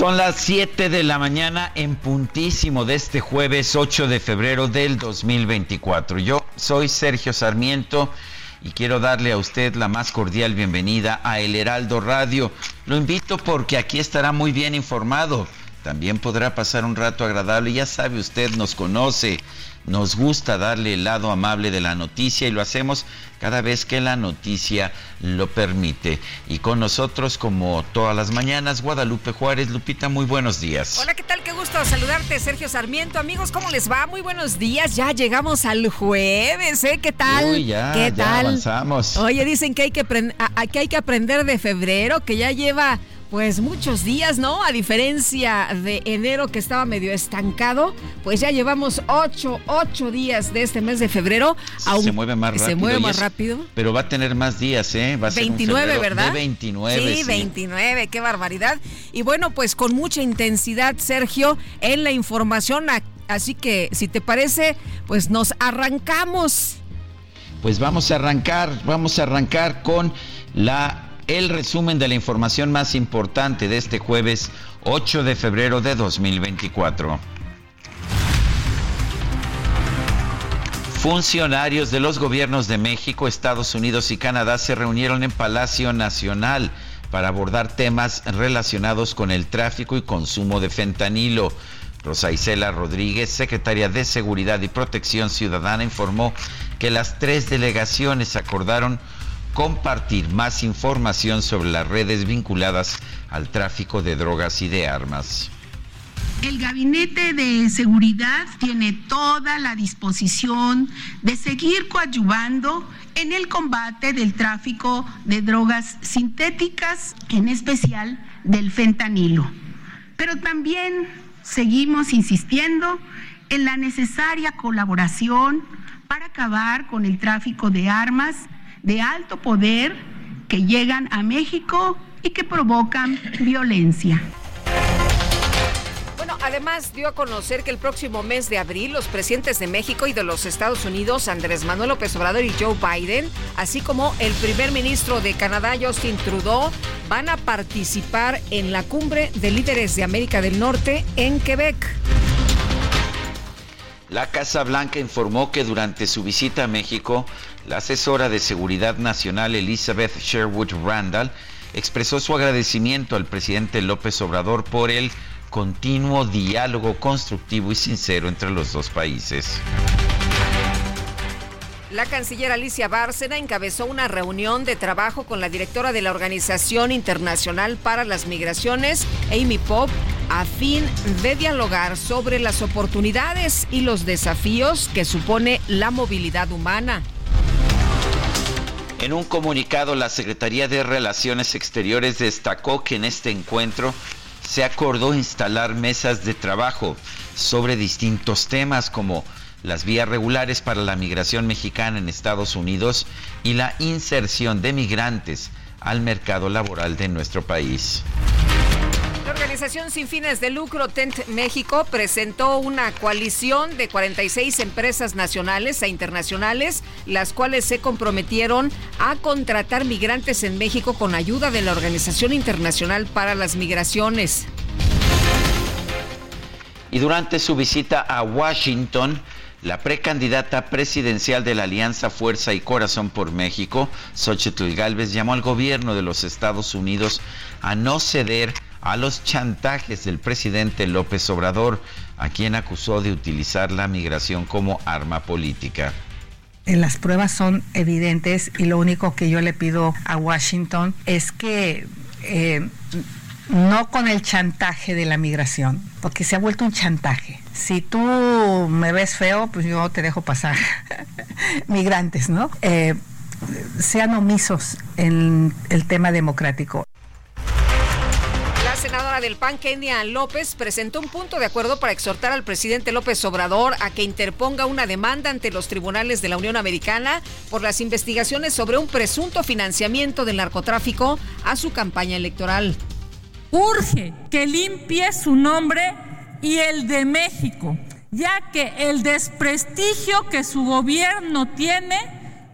Son las 7 de la mañana en puntísimo de este jueves 8 de febrero del 2024. Yo soy Sergio Sarmiento y quiero darle a usted la más cordial bienvenida a El Heraldo Radio. Lo invito porque aquí estará muy bien informado. También podrá pasar un rato agradable. Ya sabe usted, nos conoce. Nos gusta darle el lado amable de la noticia y lo hacemos cada vez que la noticia lo permite. Y con nosotros, como todas las mañanas, Guadalupe Juárez. Lupita, muy buenos días. Hola, ¿qué tal? Qué gusto saludarte, Sergio Sarmiento. Amigos, ¿cómo les va? Muy buenos días. Ya llegamos al jueves, ¿eh? ¿Qué tal? Uy, ya, ¿Qué ya tal? avanzamos. Oye, dicen que hay que, que hay que aprender de febrero, que ya lleva pues muchos días, ¿no? A diferencia de enero que estaba medio estancado, pues ya llevamos ocho, ocho días de este mes de febrero. Aún se mueve más rápido. Se mueve más rápido. Pero va a tener más días, ¿eh? Va a 29, ser ¿verdad? De 29. Sí, sí, 29, qué barbaridad. Y bueno, pues con mucha intensidad, Sergio, en la información. Así que, si te parece, pues nos arrancamos. Pues vamos a arrancar, vamos a arrancar con la el resumen de la información más importante de este jueves 8 de febrero de 2024. Funcionarios de los gobiernos de México, Estados Unidos y Canadá se reunieron en Palacio Nacional para abordar temas relacionados con el tráfico y consumo de fentanilo. Rosa Isela Rodríguez, secretaria de Seguridad y Protección Ciudadana, informó que las tres delegaciones acordaron compartir más información sobre las redes vinculadas al tráfico de drogas y de armas. El Gabinete de Seguridad tiene toda la disposición de seguir coadyuvando en el combate del tráfico de drogas sintéticas, en especial del fentanilo. Pero también seguimos insistiendo en la necesaria colaboración para acabar con el tráfico de armas de alto poder que llegan a México y que provocan violencia. Bueno, además dio a conocer que el próximo mes de abril los presidentes de México y de los Estados Unidos, Andrés Manuel López Obrador y Joe Biden, así como el primer ministro de Canadá, Justin Trudeau, van a participar en la cumbre de líderes de América del Norte en Quebec. La Casa Blanca informó que durante su visita a México, la asesora de Seguridad Nacional Elizabeth Sherwood Randall expresó su agradecimiento al presidente López Obrador por el continuo diálogo constructivo y sincero entre los dos países. La canciller Alicia Bárcena encabezó una reunión de trabajo con la directora de la Organización Internacional para las Migraciones, Amy Pope, a fin de dialogar sobre las oportunidades y los desafíos que supone la movilidad humana. En un comunicado, la Secretaría de Relaciones Exteriores destacó que en este encuentro se acordó instalar mesas de trabajo sobre distintos temas como las vías regulares para la migración mexicana en Estados Unidos y la inserción de migrantes al mercado laboral de nuestro país. Organización sin fines de lucro Tent México presentó una coalición de 46 empresas nacionales e internacionales, las cuales se comprometieron a contratar migrantes en México con ayuda de la Organización Internacional para las Migraciones. Y durante su visita a Washington, La precandidata presidencial de la Alianza Fuerza y Corazón por México, Xochitl Galvez, llamó al gobierno de los Estados Unidos a no ceder a los chantajes del presidente López Obrador, a quien acusó de utilizar la migración como arma política. Eh, las pruebas son evidentes y lo único que yo le pido a Washington es que eh, no con el chantaje de la migración, porque se ha vuelto un chantaje. Si tú me ves feo, pues yo te dejo pasar migrantes, ¿no? Eh, sean omisos en el tema democrático del PAN, Kenia López, presentó un punto de acuerdo para exhortar al presidente López Obrador a que interponga una demanda ante los tribunales de la Unión Americana por las investigaciones sobre un presunto financiamiento del narcotráfico a su campaña electoral. Urge que limpie su nombre y el de México, ya que el desprestigio que su gobierno tiene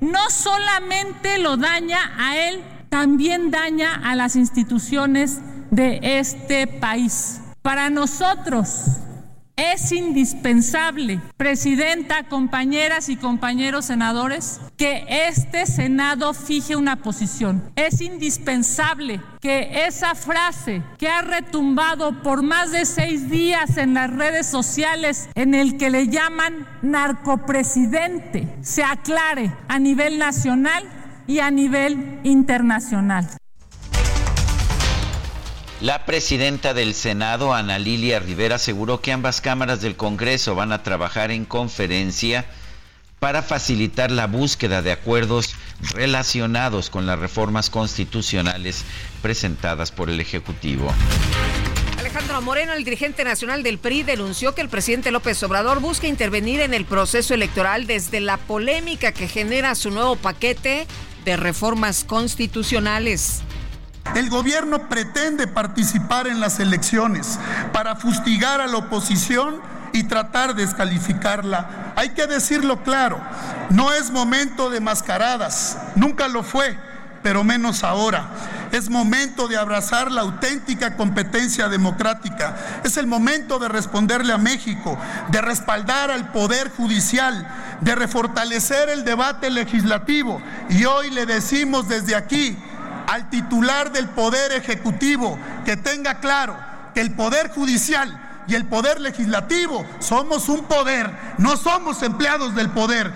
no solamente lo daña a él, también daña a las instituciones de este país. Para nosotros es indispensable, Presidenta, compañeras y compañeros senadores, que este Senado fije una posición. Es indispensable que esa frase que ha retumbado por más de seis días en las redes sociales en el que le llaman narcopresidente se aclare a nivel nacional y a nivel internacional. La presidenta del Senado, Ana Lilia Rivera, aseguró que ambas cámaras del Congreso van a trabajar en conferencia para facilitar la búsqueda de acuerdos relacionados con las reformas constitucionales presentadas por el Ejecutivo. Alejandro Moreno, el dirigente nacional del PRI, denunció que el presidente López Obrador busca intervenir en el proceso electoral desde la polémica que genera su nuevo paquete de reformas constitucionales. El gobierno pretende participar en las elecciones para fustigar a la oposición y tratar de descalificarla. Hay que decirlo claro, no es momento de mascaradas, nunca lo fue, pero menos ahora. Es momento de abrazar la auténtica competencia democrática. Es el momento de responderle a México, de respaldar al Poder Judicial, de refortalecer el debate legislativo. Y hoy le decimos desde aquí, al titular del Poder Ejecutivo que tenga claro que el Poder Judicial y el Poder Legislativo somos un poder, no somos empleados del poder.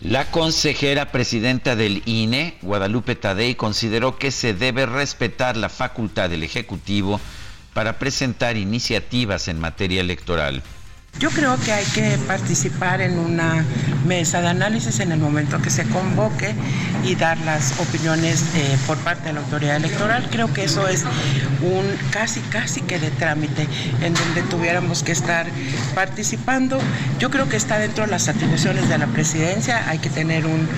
La consejera presidenta del INE, Guadalupe Tadei, consideró que se debe respetar la facultad del Ejecutivo para presentar iniciativas en materia electoral. Yo creo que hay que participar en una mesa de análisis en el momento que se convoque y dar las opiniones eh, por parte de la autoridad electoral. Creo que eso es un casi, casi que de trámite en donde tuviéramos que estar participando. Yo creo que está dentro de las atribuciones de la presidencia, hay que tener un,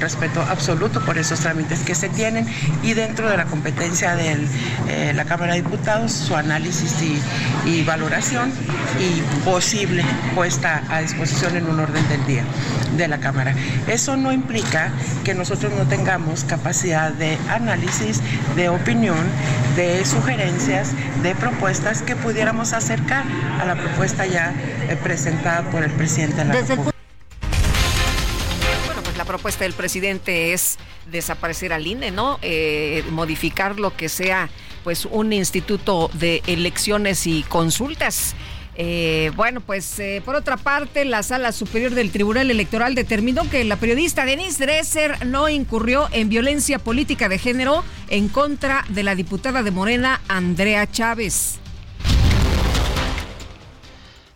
respeto absoluto por esos trámites que se tienen y dentro de la competencia de eh, la Cámara de Diputados, su análisis y, y valoración y posible puesta a disposición en un orden del día de la Cámara. Eso no implica que nosotros no tengamos capacidad de análisis, de opinión, de sugerencias, de propuestas que pudiéramos acercar a la propuesta ya eh, presentada por el presidente de la República. Bueno, pues la propuesta del presidente es desaparecer al INE, ¿no? Eh, modificar lo que sea pues un instituto de elecciones y consultas. Eh, bueno, pues eh, por otra parte, la Sala Superior del Tribunal Electoral determinó que la periodista Denise Dresser no incurrió en violencia política de género en contra de la diputada de Morena, Andrea Chávez.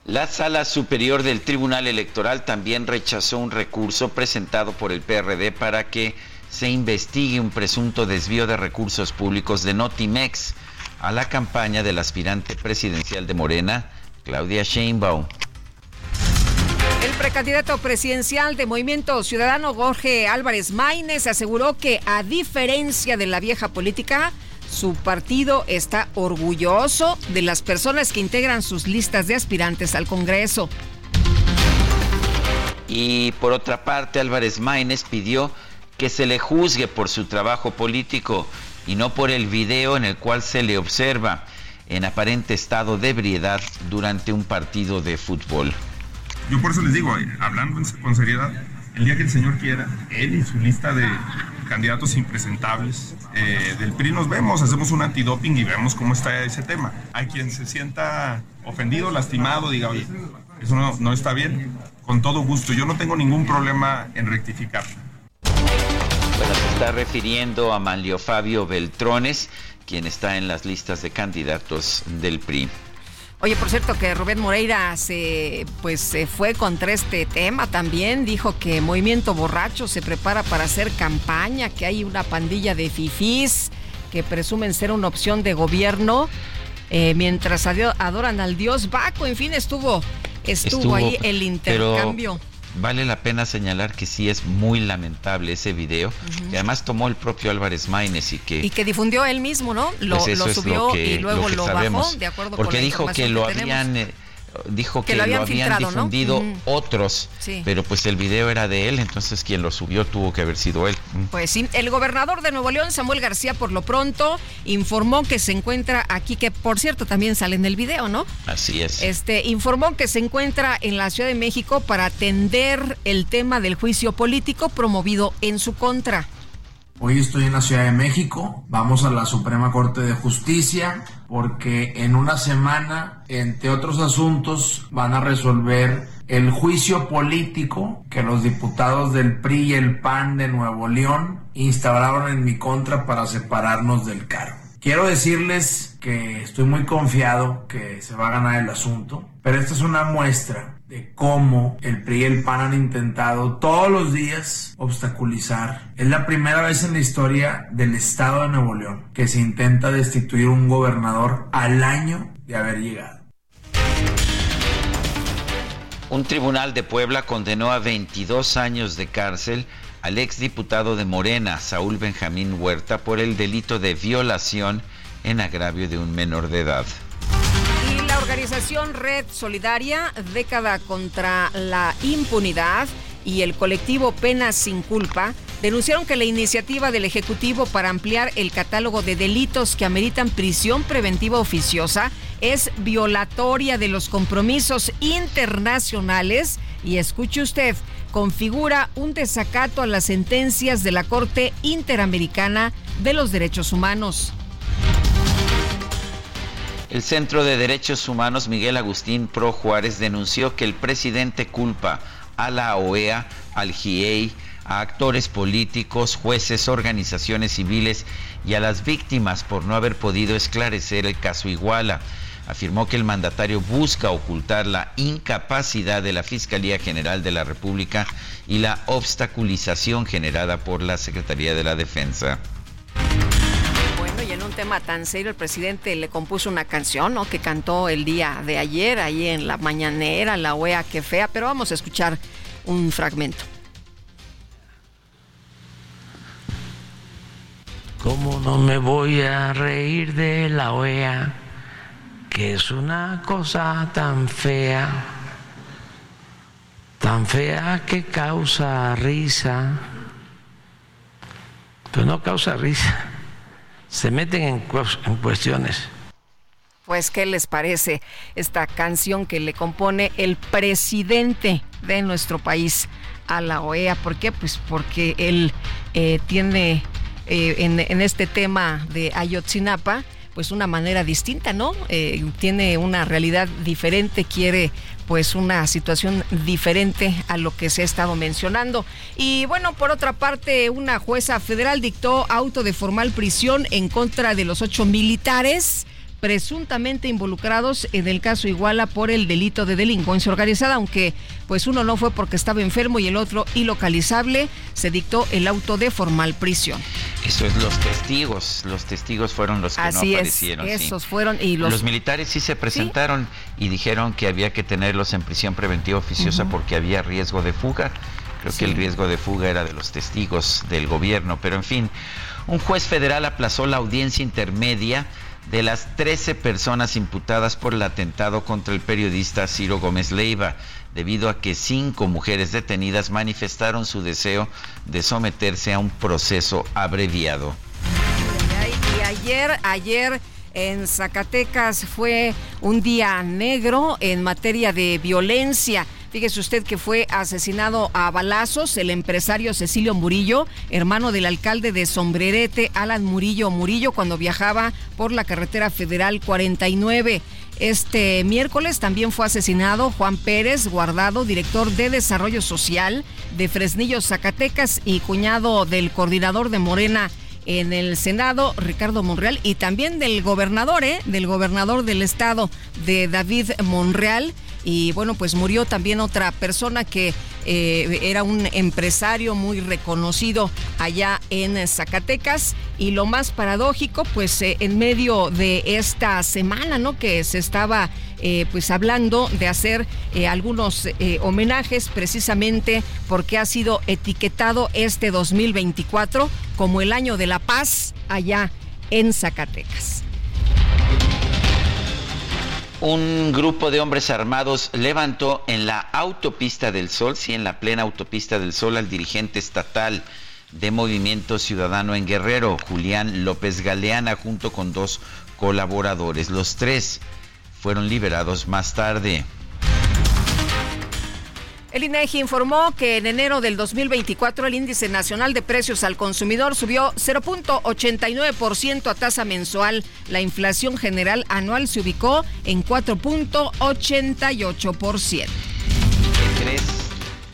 La Sala Superior del Tribunal Electoral también rechazó un recurso presentado por el PRD para que se investigue un presunto desvío de recursos públicos de Notimex a la campaña del aspirante presidencial de Morena, Claudia Sheinbaum. El precandidato presidencial de Movimiento Ciudadano Jorge Álvarez Maínez aseguró que a diferencia de la vieja política, su partido está orgulloso de las personas que integran sus listas de aspirantes al Congreso. Y por otra parte, Álvarez Maínez pidió que se le juzgue por su trabajo político y no por el video en el cual se le observa. En aparente estado de ebriedad durante un partido de fútbol. Yo por eso les digo, eh, hablando con seriedad, el día que el señor quiera, él y su lista de candidatos impresentables eh, del PRI nos vemos, hacemos un antidoping y vemos cómo está ese tema. Hay quien se sienta ofendido, lastimado, diga, oye, eso no, no está bien, con todo gusto. Yo no tengo ningún problema en rectificar. Bueno, se está refiriendo a Manlio Fabio Beltrones, quien está en las listas de candidatos del PRI. Oye, por cierto que Rubén Moreira se pues se fue contra este tema también, dijo que Movimiento Borracho se prepara para hacer campaña, que hay una pandilla de fifís que presumen ser una opción de gobierno eh, mientras adoran al dios Baco, en fin, estuvo estuvo, ahí el intercambio vale la pena señalar que sí es muy lamentable ese video, que además tomó el propio Álvarez Maínez y que... Y que difundió él mismo, ¿no? Lo, pues subió y luego lo, bajó, de acuerdo Porque con la dijo que lo habían... Eh, dijo que, lo habían, difundido otros, pero pues el video era de él, entonces quien lo subió tuvo que haber sido él. Pues sí, el gobernador de Nuevo León, Samuel García, por lo pronto informó que se encuentra aquí, que por cierto también sale en el video, ¿no? Así es. Este informó que se encuentra en la Ciudad de México para atender el tema del juicio político promovido en su contra. Hoy estoy en la Ciudad de México, vamos a la Suprema Corte de Justicia porque en una semana, entre otros asuntos, van a resolver el juicio político que los diputados del PRI y el PAN de Nuevo León instauraron en mi contra para separarnos del cargo. Quiero decirles que estoy muy confiado que se va a ganar el asunto, pero esta es una muestra de cómo el PRI y el PAN han intentado todos los días obstaculizar. Es la primera vez en la historia del Estado de Nuevo León que se intenta destituir un gobernador al año de haber llegado. Un tribunal de Puebla condenó a 22 años de cárcel al exdiputado de Morena, Saúl Benjamín Huerta, por el delito de violación en agravio de un menor de edad organización Red Solidaria, Década contra la Impunidad y el colectivo Penas sin Culpa denunciaron que la iniciativa del Ejecutivo para ampliar el catálogo de delitos que ameritan prisión preventiva oficiosa es violatoria de los compromisos internacionales y escuche usted, configura un desacato a las sentencias de la Corte Interamericana de los Derechos Humanos. El Centro de Derechos Humanos Miguel Agustín Pro Juárez denunció que el presidente culpa a la OEA, al GIEI, a actores políticos, jueces, organizaciones civiles y a las víctimas por no haber podido esclarecer el caso Iguala. Afirmó que el mandatario busca ocultar la incapacidad de la Fiscalía General de la República y la obstaculización generada por la Secretaría de la Defensa y en un tema tan serio, el presidente le compuso una canción, ¿no? Que cantó el día de ayer, ahí en la mañanera, la OEA, qué fea, pero vamos a escuchar un fragmento. ¿Cómo no me voy a reír de la OEA? Que es una cosa tan fea, tan fea que causa risa, pero no causa risa se meten en, cuestiones. Pues, ¿qué les parece esta canción que le compone el presidente de nuestro país a la OEA? ¿Por qué? Pues porque él eh, tiene eh, en, este tema de Ayotzinapa, pues una manera distinta, ¿no? Eh, tiene una realidad diferente, quiere pues una situación diferente a lo que se ha estado mencionando. Y bueno, por otra parte, una jueza federal dictó auto de formal prisión en contra de los ocho militares presuntamente involucrados en el caso Iguala por el delito de delincuencia organizada, aunque pues uno no fue porque estaba enfermo y el otro ilocalizable, se dictó el auto de formal prisión. Eso es los testigos, los testigos fueron los que no aparecieron. Es, esos fueron y los... los militares sí se presentaron y dijeron que había que tenerlos en prisión preventiva oficiosa porque había riesgo de fuga. Creo que el riesgo de fuga era de los testigos del gobierno, pero en fin, un juez federal aplazó la audiencia intermedia de las 13 personas imputadas por el atentado contra el periodista Ciro Gómez Leiva, debido a que cinco mujeres detenidas manifestaron su deseo de someterse a un proceso abreviado. Ayer, ayer En Zacatecas fue un día negro en materia de violencia. Fíjese usted que fue asesinado a balazos el empresario Cecilio Murillo, hermano del alcalde de Sombrerete, Alan Murillo Murillo, cuando viajaba por la carretera federal 49. Este miércoles también fue asesinado Juan Pérez Guardado, director de Desarrollo Social de Fresnillo, Zacatecas y cuñado del coordinador de Morena en el Senado, Ricardo Monreal, y también del gobernador, ¿eh? del gobernador del estado de David Monreal. Y bueno, pues murió también otra persona que eh, era un empresario muy reconocido allá en Zacatecas. Y lo más paradójico, pues eh, en medio de esta semana, ¿no? Que se estaba eh, pues hablando de hacer algunos homenajes precisamente porque ha sido etiquetado este 2024 como el año de la paz allá en Zacatecas un grupo de hombres armados levantó en la autopista del Sol, sí, en la plena autopista del Sol, al dirigente estatal de Movimiento Ciudadano en Guerrero, Julián López Galeana, junto con dos colaboradores. Los tres fueron liberados más tarde. El INEGI informó que en enero del 2024 el índice nacional de precios al consumidor subió 0.89% a tasa mensual. La inflación general anual se ubicó en 4.88%. ¿Qué crees?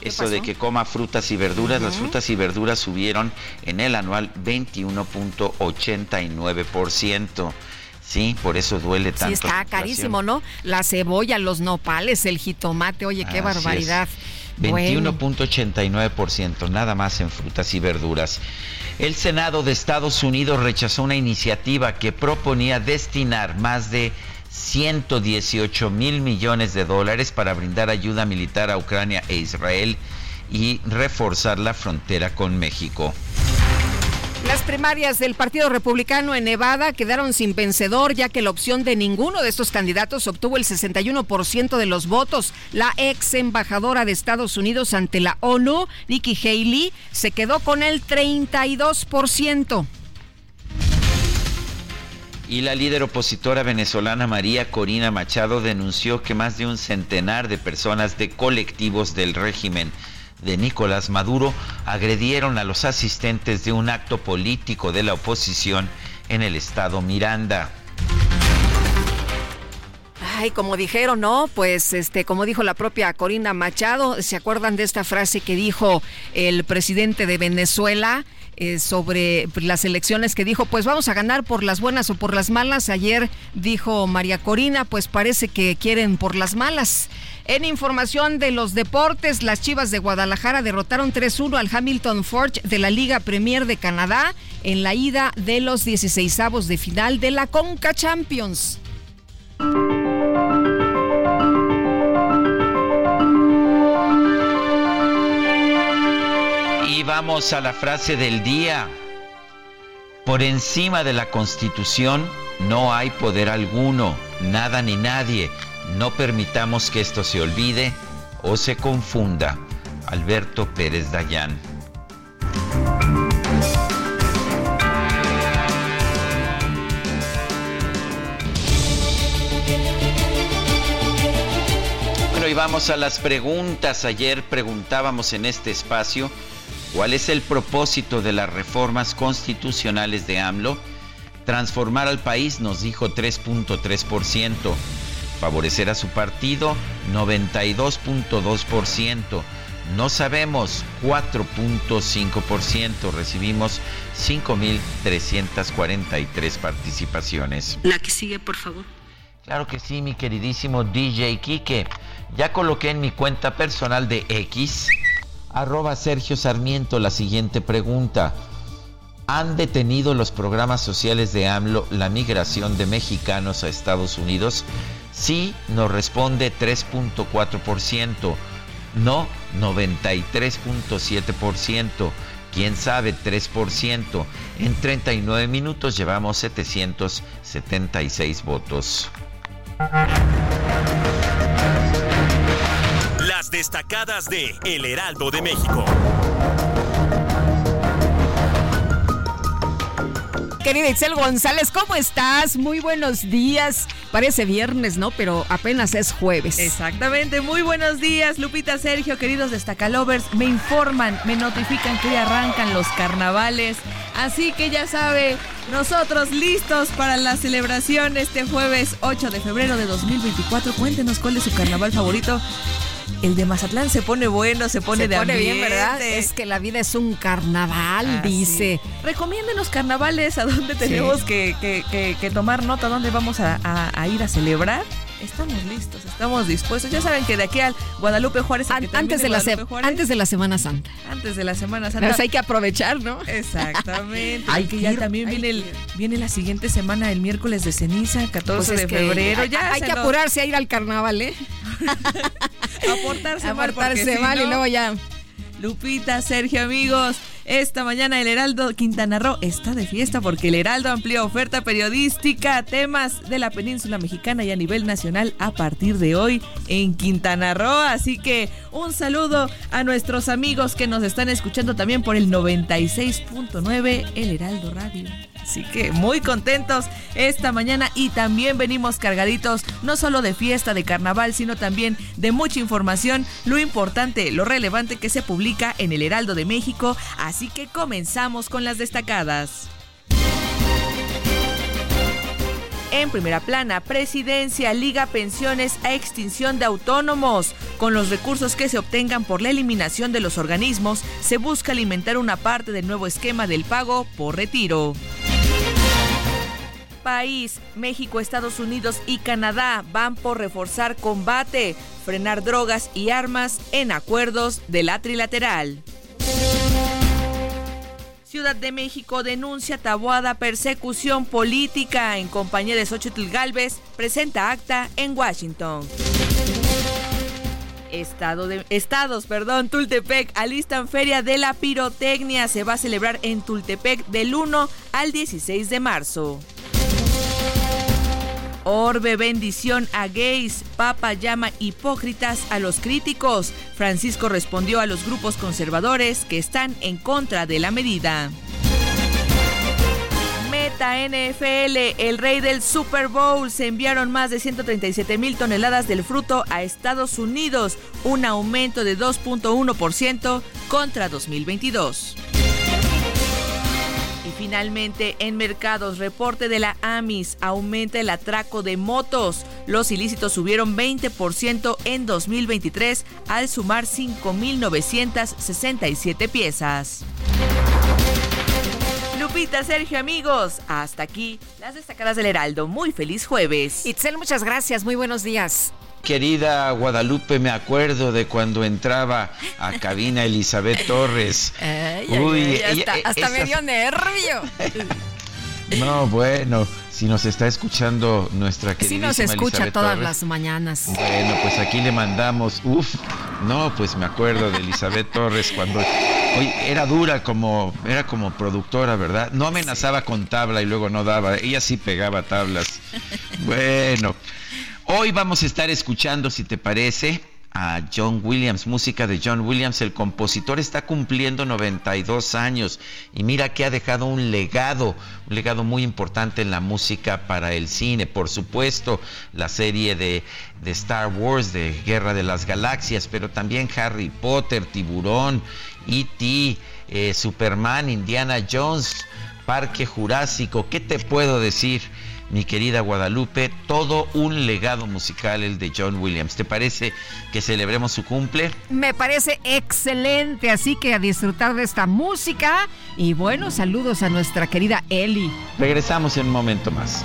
Eso de que coma frutas y verduras, las frutas y verduras subieron en el anual 21.89%. Sí, por eso duele tanto. Sí, está carísimo, ¿no? La cebolla, los nopales, el jitomate, oye, qué barbaridad. 21.89%, nada más en frutas y verduras. El Senado de Estados Unidos rechazó una iniciativa que proponía destinar más de 118 mil millones de dólares para brindar ayuda militar a Ucrania e Israel y reforzar la frontera con México. Las primarias del Partido Republicano en Nevada quedaron sin vencedor ya que la opción de ninguno de estos candidatos obtuvo el 61% de los votos. La ex embajadora de Estados Unidos ante la ONU, Nikki Haley, se quedó con el 32%. Y la líder opositora venezolana María Corina Machado denunció que más de un centenar de personas de colectivos del régimen de Nicolás Maduro agredieron a los asistentes de un acto político de la oposición en el estado Miranda. Ay, como dijeron, ¿no? Pues este, como dijo la propia Corina Machado, ¿se acuerdan de esta frase que dijo el presidente de Venezuela? Eh, sobre las elecciones que dijo, pues vamos a ganar por las buenas o por las malas. Ayer dijo María Corina, pues parece que quieren por las malas. En información de los deportes, las Chivas de Guadalajara derrotaron 3-1 al Hamilton Forge de la Liga Premier de Canadá en la ida de los 16avos de final de la Conca Champions. Y vamos a la frase del día. Por encima de la Constitución no hay poder alguno, nada ni nadie no permitamos que esto se olvide o se confunda. Alberto Pérez Dayán. Y vamos a las preguntas. Ayer preguntábamos en este espacio cuál es el propósito de las reformas constitucionales de AMLO. Transformar al país, nos dijo 3.3% favorecer a su partido 92.2%. No sabemos 4.5%. Recibimos 5.343 participaciones. La que sigue, por favor. Claro que sí, mi queridísimo DJ Kike. Ya coloqué en mi cuenta personal de X, arroba Sergio Sarmiento, la siguiente pregunta. ¿Han detenido los programas sociales de AMLO la migración de mexicanos a Estados Unidos? Sí nos responde 3.4%, no 93.7%, quién sabe 3%. En 39 minutos llevamos 776 votos. Destacadas de El Heraldo de México. Querida Itzel González, ¿cómo estás? Muy buenos días. Parece viernes, ¿no? Pero apenas es jueves. Exactamente. Muy buenos días, Lupita, Sergio, queridos destacalovers. Me informan, me notifican que ya arrancan los carnavales. Así que ya sabe, nosotros listos para la celebración este jueves 8 de febrero de 2024. Cuéntenos cuál es su carnaval favorito el de Mazatlán se pone bueno, se pone de pone bien, ¿verdad? Es que la vida es un carnaval, dice. Recomiéndenos carnavales a dónde tenemos que, que, tomar nota, dónde vamos a, ir a celebrar. Estamos listos, estamos dispuestos. Ya saben que de aquí al Guadalupe Juárez. antes, de la antes de la Semana Santa. Antes de la Semana Santa. hay que aprovechar, ¿no? Exactamente. hay que ya también viene, el, viene la siguiente semana, el miércoles de ceniza, 14 pues de febrero. ya hay que apurarse a ir al carnaval, ¿eh? Aportarse, Aportarse mal, y luego ya. Lupita, Sergio, amigos. Esta mañana el Heraldo Quintana Roo está de fiesta porque el Heraldo amplía oferta periodística, temas de la península mexicana y a nivel nacional a partir de hoy en Quintana Roo. Así que un saludo a nuestros amigos que nos están escuchando también por el 96.9 El Heraldo Radio. Así que muy contentos esta mañana y también venimos cargaditos no solo de fiesta de carnaval, sino también de mucha información, lo importante, lo relevante que se publica en el Heraldo de México. Así que comenzamos con las destacadas. En primera plana, presidencia, liga pensiones a extinción de autónomos. Con los recursos que se obtengan por la eliminación de los organismos, se busca alimentar una parte del nuevo esquema del pago por retiro país, México, Estados Unidos y Canadá van por reforzar combate, frenar drogas y armas en acuerdos de la trilateral. Ciudad de México denuncia tabuada persecución política en compañía de Xochitl Galvez, presenta acta en Washington. Estado de, estados, perdón, Tultepec alistan Feria de la Pirotecnia. Se va a celebrar en Tultepec del 1 al 16 de marzo. Orbe bendición a gays. Papa llama hipócritas a los críticos. Francisco respondió a los grupos conservadores que están en contra de la medida. Meta NFL, el rey del Super Bowl, se enviaron más de 137 mil toneladas del fruto a Estados Unidos, un aumento de 2.1% contra 2022. Finalmente, en mercados, reporte de la AMIS, aumenta el atraco de motos. Los ilícitos subieron 20% en 2023 al sumar 5.967 piezas. Lupita, Sergio, amigos, hasta aquí las destacadas del Heraldo. Muy feliz jueves. Itzel, muchas gracias. Muy buenos días. Querida Guadalupe, me acuerdo de cuando entraba a cabina Elizabeth Torres. Uy, hasta, me dio nervio. No, bueno, si nos está escuchando nuestra querida. Sí nos escucha todas las mañanas. Bueno, pues aquí le mandamos, uf, no, pues me acuerdo de Elizabeth Torres cuando era dura como era como productora, ¿verdad? No amenazaba con tabla y luego no daba, ella sí pegaba tablas. Bueno, Hoy vamos a estar escuchando, si te parece, a John Williams, música de John Williams. El compositor está cumpliendo 92 años y mira que ha dejado un legado, un legado muy importante en la música para el cine. Por supuesto, la serie de, Star Wars, de Guerra de las Galaxias, pero también Harry Potter, Tiburón, E.T., eh, Superman, Indiana Jones, Parque Jurásico. ¿Qué te puedo decir? Mi querida Guadalupe, todo un legado musical el de John Williams. ¿Te parece que celebremos su cumple? Me parece excelente, así que a disfrutar de esta música y bueno, saludos a nuestra querida Eli. Regresamos en un momento más.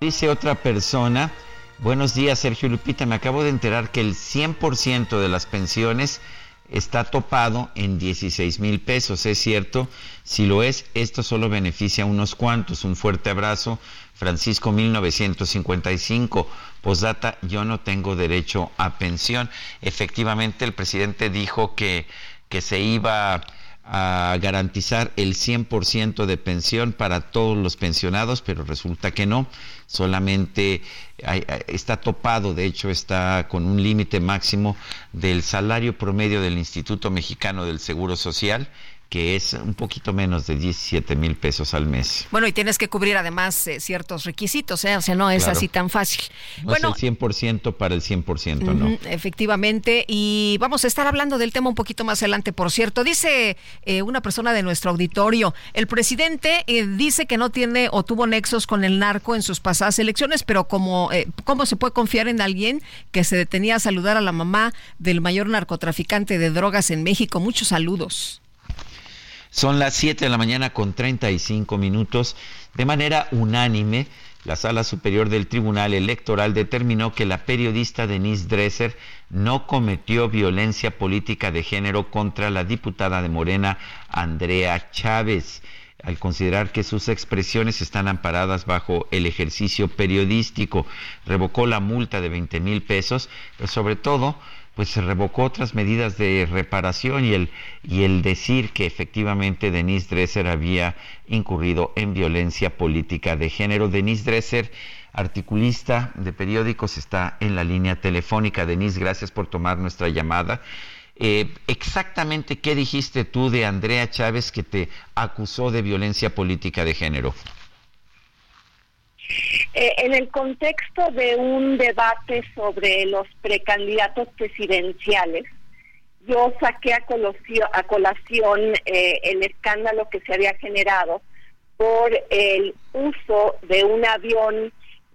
Dice otra persona, buenos días Sergio Lupita, me acabo de enterar que el 100% de las pensiones está topado en 16 mil pesos, ¿es cierto? Si lo es, esto solo beneficia a unos cuantos. Un fuerte abrazo, Francisco 1955. Posdata, yo no tengo derecho a pensión. Efectivamente, el presidente dijo que, que se iba a garantizar el 100% de pensión para todos los pensionados, pero resulta que no, solamente está topado, de hecho está con un límite máximo del salario promedio del Instituto Mexicano del Seguro Social que es un poquito menos de 17 mil pesos al mes. Bueno, y tienes que cubrir además eh, ciertos requisitos, ¿eh? o sea, no es así tan fácil. No bueno, es el 100% para el 100%, ¿no? Efectivamente, y vamos a estar hablando del tema un poquito más adelante, por cierto. Dice eh, una persona de nuestro auditorio, el presidente eh, dice que no tiene o tuvo nexos con el narco en sus pasadas elecciones, pero como, ¿cómo se puede confiar en alguien que se detenía a saludar a la mamá del mayor narcotraficante de drogas en México? Muchos saludos. Son las 7 de la mañana con 35 minutos. De manera unánime, la Sala Superior del Tribunal Electoral determinó que la periodista Denise Dresser no cometió violencia política de género contra la diputada de Morena, Andrea Chávez, al considerar que sus expresiones están amparadas bajo el ejercicio periodístico. Revocó la multa de 20 mil pesos, pero sobre todo pues se revocó otras medidas de reparación y el, y el decir que efectivamente Denise Dresser había incurrido en violencia política de género. Denise Dresser, articulista de periódicos, está en la línea telefónica. Denise, gracias por tomar nuestra llamada. Eh, exactamente qué dijiste tú de Andrea Chávez que te acusó de violencia política de género. Eh, en el contexto de un debate sobre los precandidatos presidenciales, yo saqué a colación, eh, el escándalo que se había generado por el uso de un avión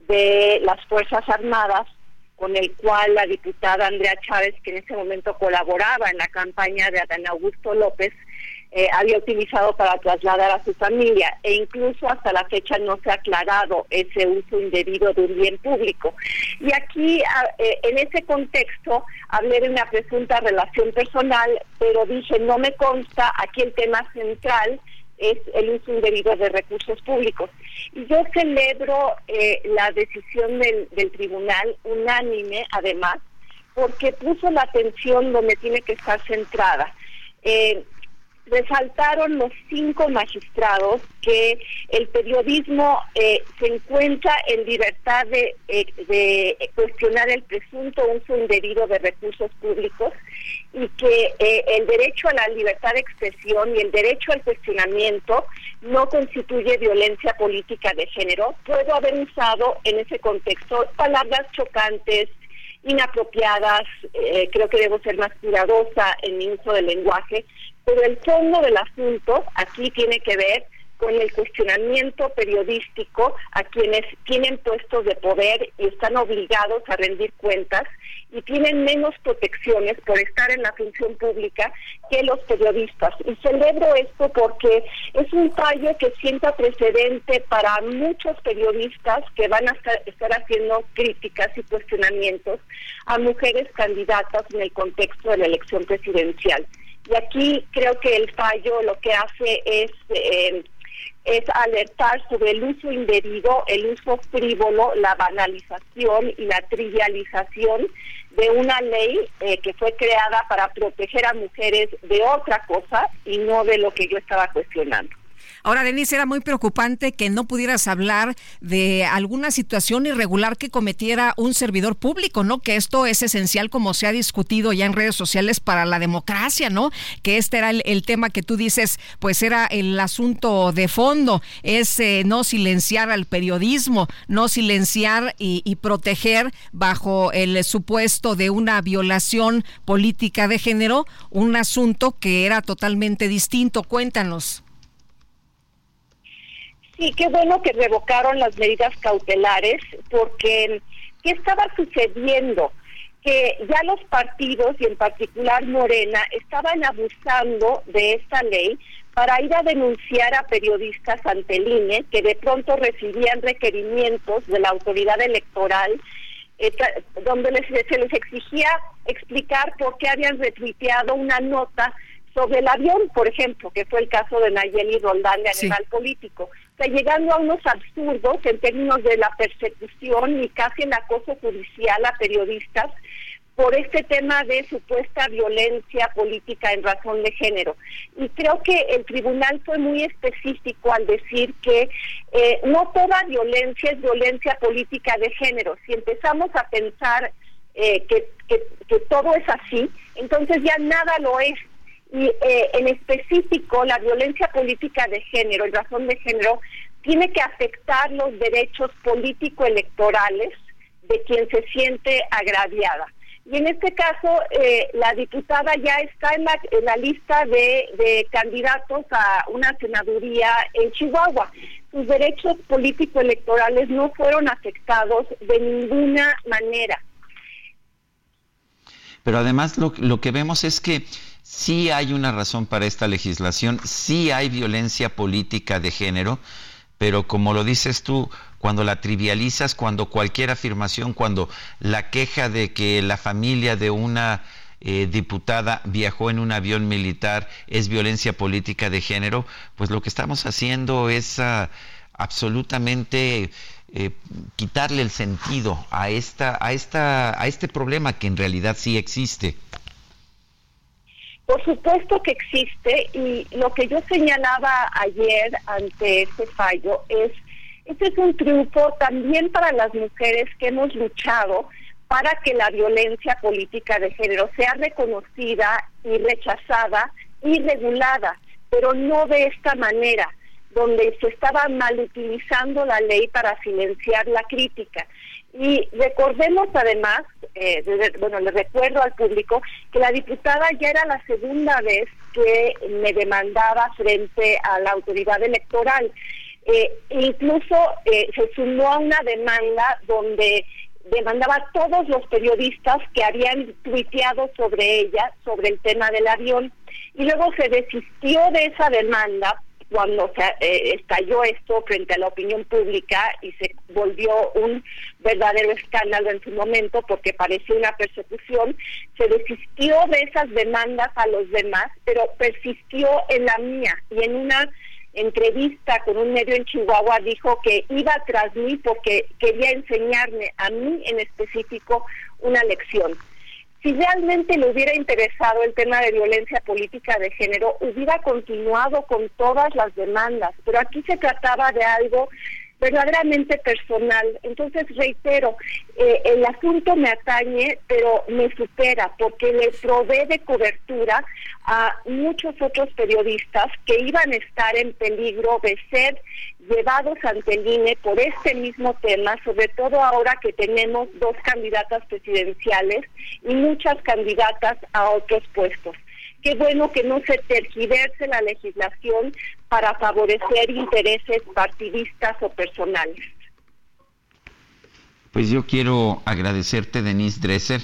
de las Fuerzas Armadas con el cual la diputada Andrea Chávez, que en ese momento colaboraba en la campaña de Adán Augusto López, eh, había utilizado para trasladar a su familia e incluso hasta la fecha no se ha aclarado ese uso indebido de un bien público. Y aquí, eh, en ese contexto, hablé de una presunta relación personal, pero dije, no me consta, aquí el tema central es el uso indebido de recursos públicos. Y yo celebro eh, la decisión del, tribunal unánime, además, porque puso la atención donde tiene que estar centrada. Resaltaron los cinco magistrados que el periodismo eh, se encuentra en libertad de, eh, cuestionar el presunto uso indebido de recursos públicos y que eh, el derecho a la libertad de expresión y el derecho al cuestionamiento no constituye violencia política de género. Puedo haber usado en ese contexto palabras chocantes, inapropiadas, creo que debo ser más cuidadosa en mi uso del lenguaje, pero el fondo del asunto aquí tiene que ver con el cuestionamiento periodístico a quienes tienen puestos de poder y están obligados a rendir cuentas y tienen menos protecciones por estar en la función pública que los periodistas. Y celebro esto porque es un fallo que sienta precedente para muchos periodistas que van a estar, haciendo críticas y cuestionamientos a mujeres candidatas en el contexto de la elección presidencial. Y aquí creo que el fallo lo que hace es, eh, es alertar sobre el uso indebido, el uso frívolo, la banalización y la trivialización de una ley eh, que fue creada para proteger a mujeres de otra cosa y no de lo que yo estaba cuestionando. Ahora, Denise, era muy preocupante que no pudieras hablar de alguna situación irregular que cometiera un servidor público, ¿no? Que esto es esencial, como se ha discutido ya en redes sociales para la democracia, ¿no? Que este era el, tema que tú dices, pues era el asunto de fondo, es eh, no silenciar al periodismo, no silenciar y, y proteger bajo el supuesto de una violación política de género, un asunto que era totalmente distinto. Cuéntanos. Sí, qué bueno que revocaron las medidas cautelares porque ¿qué estaba sucediendo? Que ya los partidos y en particular Morena estaban abusando de esta ley para ir a denunciar a periodistas ante el INE que de pronto recibían requerimientos de la autoridad electoral eh, donde se les exigía explicar por qué habían retuiteado una nota sobre el avión, por ejemplo, que fue el caso de Nayeli Roldán de Animal Político. O sea, llegando a unos absurdos en términos de la persecución y casi el acoso judicial a periodistas por este tema de supuesta violencia política en razón de género. Y creo que el tribunal fue muy específico al decir que eh, no toda violencia es violencia política de género. Si empezamos a pensar eh, que, que todo es así, entonces ya nada lo es y eh, en específico la violencia política de género, en razón de género, tiene que afectar los derechos político-electorales de quien se siente agraviada. Y en este caso, eh, la diputada ya está en la, lista de, de, candidatos a una senaduría en Chihuahua. Sus derechos político-electorales no fueron afectados de ninguna manera. Pero además lo, lo que vemos es que sí hay una razón para esta legislación, sí hay violencia política de género, pero como lo dices tú, cuando la trivializas, cuando cualquier afirmación, cuando la queja de que la familia de una eh, diputada viajó en un avión militar es violencia política de género, pues lo que estamos haciendo es ah, absolutamente eh, quitarle el sentido a esta, a esta, a este problema que en realidad sí existe. Por supuesto que existe y lo que yo señalaba ayer ante este fallo es, este es un triunfo también para las mujeres que hemos luchado para que la violencia política de género sea reconocida y rechazada y regulada, pero no de esta manera, donde se estaba mal utilizando la ley para silenciar la crítica. Y recordemos además, eh, bueno, le recuerdo al público que la diputada ya era la segunda vez que me demandaba frente a la autoridad electoral. Eh, incluso eh, se sumó a una demanda donde demandaba a todos los periodistas que habían tuiteado sobre ella, sobre el tema del avión, y luego se desistió de esa demanda cuando se eh, estalló esto frente a la opinión pública y se volvió un verdadero escándalo en su momento porque parecía una persecución, se desistió de esas demandas a los demás, pero persistió en la mía. Y en una entrevista con un medio en Chihuahua dijo que iba tras mí porque quería enseñarme a mí en específico una lección si realmente le hubiera interesado el tema de violencia política de género, hubiera continuado con todas las demandas, pero aquí se trataba de algo verdaderamente personal. Entonces, reitero, eh, el asunto me atañe, pero me supera porque le provee de cobertura a muchos otros periodistas que iban a estar en peligro de ser llevados ante el INE por este mismo tema, sobre todo ahora que tenemos dos candidatas presidenciales y muchas candidatas a otros puestos. Qué bueno que no se tergiverse la legislación para favorecer intereses partidistas o personales. Pues yo quiero agradecerte, Denise Dresser,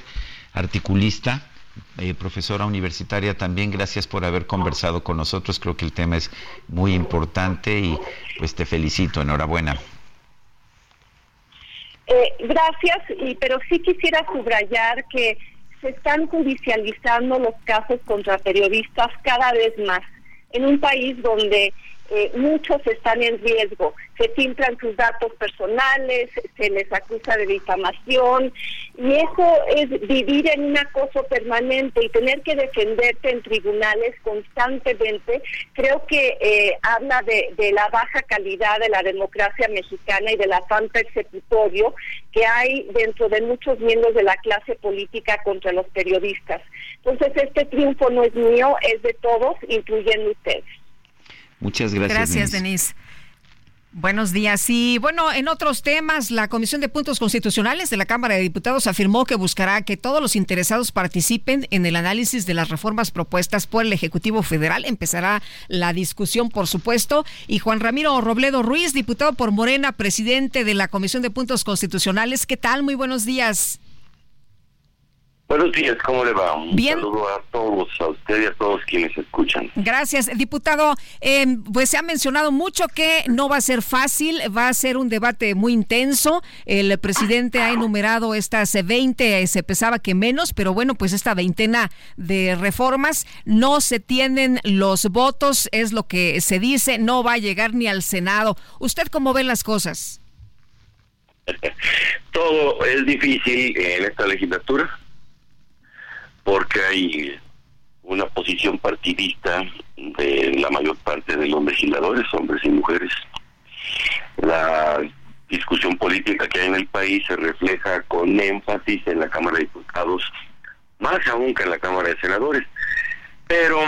articulista, eh, profesora universitaria también, gracias por haber conversado con nosotros. Creo que el tema es muy importante y pues te felicito, enhorabuena. Eh, gracias, y, pero sí quisiera subrayar que se están judicializando los casos contra periodistas cada vez más. En un país donde eh, muchos están en riesgo. Se filtran sus datos personales, se les acusa de difamación y eso es vivir en un acoso permanente y tener que defenderte en tribunales constantemente. Creo que eh, habla de, la baja calidad de la democracia mexicana y del afán persecutorio que hay dentro de muchos miembros de la clase política contra los periodistas. Entonces este triunfo no es mío, es de todos, incluyendo ustedes. Muchas gracias. Gracias, Denise. Buenos días. Y bueno, en otros temas, la Comisión de Puntos Constitucionales de la Cámara de Diputados afirmó que buscará que todos los interesados participen en el análisis de las reformas propuestas por el Ejecutivo Federal. Empezará la discusión, por supuesto. Y Juan Ramiro Robledo Ruiz, diputado por Morena, presidente de la Comisión de Puntos Constitucionales. ¿Qué tal? Muy buenos días. Buenos días, ¿cómo le va? Un Bien. saludo a todos, a usted y a todos quienes escuchan. Gracias, diputado. Eh, pues se ha mencionado mucho que no va a ser fácil, va a ser un debate muy intenso. El presidente ha enumerado estas 20, eh, se pensaba que menos, pero bueno, pues esta veintena de reformas no se tienen los votos, es lo que se dice, no va a llegar ni al Senado. ¿Usted cómo ve las cosas? Todo es difícil en esta legislatura porque hay una posición partidista de la mayor parte de los legisladores, hombres y mujeres. La discusión política que hay en el país se refleja con énfasis en la Cámara de Diputados, más aún que en la Cámara de Senadores. Pero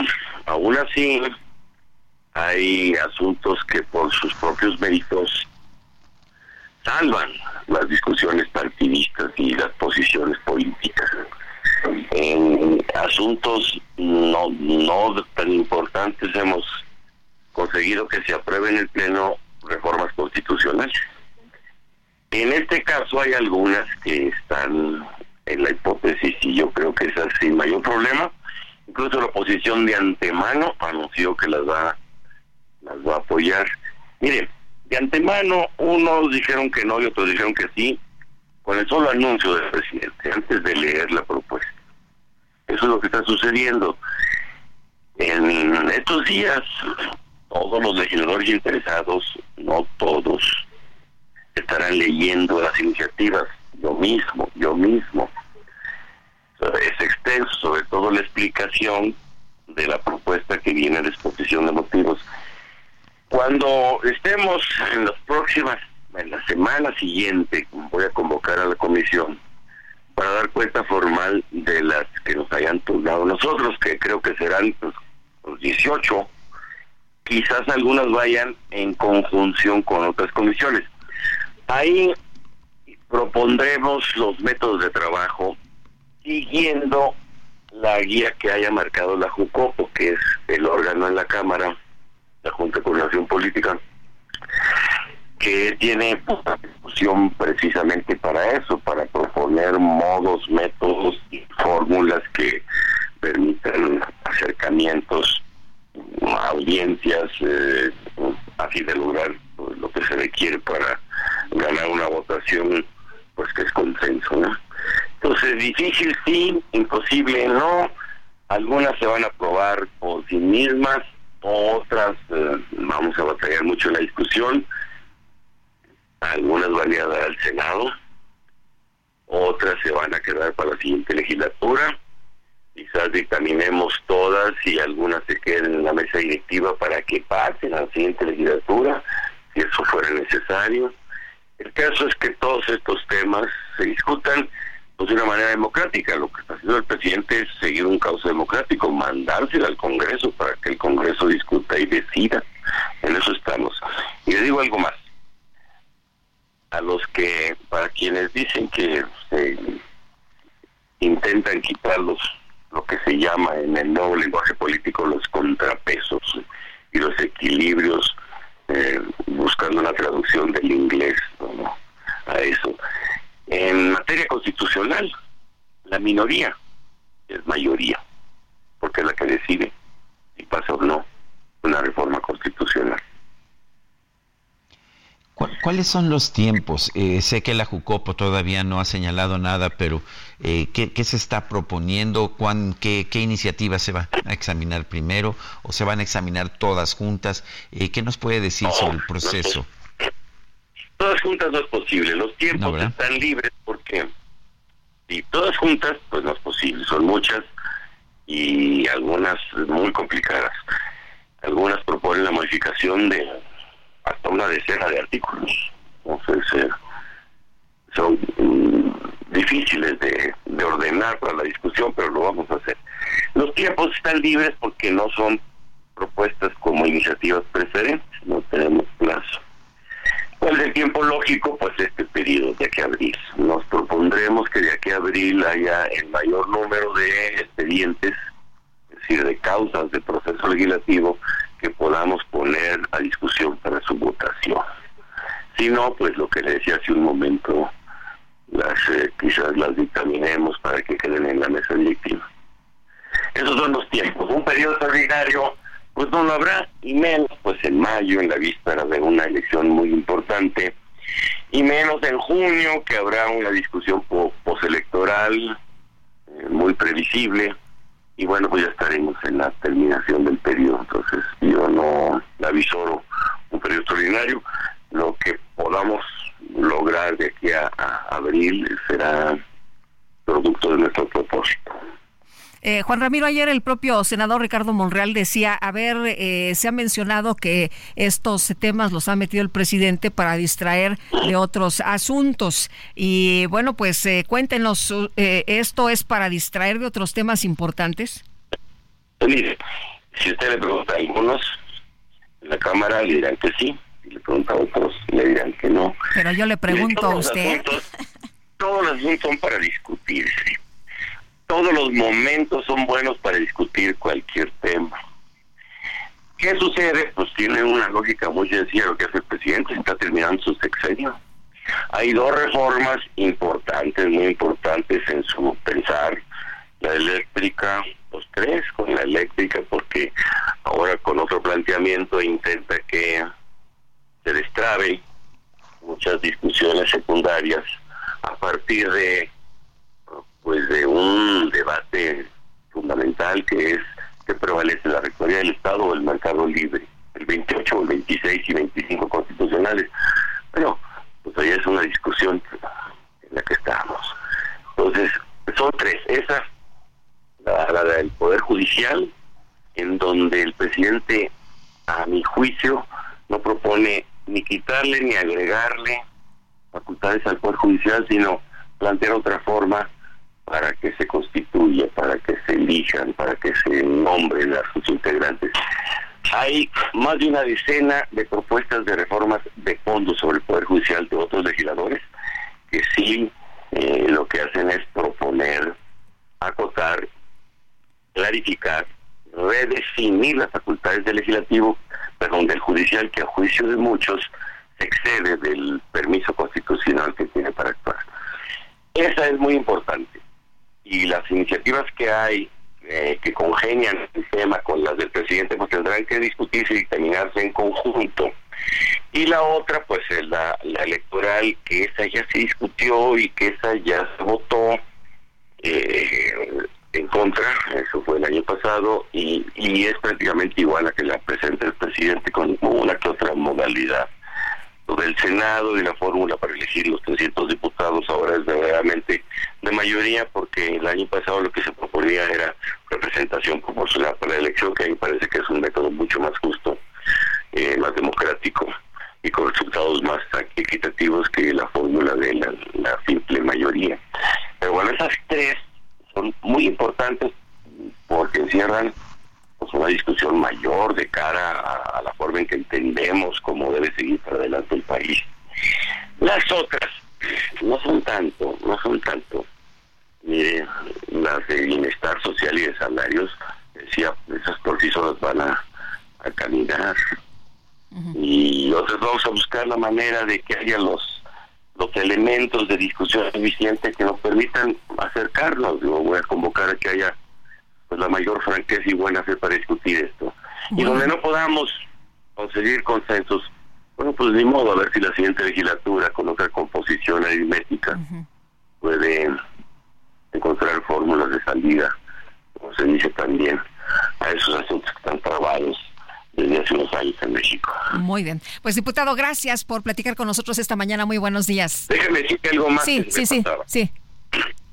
aún así hay asuntos que por sus propios méritos salvan las discusiones partidistas y las posiciones políticas. En asuntos no, no tan importantes hemos conseguido que se aprueben en el Pleno reformas constitucionales. En este caso hay algunas que están en la hipótesis y yo creo que esas sin mayor problema. Incluso la oposición de antemano anunció que las va, las va a apoyar. Miren, de antemano unos dijeron que no y otros dijeron que sí, con el solo anuncio del presidente, antes de leer la propuesta. Eso es lo que está sucediendo. En estos días, todos los legisladores interesados, no todos, estarán leyendo las iniciativas. Yo mismo, yo mismo. Es extenso, sobre todo la explicación de la propuesta que viene de exposición de motivos. Cuando estemos en las próximas, en la semana siguiente, voy a convocar a la comisión para dar cuenta formal de las que nos hayan turnado nosotros, que creo que serán los 18. Quizás algunas vayan en conjunción con otras comisiones. Ahí propondremos los métodos de trabajo siguiendo la guía que haya marcado la JUCOPO, que es el órgano en la Cámara, la Junta de Coordinación Política, que tiene una discusión precisamente para eso, para proponer modos, métodos y fórmulas que permitan acercamientos audiencias, eh, así de lograr lo que se requiere para ganar una votación, pues que es consenso, ¿no? Entonces, difícil sí, imposible no. Algunas se van a aprobar por sí mismas, otras eh, vamos a batallar mucho en la discusión. Algunas van a ir al Senado, otras se van a quedar para la siguiente legislatura. Quizás dictaminemos todas y algunas se queden en la mesa directiva para que pasen a la siguiente legislatura, si eso fuera necesario. El caso es que todos estos temas se discutan pues, de una manera democrática. Lo que está haciendo el presidente es seguir un cauce democrático, mandárselo al Congreso para que el Congreso discuta y decida. En eso estamos. Y le digo algo más. A los que, para quienes dicen que intentan quitarlos lo que se llama en el nuevo lenguaje político los contrapesos y los equilibrios, eh, buscando una traducción del inglés a eso. En materia constitucional, la minoría es mayoría, porque es la que decide si pasa o no una reforma constitucional. ¿Cuáles son los tiempos? Eh, sé que la Jucopo todavía no ha señalado nada, pero eh, ¿qué, ¿qué, se está proponiendo? ¿Cuán, qué, qué, iniciativas se va a examinar primero o se van a examinar todas juntas? Eh, ¿Qué nos puede decir no, sobre el proceso? No, todas juntas no es posible. Los tiempos no, están libres porque si todas juntas, pues no es posible. Son muchas y algunas muy complicadas. Algunas proponen la modificación de hasta una decena de artículos. Entonces, eh, son mm, difíciles de, de, ordenar para la discusión, pero lo vamos a hacer. Los tiempos están libres porque no son propuestas como iniciativas preferentes, no tenemos plazo. el tiempo lógico, pues este periodo de aquí a abril. Nos propondremos que de aquí a abril haya el mayor número de expedientes, es decir, de causas de proceso legislativo que podamos poner a discusión para su votación. Si no, pues lo que le decía hace un momento, las eh, quizás las dictaminemos para que queden en la mesa directiva. Esos son los tiempos. Un periodo extraordinario, pues no lo habrá, y menos pues en mayo, en la víspera de una elección muy importante, y menos en junio, que habrá una discusión postelectoral eh, muy previsible, y bueno, pues ya estaremos en la terminación del periodo, entonces yo no avisoro un periodo extraordinario, lo que podamos lograr de aquí a, abril será producto de nuestro propósito. Eh, Juan Ramiro, ayer el propio senador Ricardo Monreal decía, a ver, eh, se ha mencionado que estos temas los ha metido el presidente para distraer de otros asuntos. Y bueno, pues eh, cuéntenos, ¿esto es para distraer de otros temas importantes? Mire, si usted le pregunta a algunos, en la Cámara le dirán que sí, le pregunta a otros, le dirán que no. Pero yo le pregunto a usted. todos los asuntos son para discutirse. Todos los momentos son buenos para discutir cualquier tema. ¿Qué sucede? Pues tiene una lógica muy sencilla lo que hace el presidente, está terminando su sexenio. Hay dos reformas importantes, muy importantes en su pensar. La eléctrica, pues tres con la eléctrica, porque ahora con otro planteamiento intenta que se destrabe muchas discusiones secundarias a partir de pues de un debate fundamental que es que prevalece la rectoría del Estado o el mercado libre, el 28, el 26 y 25 constitucionales. Pero pues ahí es una discusión en la que estamos. Entonces, son tres. Esa, la, la del Poder Judicial, en donde el presidente, a mi juicio, no propone ni quitarle ni agregarle facultades al Poder Judicial, sino plantear otra forma para que se constituya, para que se elijan, para que se nombren a sus integrantes. Hay más de una decena de propuestas de reformas de fondo sobre el Poder Judicial de otros legisladores que sí eh, lo que hacen es proponer, acotar, clarificar, redefinir las facultades del legislativo perdón, del judicial que a juicio de muchos excede del permiso constitucional que tiene para actuar. Esa es muy importante. Y las iniciativas que hay eh, que congenian el tema con las del presidente pues tendrán que discutirse y dictaminarse en conjunto. Y la otra, pues es la, la electoral, que esa ya se discutió y que esa ya se votó. Eh, en contra, eso fue el año pasado, y, y es prácticamente igual a que la presenta el presidente con una que otra modalidad. Del Senado y la fórmula para elegir los 300 diputados ahora es verdaderamente de mayoría porque el año pasado lo que se proponía era representación proporcional para la elección, que a mí parece que es un método mucho más justo, eh, más democrático y con resultados más equitativos que la fórmula de la, la simple mayoría. Pero bueno, esas tres son muy importantes porque encierran pues, una discusión mayor de cara a, la forma en que entendemos cómo debe seguir para adelante el país. Las otras no son tanto, no son tanto. Mire, las de bienestar social y de salarios, decía, esas por sí solas van a, caminar. Y otras vamos a buscar la manera de que haya los los elementos de discusión eficiente que nos permitan acercarnos. Yo voy a convocar a que haya pues la mayor franqueza y buena fe para discutir esto. Y donde no podamos conseguir consensos, bueno, pues ni modo, a ver si la siguiente legislatura, con otra composición aritmética, puede encontrar fórmulas de salida, como se dice también, a esos asuntos que están trabados desde hace unos años en México. Muy bien. Pues diputado, gracias por platicar con nosotros esta mañana. Muy buenos días. Déjeme decir algo más. Sí, sí, sí, sí.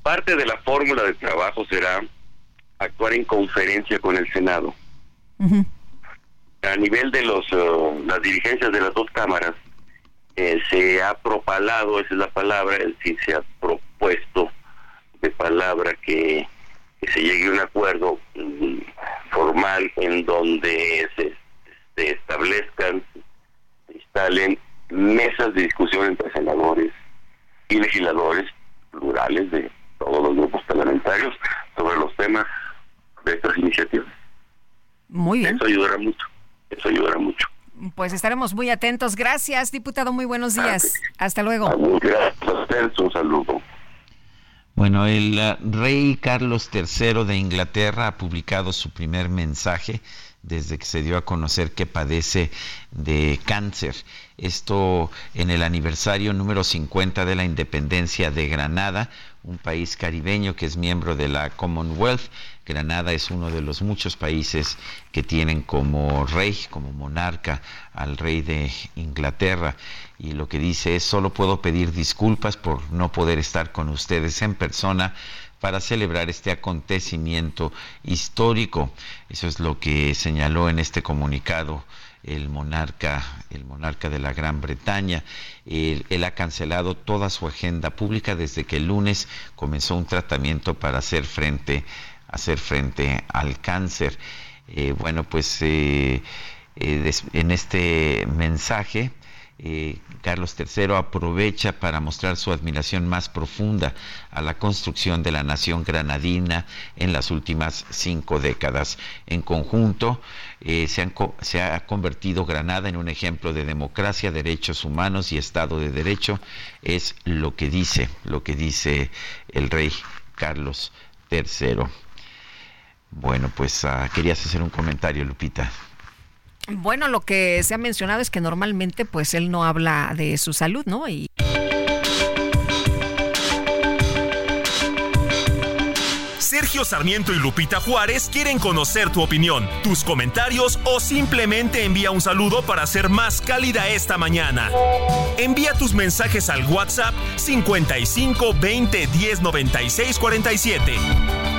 Parte de la fórmula de trabajo será actuar en conferencia con el Senado. A nivel de los uh, las dirigencias de las dos cámaras, eh, se ha propalado, esa es la palabra, es decir, se ha propuesto de palabra que, que se llegue a un acuerdo mm, formal en donde se establezcan, se instalen mesas de discusión entre senadores y legisladores plurales de todos los grupos parlamentarios sobre los temas de estas iniciativas. Muy bien. Eso ayudará mucho, eso ayudará mucho. Pues estaremos muy atentos. Gracias, diputado. Muy buenos días. Hasta luego. Gracias a ustedes. Un saludo. Bueno, el uh, rey Carlos III de Inglaterra ha publicado su primer mensaje desde que se dio a conocer que padece de cáncer. Esto en el aniversario número 50 de la independencia de Granada, un país caribeño que es miembro de la Commonwealth. Granada es uno de los muchos países que tienen como rey, como monarca al rey de Inglaterra. Y lo que dice es, solo puedo pedir disculpas por no poder estar con ustedes en persona para celebrar este acontecimiento histórico. Eso es lo que señaló en este comunicado el monarca, el monarca de la Gran Bretaña. Él, él, ha cancelado toda su agenda pública desde que el lunes comenzó un tratamiento para hacer frente, hacer frente al cáncer. Eh, bueno, pues eh, eh, en este mensaje eh, Carlos III aprovecha para mostrar su admiración más profunda a la construcción de la nación granadina en las últimas cinco décadas. En conjunto, eh, se, ha convertido Granada en un ejemplo de democracia, derechos humanos y Estado de Derecho. Es lo que dice, lo que dice el rey Carlos III. Bueno, pues uh, querías hacer un comentario, Lupita. Bueno, lo que se ha mencionado es que normalmente pues él no habla de su salud, ¿no? Sergio Sarmiento y Lupita Juárez quieren conocer tu opinión, tus comentarios o simplemente envía un saludo para ser más cálida esta mañana. Envía tus mensajes al WhatsApp 55 20 10 96 47.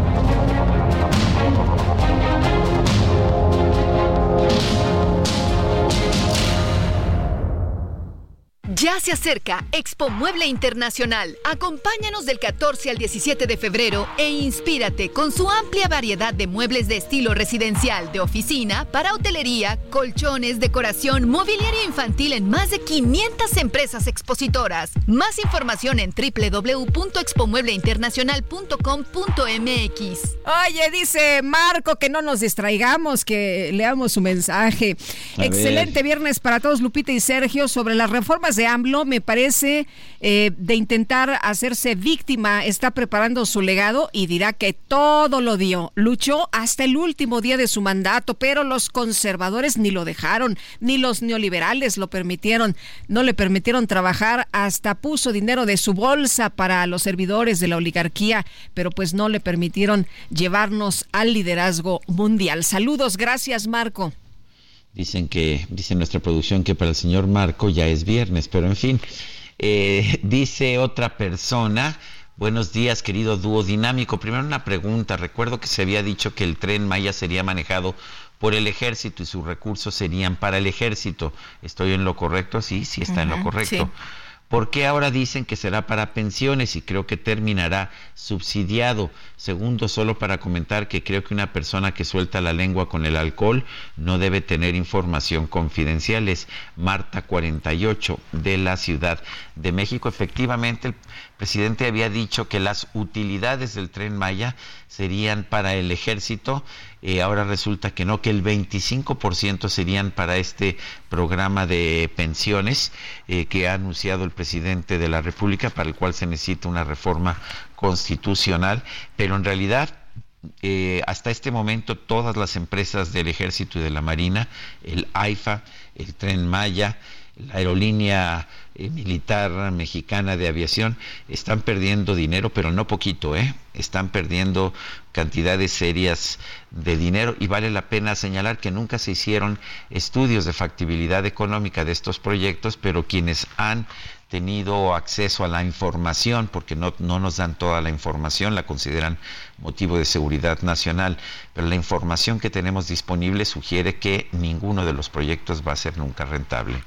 Ya se acerca Expo Mueble Internacional. Acompáñanos del 14 al 17 de febrero e inspírate con su amplia variedad de muebles de estilo residencial, de oficina, para hotelería, colchones, decoración, mobiliario infantil en más de 500 empresas expositoras. Más información en www.expomuebleinternacional.com.mx. Oye, dice Marco que no nos distraigamos, que leamos su mensaje. A Excelente ver. viernes para todos, Lupita y Sergio, sobre las reformas de AMLO, me parece, eh, de intentar hacerse víctima, está preparando su legado y dirá que todo lo dio. Luchó hasta el último día de su mandato, pero los conservadores ni lo dejaron, ni los neoliberales lo permitieron. No le permitieron trabajar, hasta puso dinero de su bolsa para los servidores de la oligarquía, pero pues no le permitieron llevarnos al liderazgo mundial. Saludos, gracias Marco. Dicen que, dice nuestra producción que para el señor Marco ya es viernes, pero en fin, eh, dice otra persona, buenos días querido dúo dinámico. Primero una pregunta, recuerdo que se había dicho que el tren Maya sería manejado por el ejército y sus recursos serían para el ejército. ¿Estoy en lo correcto? Sí, sí está uh -huh, en lo correcto. Sí. ¿Por qué ahora dicen que será para pensiones y creo que terminará subsidiado? Segundo, solo para comentar que creo que una persona que suelta la lengua con el alcohol no debe tener información confidencial. Es Marta 48 de la Ciudad de México. Efectivamente, presidente había dicho que las utilidades del tren Maya serían para el ejército. Eh, ahora resulta que no, que el 25% serían para este programa de pensiones eh, que ha anunciado el presidente de la República, para el cual se necesita una reforma constitucional, pero en realidad eh, hasta este momento todas las empresas del ejército y de la marina, el AIFA, el tren Maya, la aerolínea militar mexicana de aviación están perdiendo dinero, pero no poquito, ¿eh? Están perdiendo cantidades serias de dinero y vale la pena señalar que nunca se hicieron estudios de factibilidad económica de estos proyectos, pero quienes han tenido acceso a la información, porque no, no nos dan toda la información, la consideran motivo de seguridad nacional, pero la información que tenemos disponible sugiere que ninguno de los proyectos va a ser nunca rentable.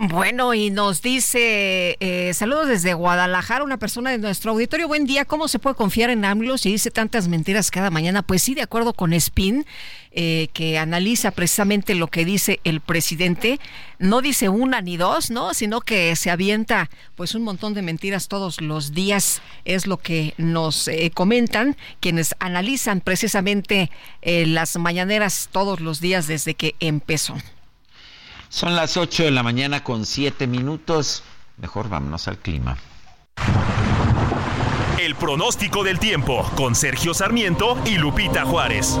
Bueno, y nos dice, eh, saludos desde Guadalajara, una persona de nuestro auditorio. Buen día, ¿cómo se puede confiar en AMLO si dice tantas mentiras cada mañana? Pues sí, de acuerdo con Spin, eh, que analiza precisamente lo que dice el presidente. No dice una ni dos, ¿no? Sino que se avienta pues un montón de mentiras todos los días. Es lo que nos eh, comentan quienes analizan precisamente las mañaneras todos los días desde que empezó. Son las 8 de la mañana con 7 minutos. Mejor vámonos al clima. El pronóstico del tiempo con Sergio Sarmiento y Lupita Juárez.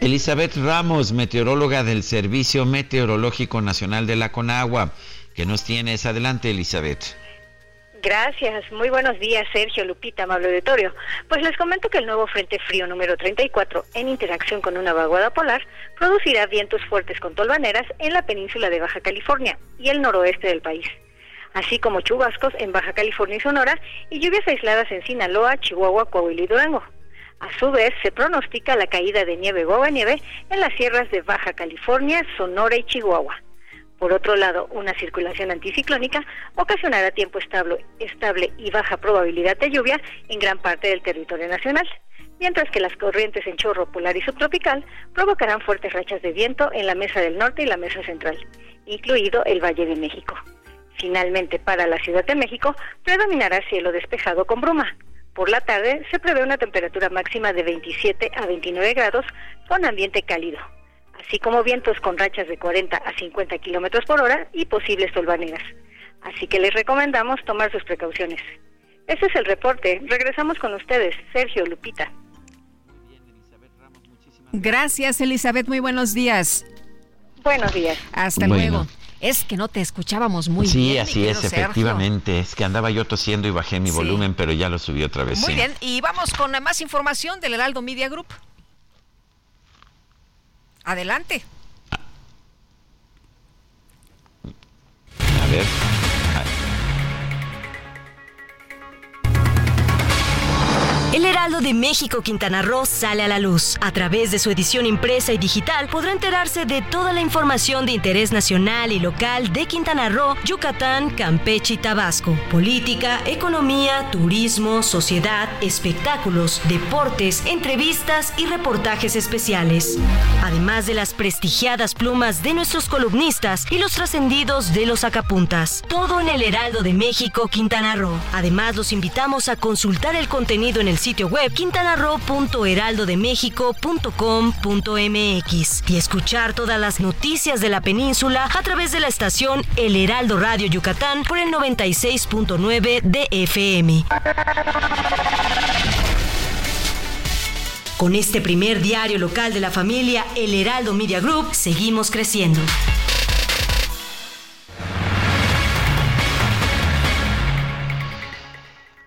Elizabeth Ramos, meteoróloga del Servicio Meteorológico Nacional de la Conagua. ¿Qué nos tienes? Adelante, Elizabeth. Gracias. Muy buenos días, Sergio, Lupita, amable auditorio. Pues les comento que el nuevo Frente Frío número 34, en interacción con una vaguada polar, producirá vientos fuertes con tolvaneras en la península de Baja California y el noroeste del país, así como chubascos en Baja California y Sonora y lluvias aisladas en Sinaloa, Chihuahua, Coahuila y Durango. A su vez, se pronostica la caída de nieve o nieve en las sierras de Baja California, Sonora y Chihuahua. Por otro lado, una circulación anticiclónica ocasionará tiempo estable, estable y baja probabilidad de lluvia en gran parte del territorio nacional, mientras que las corrientes en chorro polar y subtropical provocarán fuertes rachas de viento en la mesa del norte y la mesa central, incluido el Valle de México. Finalmente, para la Ciudad de México, predominará cielo despejado con bruma. Por la tarde se prevé una temperatura máxima de 27 a 29 grados con ambiente cálido así como vientos con rachas de 40 a 50 kilómetros por hora y posibles tolvaneras. Así que les recomendamos tomar sus precauciones. Ese es el reporte. Regresamos con ustedes, Sergio Lupita. Gracias, Elizabeth. Muy buenos días. Buenos días. Hasta luego. Es que no te escuchábamos muy bien. Sí, así es, efectivamente. Es que andaba yo tosiendo y bajé mi volumen, pero ya lo subí otra vez. Muy bien, y vamos con más información del Heraldo Media Group. Adelante. A ver. El Heraldo de México Quintana Roo sale a la luz. A través de su edición impresa y digital podrá enterarse de toda la información de interés nacional y local de Quintana Roo, Yucatán, Campeche y Tabasco. Política, economía, turismo, sociedad, espectáculos, deportes, entrevistas y reportajes especiales. Además de las prestigiadas plumas de nuestros columnistas y los trascendidos de los acapuntas. Todo en el Heraldo de México Quintana Roo. Además los invitamos a consultar el contenido en el sitio web quintanarro.heraldodemexico.com.mx y escuchar todas las noticias de la península a través de la estación El Heraldo Radio Yucatán por el 96.9 de FM. Con este primer diario local de la familia El Heraldo Media Group, seguimos creciendo.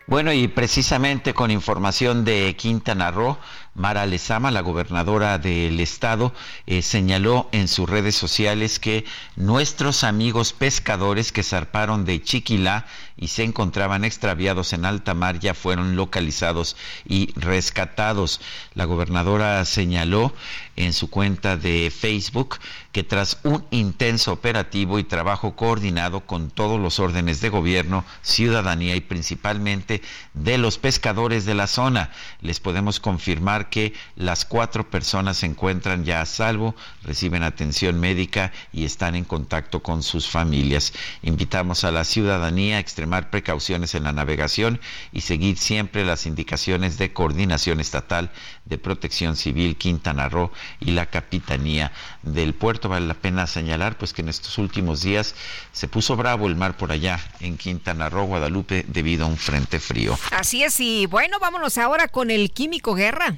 Bueno, y precisamente con información de Quintana Roo, Mara Lezama, la gobernadora del estado, eh, señaló en sus redes sociales que nuestros amigos pescadores que zarparon de Chiquilá y se encontraban extraviados en alta mar ya fueron localizados y rescatados. La gobernadora señaló en su cuenta de Facebook que tras un intenso operativo y trabajo coordinado con todos los órdenes de gobierno, ciudadanía y principalmente de los pescadores de la zona, les podemos confirmar que las cuatro personas se encuentran ya a salvo, reciben atención médica y están en contacto con sus familias. Invitamos a la ciudadanía a extremar precauciones en la navegación y seguir siempre las indicaciones de coordinación estatal de protección civil Quintana Roo y la Capitanía del Puerto. Vale la pena señalar pues que en estos últimos días se puso bravo el mar por allá en Quintana Roo, Guadalupe, debido a un frente frío. Así es, y bueno, vámonos ahora con el Químico Guerra.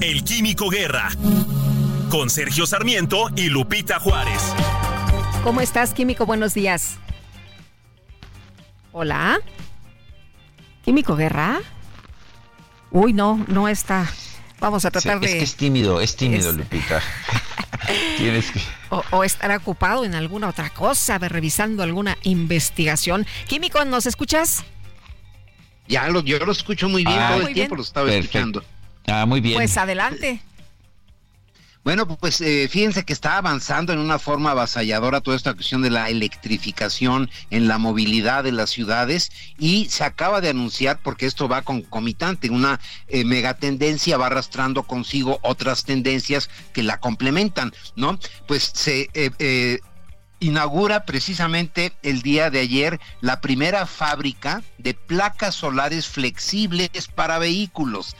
El Químico Guerra, con Sergio Sarmiento y Lupita Juárez. ¿Cómo estás, Químico? Buenos días. Hola. ¿Químico Guerra? Uy, no, no está. Vamos a tratar de. Es que es tímido, es tímido, Lupita. Tienes que. O, o, estará ocupado en alguna otra cosa, revisando alguna investigación. Químico, ¿nos escuchas? Ya lo, yo lo escucho muy bien, ah, todo el tiempo lo estaba escuchando. Ah, muy bien. Pues adelante. Bueno, pues eh, fíjense que está avanzando en una forma avasalladora toda esta cuestión de la electrificación en la movilidad de las ciudades y se acaba de anunciar, porque esto va concomitante, una eh, megatendencia va arrastrando consigo otras tendencias que la complementan, ¿no? Pues se eh, inaugura precisamente el día de ayer la primera fábrica de placas solares flexibles para vehículos.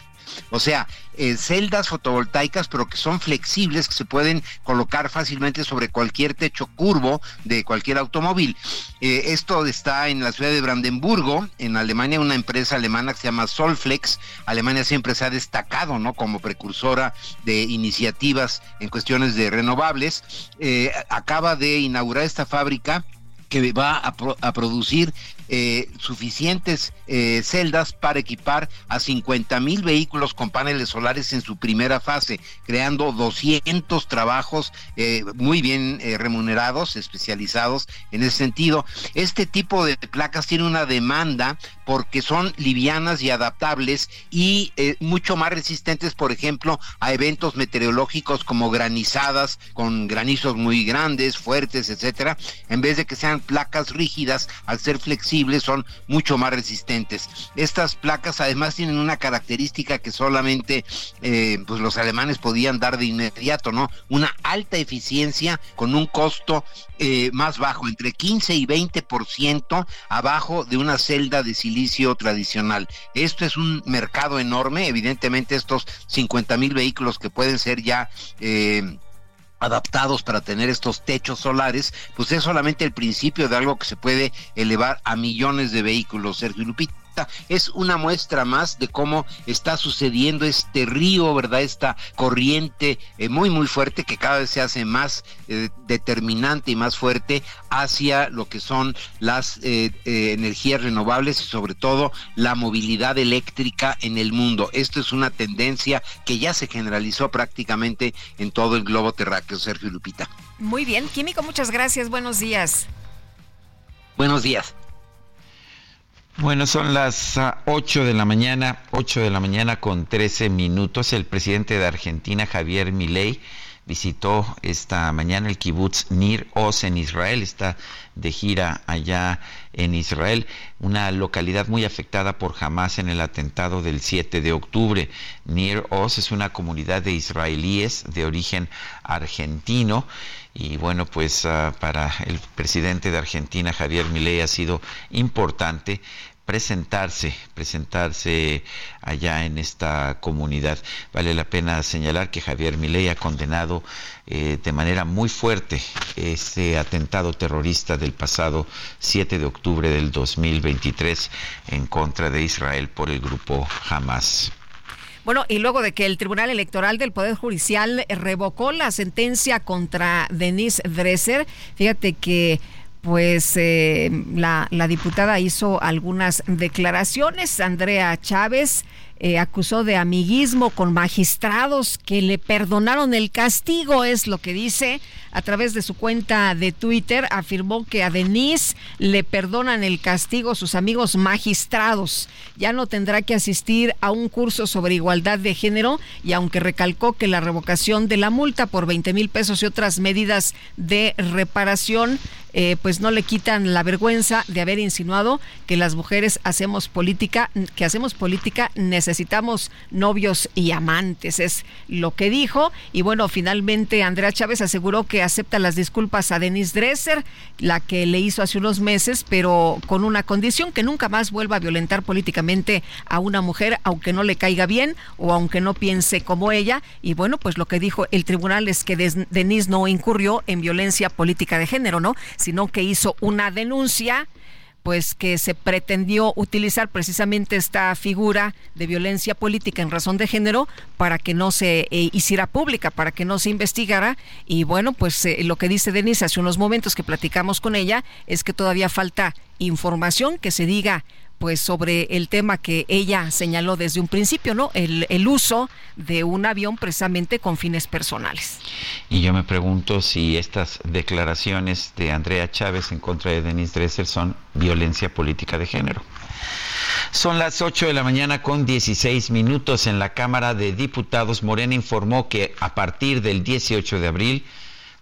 O sea, eh, celdas fotovoltaicas, pero que son flexibles, que se pueden colocar fácilmente sobre cualquier techo curvo de cualquier automóvil. Eh, esto está en la ciudad de Brandenburgo, en Alemania, una empresa alemana que se llama Solflex. Alemania siempre se ha destacado, ¿no? Como precursora de iniciativas en cuestiones de renovables. Eh, acaba de inaugurar esta fábrica que va a, producir eh, suficientes eh, celdas para equipar a 50 mil vehículos con paneles solares en su primera fase, creando 200 trabajos eh, muy bien remunerados, especializados en ese sentido. Este tipo de placas tiene una demanda porque son livianas y adaptables y mucho más resistentes, por ejemplo, a eventos meteorológicos como granizadas, con granizos muy grandes, fuertes, etcétera, en vez de que sean placas rígidas, al ser flexibles son mucho más resistentes. Estas placas además tienen una característica que solamente eh, pues los alemanes podían dar de inmediato, ¿no? Una alta eficiencia con un costo eh, más bajo, entre 15 y 20% abajo de una celda de silicio tradicional. Esto es un mercado enorme, evidentemente estos 50 mil vehículos que pueden ser ya... Eh, adaptados para tener estos techos solares, pues es solamente el principio de algo que se puede elevar a millones de vehículos, Sergio Lupita es una muestra más de cómo está sucediendo este río, ¿verdad? Esta corriente eh, muy, muy fuerte que cada vez se hace más eh, determinante y más fuerte hacia lo que son las eh, energías renovables y sobre todo la movilidad eléctrica en el mundo. Esto es una tendencia que ya se generalizó prácticamente en todo el globo terráqueo, Sergio Lupita. Muy bien, Químico, muchas gracias. Buenos días. Buenos días. Bueno, son las 8 ah, de la mañana, 8 de la mañana con 13 minutos. El presidente de Argentina, Javier Milei, visitó esta mañana el kibbutz Nir Oz en Israel. Está de gira allá en Israel, una localidad muy afectada por Hamas en el atentado del 7 de octubre. Nir Oz es una comunidad de israelíes de origen argentino y bueno, pues ah, para el presidente de Argentina, Javier Milei, ha sido importante presentarse, presentarse allá en esta comunidad. Vale la pena señalar que Javier Milei ha condenado eh, de manera muy fuerte ese atentado terrorista del pasado 7 de octubre del 2023 en contra de Israel por el grupo Hamas. Bueno, y luego de que el Tribunal Electoral del Poder Judicial revocó la sentencia contra Denise Dresser, fíjate que pues eh, la, la diputada hizo algunas declaraciones. Andrea Chávez eh, acusó de amiguismo con magistrados que le perdonaron el castigo, es lo que dice. A través de su cuenta de Twitter afirmó que a Denise le perdonan el castigo sus amigos magistrados. Ya no tendrá que asistir a un curso sobre igualdad de género y aunque recalcó que la revocación de la multa por 20 mil pesos y otras medidas de reparación eh, pues no le quitan la vergüenza de haber insinuado que las mujeres hacemos política, que hacemos política necesitamos novios y amantes, es lo que dijo. Y bueno, finalmente Andrea Chávez aseguró que acepta las disculpas a Denise Dresser, la que le hizo hace unos meses, pero con una condición que nunca más vuelva a violentar políticamente a una mujer, aunque no le caiga bien o aunque no piense como ella. Y bueno, pues lo que dijo el tribunal es que Denise no incurrió en violencia política de género, ¿no? sino que hizo una denuncia pues que se pretendió utilizar precisamente esta figura de violencia política en razón de género para que no se eh, hiciera pública, para que no se investigara. Y bueno, pues eh, lo que dice Denise hace unos momentos que platicamos con ella es que todavía falta información que se diga pues sobre el tema que ella señaló desde un principio, ¿no? El, el, uso de un avión precisamente con fines personales. Y yo me pregunto si estas declaraciones de Andrea Chávez en contra de Denise Dresser son violencia política de género. Son las 8 de la mañana con 16 minutos en la Cámara de Diputados. Morena informó que a partir del 18 de abril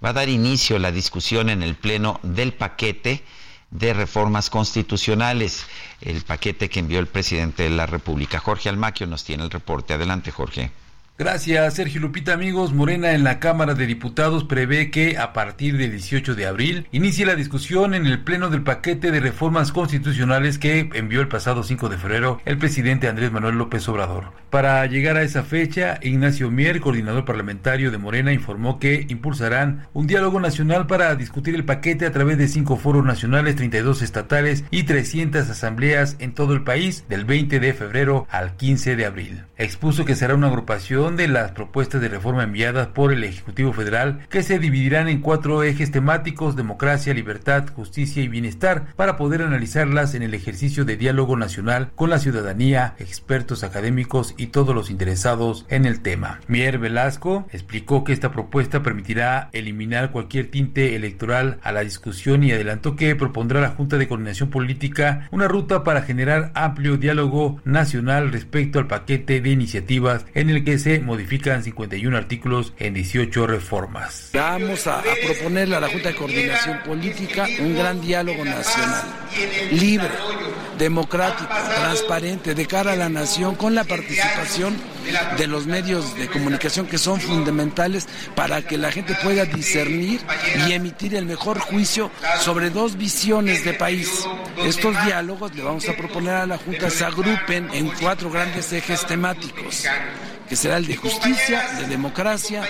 va a dar inicio la discusión en el Pleno del paquete de reformas constitucionales, el paquete que envió el presidente de la República. Jorge Almaquio nos tiene el reporte. Adelante, Jorge. Gracias, Sergio Lupita. Amigos, Morena en la Cámara de Diputados prevé que a partir del 18 de abril inicie la discusión en el Pleno del paquete de reformas constitucionales que envió el pasado 5 de febrero el presidente Andrés Manuel López Obrador. Para llegar a esa fecha, Ignacio Mier, coordinador parlamentario de Morena, informó que impulsarán un diálogo nacional para discutir el paquete a través de cinco foros nacionales, 32 estatales y 300 asambleas en todo el país del 20 de febrero al 15 de abril. Expuso que será una agrupación de las propuestas de reforma enviadas por el Ejecutivo Federal que se dividirán en cuatro ejes temáticos, democracia, libertad, justicia y bienestar, para poder analizarlas en el ejercicio de diálogo nacional con la ciudadanía, expertos académicos y todos los interesados en el tema. Mier Velasco explicó que esta propuesta permitirá eliminar cualquier tinte electoral a la discusión y adelantó que propondrá la Junta de Coordinación Política una ruta para generar amplio diálogo nacional respecto al paquete de iniciativas en el que se modifican 51 artículos en 18 reformas. Vamos a, a proponerle a la Junta de Coordinación Política un gran diálogo nacional, libre, democrático, transparente, de cara a la nación, con la participación de los medios de comunicación que son fundamentales para que la gente pueda discernir y emitir el mejor juicio sobre dos visiones de país. Estos diálogos le vamos a proponer a la Junta se agrupen en cuatro grandes ejes temáticos que será el de justicia, de democracia,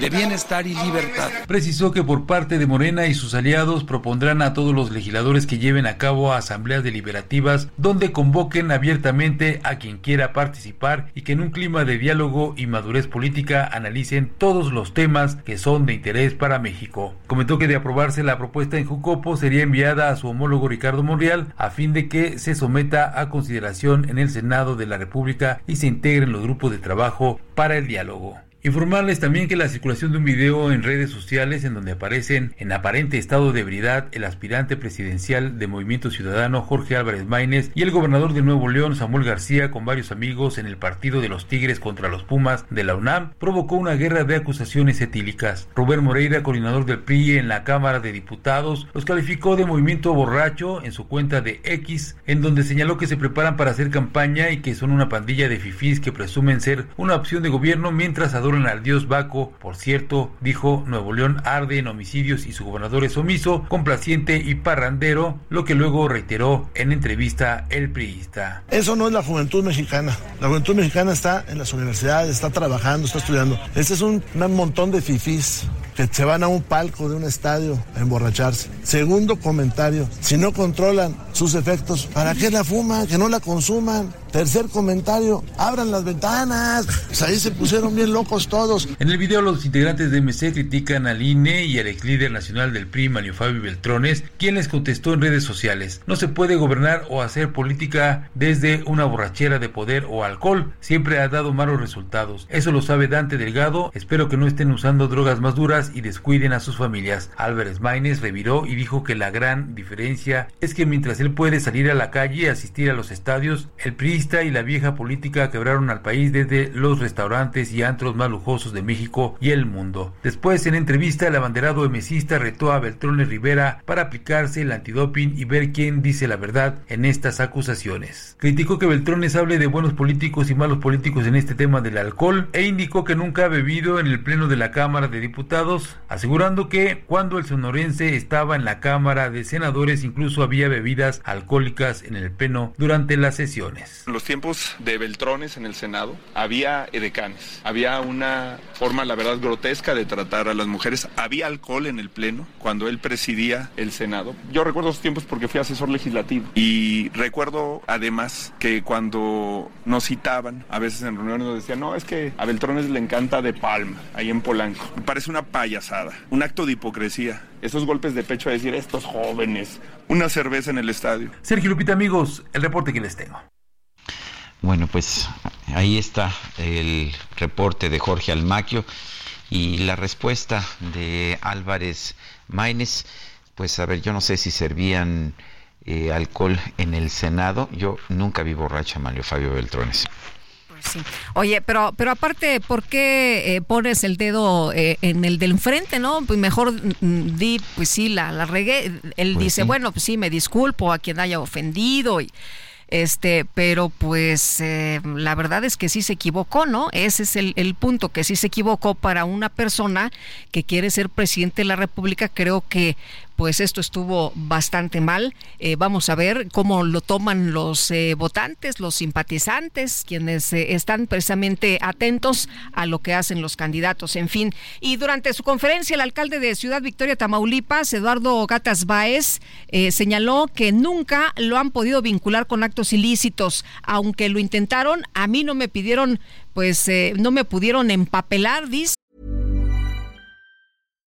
de bienestar y libertad. Precisó que por parte de Morena y sus aliados propondrán a todos los legisladores que lleven a cabo asambleas deliberativas donde convoquen abiertamente a quien quiera participar y que en un clima de diálogo y madurez política analicen todos los temas que son de interés para México. Comentó que de aprobarse la propuesta en Jucopo sería enviada a su homólogo Ricardo Monreal a fin de que se someta a consideración en el Senado de la República y se integren los grupos de trabajo para el diálogo. Informarles también que la circulación de un video en redes sociales en donde aparecen en aparente estado de ebriedad el aspirante presidencial de Movimiento Ciudadano Jorge Álvarez Maínez y el gobernador de Nuevo León Samuel García con varios amigos en el partido de los Tigres contra los Pumas de la UNAM provocó una guerra de acusaciones etílicas. Rubén Moreira, coordinador del PRI en la Cámara de Diputados, los calificó de movimiento borracho en su cuenta de X, en donde señaló que se preparan para hacer campaña y que son una pandilla de fifís que presumen ser una opción de gobierno mientras adoran al dios Baco. Por cierto, dijo Nuevo León arde en homicidios y su gobernador es omiso, complaciente y parrandero, lo que luego reiteró en entrevista el priista. Eso no es la juventud mexicana. La juventud mexicana está en las universidades, está trabajando, está estudiando. Este es un, un montón de fifís que se van a un palco de un estadio a emborracharse. Segundo comentario, si no controlan sus efectos, ¿para qué la fuman? Que no la consuman. Tercer comentario, abran las ventanas. Pues ahí se pusieron bien locos todos. En el video los integrantes de MC critican al INE y al ex líder nacional del PRI, Mario Fabio Beltrones, quien les contestó en redes sociales. No se puede gobernar o hacer política desde una borrachera de poder o alcohol. Siempre ha dado malos resultados. Eso lo sabe Dante Delgado. Espero que no estén usando drogas más duras y descuiden a sus familias. Álvarez Maínez reviró y dijo que la gran diferencia es que mientras él puede salir a la calle y asistir a los estadios, el PRI y la vieja política quebraron al país desde los restaurantes y antros más lujosos de México y el mundo. Después, en entrevista, el abanderado emesista retó a Beltrones Rivera para aplicarse el antidoping y ver quién dice la verdad en estas acusaciones. Criticó que Beltrones hable de buenos políticos y malos políticos en este tema del alcohol e indicó que nunca ha bebido en el pleno de la Cámara de Diputados, asegurando que cuando el sonorense estaba en la Cámara de Senadores incluso había bebidas alcohólicas en el pleno durante las sesiones los tiempos de Beltrones en el Senado había edecanes, había una forma, la verdad, grotesca de tratar a las mujeres, había alcohol en el Pleno cuando él presidía el Senado. Yo recuerdo esos tiempos porque fui asesor legislativo y recuerdo además que cuando nos citaban, a veces en reuniones nos decían, no, es que a Beltrones le encanta de Palma, ahí en Polanco. Me parece una payasada, un acto de hipocresía. Esos golpes de pecho a decir, estos jóvenes, una cerveza en el estadio. Sergio Lupita, amigos, el reporte que les tengo. Bueno, pues ahí está el reporte de Jorge Almaquio y la respuesta de Álvarez Maínez. Pues a ver, yo no sé si servían eh, alcohol en el Senado. Yo nunca vi borracha Mario Fabio Beltrones. Sí. Oye, pero, pero aparte, ¿por qué eh, pones el dedo eh, en el del enfrente, no? Pues mejor mm, di, pues sí, la, la regué. Él Pues dice, sí. bueno, pues sí, me disculpo a quien haya ofendido y este, pero pues eh, la verdad es que sí se equivocó, ¿no? Ese es el, el punto, que sí se equivocó para una persona que quiere ser presidente de la República. Creo que pues esto estuvo bastante mal. Eh, vamos a ver cómo lo toman los eh, votantes, los simpatizantes, quienes eh, están precisamente atentos a lo que hacen los candidatos. En fin, y durante su conferencia, el alcalde de Ciudad Victoria, Tamaulipas, Eduardo Gatas Baez, eh, señaló que nunca lo han podido vincular con actos ilícitos, aunque lo intentaron. A mí no me pidieron, pues no me pudieron empapelar, dice.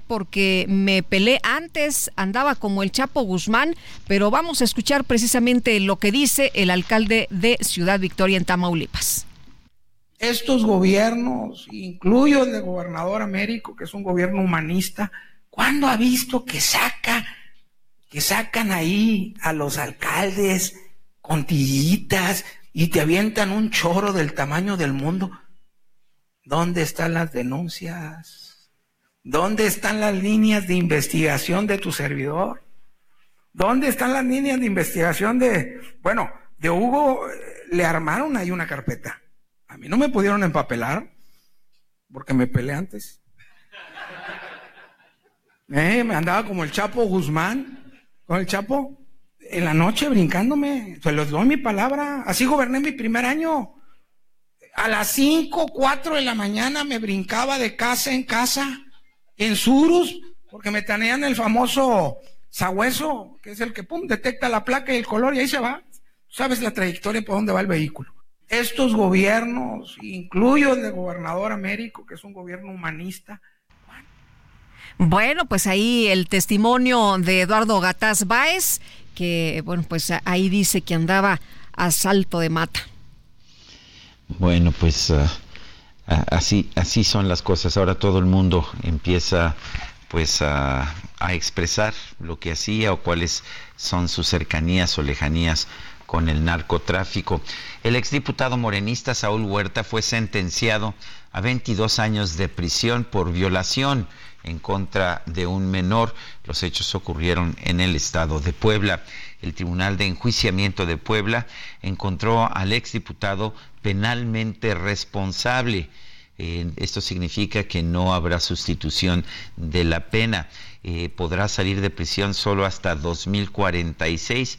Porque me pelé antes, andaba como el Chapo Guzmán, pero vamos a escuchar precisamente lo que dice el alcalde de Ciudad Victoria en Tamaulipas. Estos gobiernos, incluyo el de gobernador Américo, que es un gobierno humanista, ¿cuándo ha visto que saca, que sacan ahí a los alcaldes con tillitas y te avientan un choro del tamaño del mundo? ¿Dónde están las denuncias? ¿Dónde están las líneas de investigación de tu servidor? ¿Dónde están las líneas de investigación de, bueno, de Hugo eh, le armaron ahí una carpeta. A mí no me pudieron empapelar porque me peleé antes. Eh, me andaba como el Chapo Guzmán, con el Chapo, en la noche brincándome. Se los doy mi palabra. Así goberné mi primer año. A las 5, 4 de la mañana me brincaba de casa en casa, en Surus, porque me tanean el famoso sabueso, que es el que pum, detecta la placa y el color y ahí se va. Sabes la trayectoria por dónde va el vehículo. Estos gobiernos, incluyo el de gobernador Américo, que es un gobierno humanista, Bueno, pues ahí el testimonio de Eduardo Gataz Báez, que bueno, pues ahí dice que andaba a salto de mata. Bueno, pues ah, así, así son las cosas. Ahora todo el mundo empieza pues a, a expresar lo que hacía o cuáles son sus cercanías o lejanías con el narcotráfico. El exdiputado morenista Saúl Huerta fue sentenciado a 22 años de prisión por violación en contra de un menor. Los hechos ocurrieron en el estado de Puebla. El Tribunal de Enjuiciamiento de Puebla encontró al exdiputado penalmente responsable. Eh, esto significa que no habrá sustitución de la pena. Eh, podrá salir de prisión solo hasta 2046.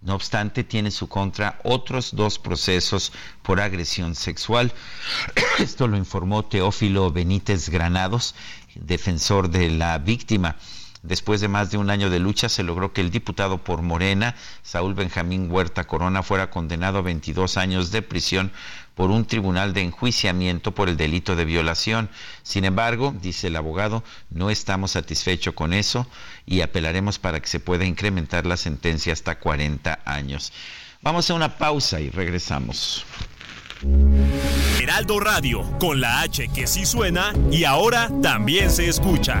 No obstante, tiene en su contra otros dos procesos por agresión sexual. Esto lo informó Teófilo Benítez Granados, defensor de la víctima. Después de más de un año de lucha, se logró que el diputado por Morena, Saúl Benjamín Huerta Corona, fuera condenado a 22 años de prisión por un tribunal de enjuiciamiento por el delito de violación. Sin embargo, dice el abogado, no estamos satisfechos con eso y apelaremos para que se pueda incrementar la sentencia hasta 40 años. Vamos a una pausa y regresamos. Heraldo Radio, con la H que sí suena y ahora también se escucha.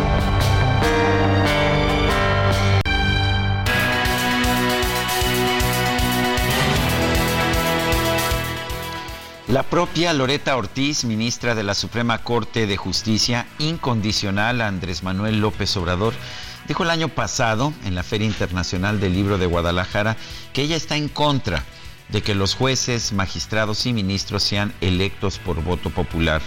La propia Loreta Ortiz, ministra de la Suprema Corte de Justicia, incondicional a Andrés Manuel López Obrador, dijo el año pasado en la Feria Internacional del Libro de Guadalajara que ella está en contra de que los jueces, magistrados y ministros sean electos por voto popular.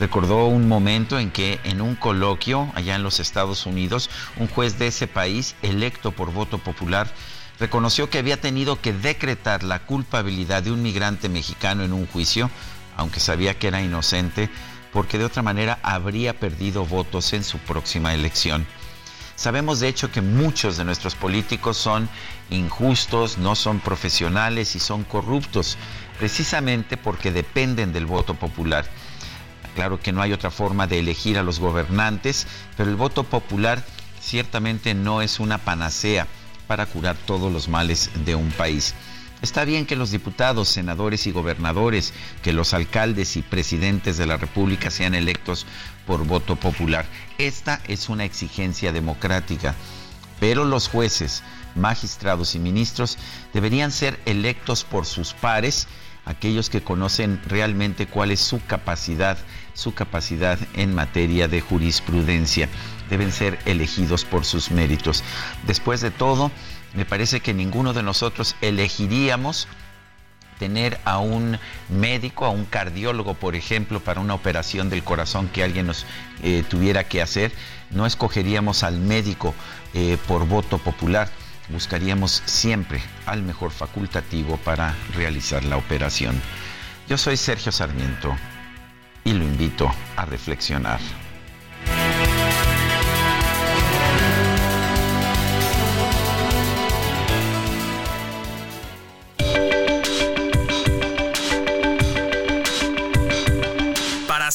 recordó un momento en que en un coloquio allá en los Estados Unidos, un juez de ese país, electo por voto popular, reconoció que había tenido que decretar la culpabilidad de un migrante mexicano en un juicio, aunque sabía que era inocente, porque de otra manera habría perdido votos en su próxima elección. Sabemos de hecho que muchos de nuestros políticos son injustos, no son profesionales y son corruptos, precisamente porque dependen del voto popular. Claro que no hay otra forma de elegir a los gobernantes, pero el voto popular ciertamente no es una panacea para curar todos los males de un país. Está bien que los diputados, senadores y gobernadores, que los alcaldes y presidentes de la República sean electos por voto popular. Esta es una exigencia democrática. Pero los jueces, magistrados y ministros deberían ser electos por sus pares, aquellos que conocen realmente cuál es su capacidad, su capacidad en materia de jurisprudencia. Deben ser elegidos por sus méritos. Después de todo, me parece que ninguno de nosotros elegiríamos tener a un médico, a un cardiólogo, por ejemplo, para una operación del corazón que alguien nos eh, tuviera que hacer, no escogeríamos al médico eh, por voto popular, buscaríamos siempre al mejor facultativo para realizar la operación. Yo soy Sergio Sarmiento y lo invito a reflexionar.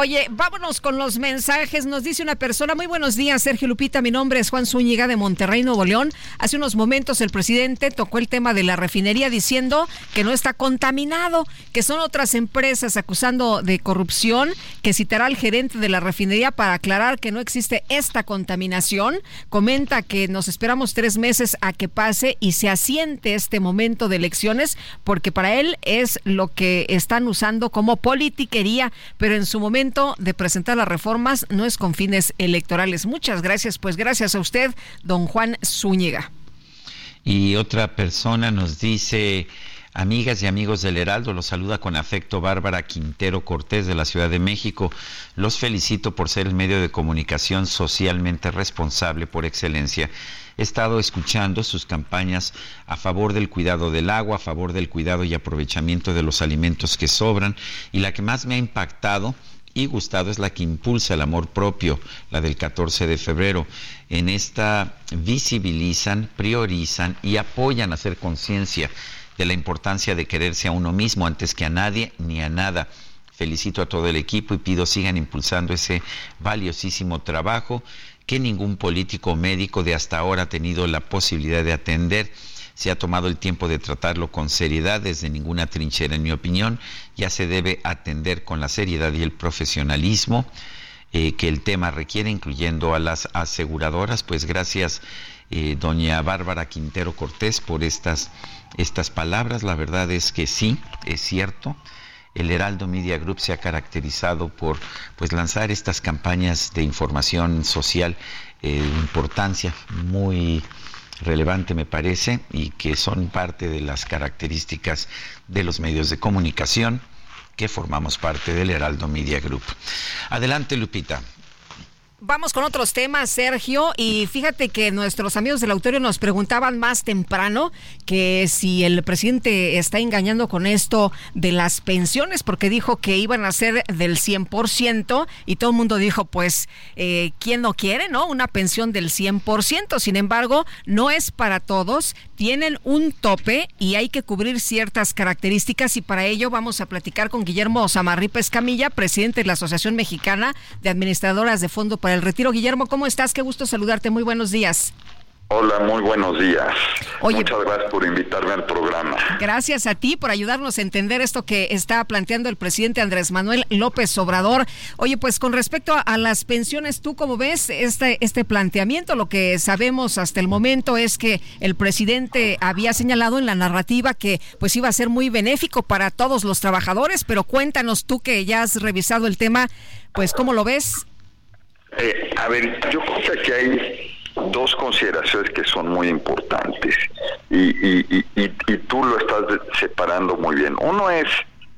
Oye, vámonos con los mensajes. Nos dice una persona, muy buenos días, Sergio Lupita, mi nombre es Juan Zúñiga de Monterrey, Nuevo León. Hace unos momentos el presidente tocó el tema de la refinería diciendo que no está contaminado, que son otras empresas acusando de corrupción, que citará al gerente de la refinería para aclarar que no existe esta contaminación. Comenta que nos esperamos tres meses a que pase y se asiente este momento de elecciones, porque para él es lo que están usando como politiquería, pero en su momento de presentar las reformas no es con fines electorales. Muchas gracias, pues gracias a usted, don Juan Zúñiga. Y otra persona nos dice, amigas y amigos del Heraldo, los saluda con afecto Bárbara Quintero Cortés de la Ciudad de México. Los felicito por ser el medio de comunicación socialmente responsable por excelencia he estado escuchando sus campañas a favor del cuidado del agua, a favor del cuidado y aprovechamiento de los alimentos que sobran y la que más me ha impactado y gustado es la que impulsa el amor propio, la del 14 de febrero. En esta visibilizan, priorizan y apoyan a hacer conciencia de la importancia de quererse a uno mismo antes que a nadie ni a nada. Felicito a todo el equipo y pido sigan impulsando ese valiosísimo trabajo que ningún político médico de hasta ahora ha tenido la posibilidad de atender se ha tomado el tiempo de tratarlo con seriedad desde ninguna trinchera, en mi opinión, ya se debe atender con la seriedad y el profesionalismo eh, que el tema requiere, incluyendo a las aseguradoras. Pues gracias, eh, doña Bárbara Quintero Cortés, por estas, estas palabras. La verdad es que sí, es cierto. El Heraldo Media Group se ha caracterizado por pues lanzar estas campañas de información social eh, de importancia muy relevante me parece y que son parte de las características de los medios de comunicación que formamos parte del Heraldo Media Group. Adelante, Lupita. Vamos con otros temas, Sergio. Y fíjate que nuestros amigos del auditorio nos preguntaban más temprano que si el presidente está engañando con esto de las pensiones, porque dijo que iban a ser del 100% y todo el mundo dijo, pues, eh, ¿quién no quiere, no? Una pensión del 100%. Sin embargo, no es para todos. Tienen un tope y hay que cubrir ciertas características y para ello vamos a platicar con Guillermo Samarripa Escamilla, presidente de la Asociación Mexicana de Administradoras de Fondo el retiro. Guillermo, ¿cómo estás? Qué gusto saludarte. Muy buenos días. Hola, muy buenos días. Muchas gracias por invitarme al programa. Gracias a ti por ayudarnos a entender esto que está planteando el presidente Andrés Manuel López Obrador. Oye, pues con respecto a, las pensiones, ¿tú cómo ves este, este planteamiento? Lo que sabemos hasta el momento es que el presidente había señalado en la narrativa que pues iba a ser muy benéfico para todos los trabajadores, pero cuéntanos tú que ya has revisado el tema, pues ¿cómo lo ves? Eh, a ver, yo creo que aquí hay dos consideraciones que son muy importantes y, tú lo estás separando muy bien. Uno es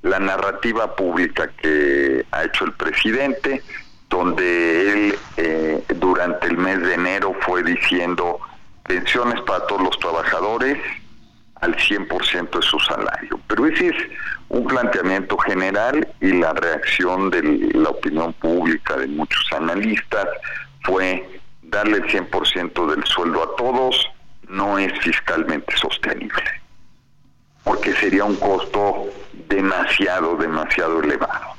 la narrativa pública que ha hecho el presidente, donde él eh, durante el mes de enero fue diciendo pensiones para todos los trabajadores al 100% de su salario. Pero ese es un planteamiento general y la reacción de la opinión pública de muchos analistas fue darle el 100% del sueldo a todos no es fiscalmente sostenible, porque sería un costo demasiado, demasiado elevado.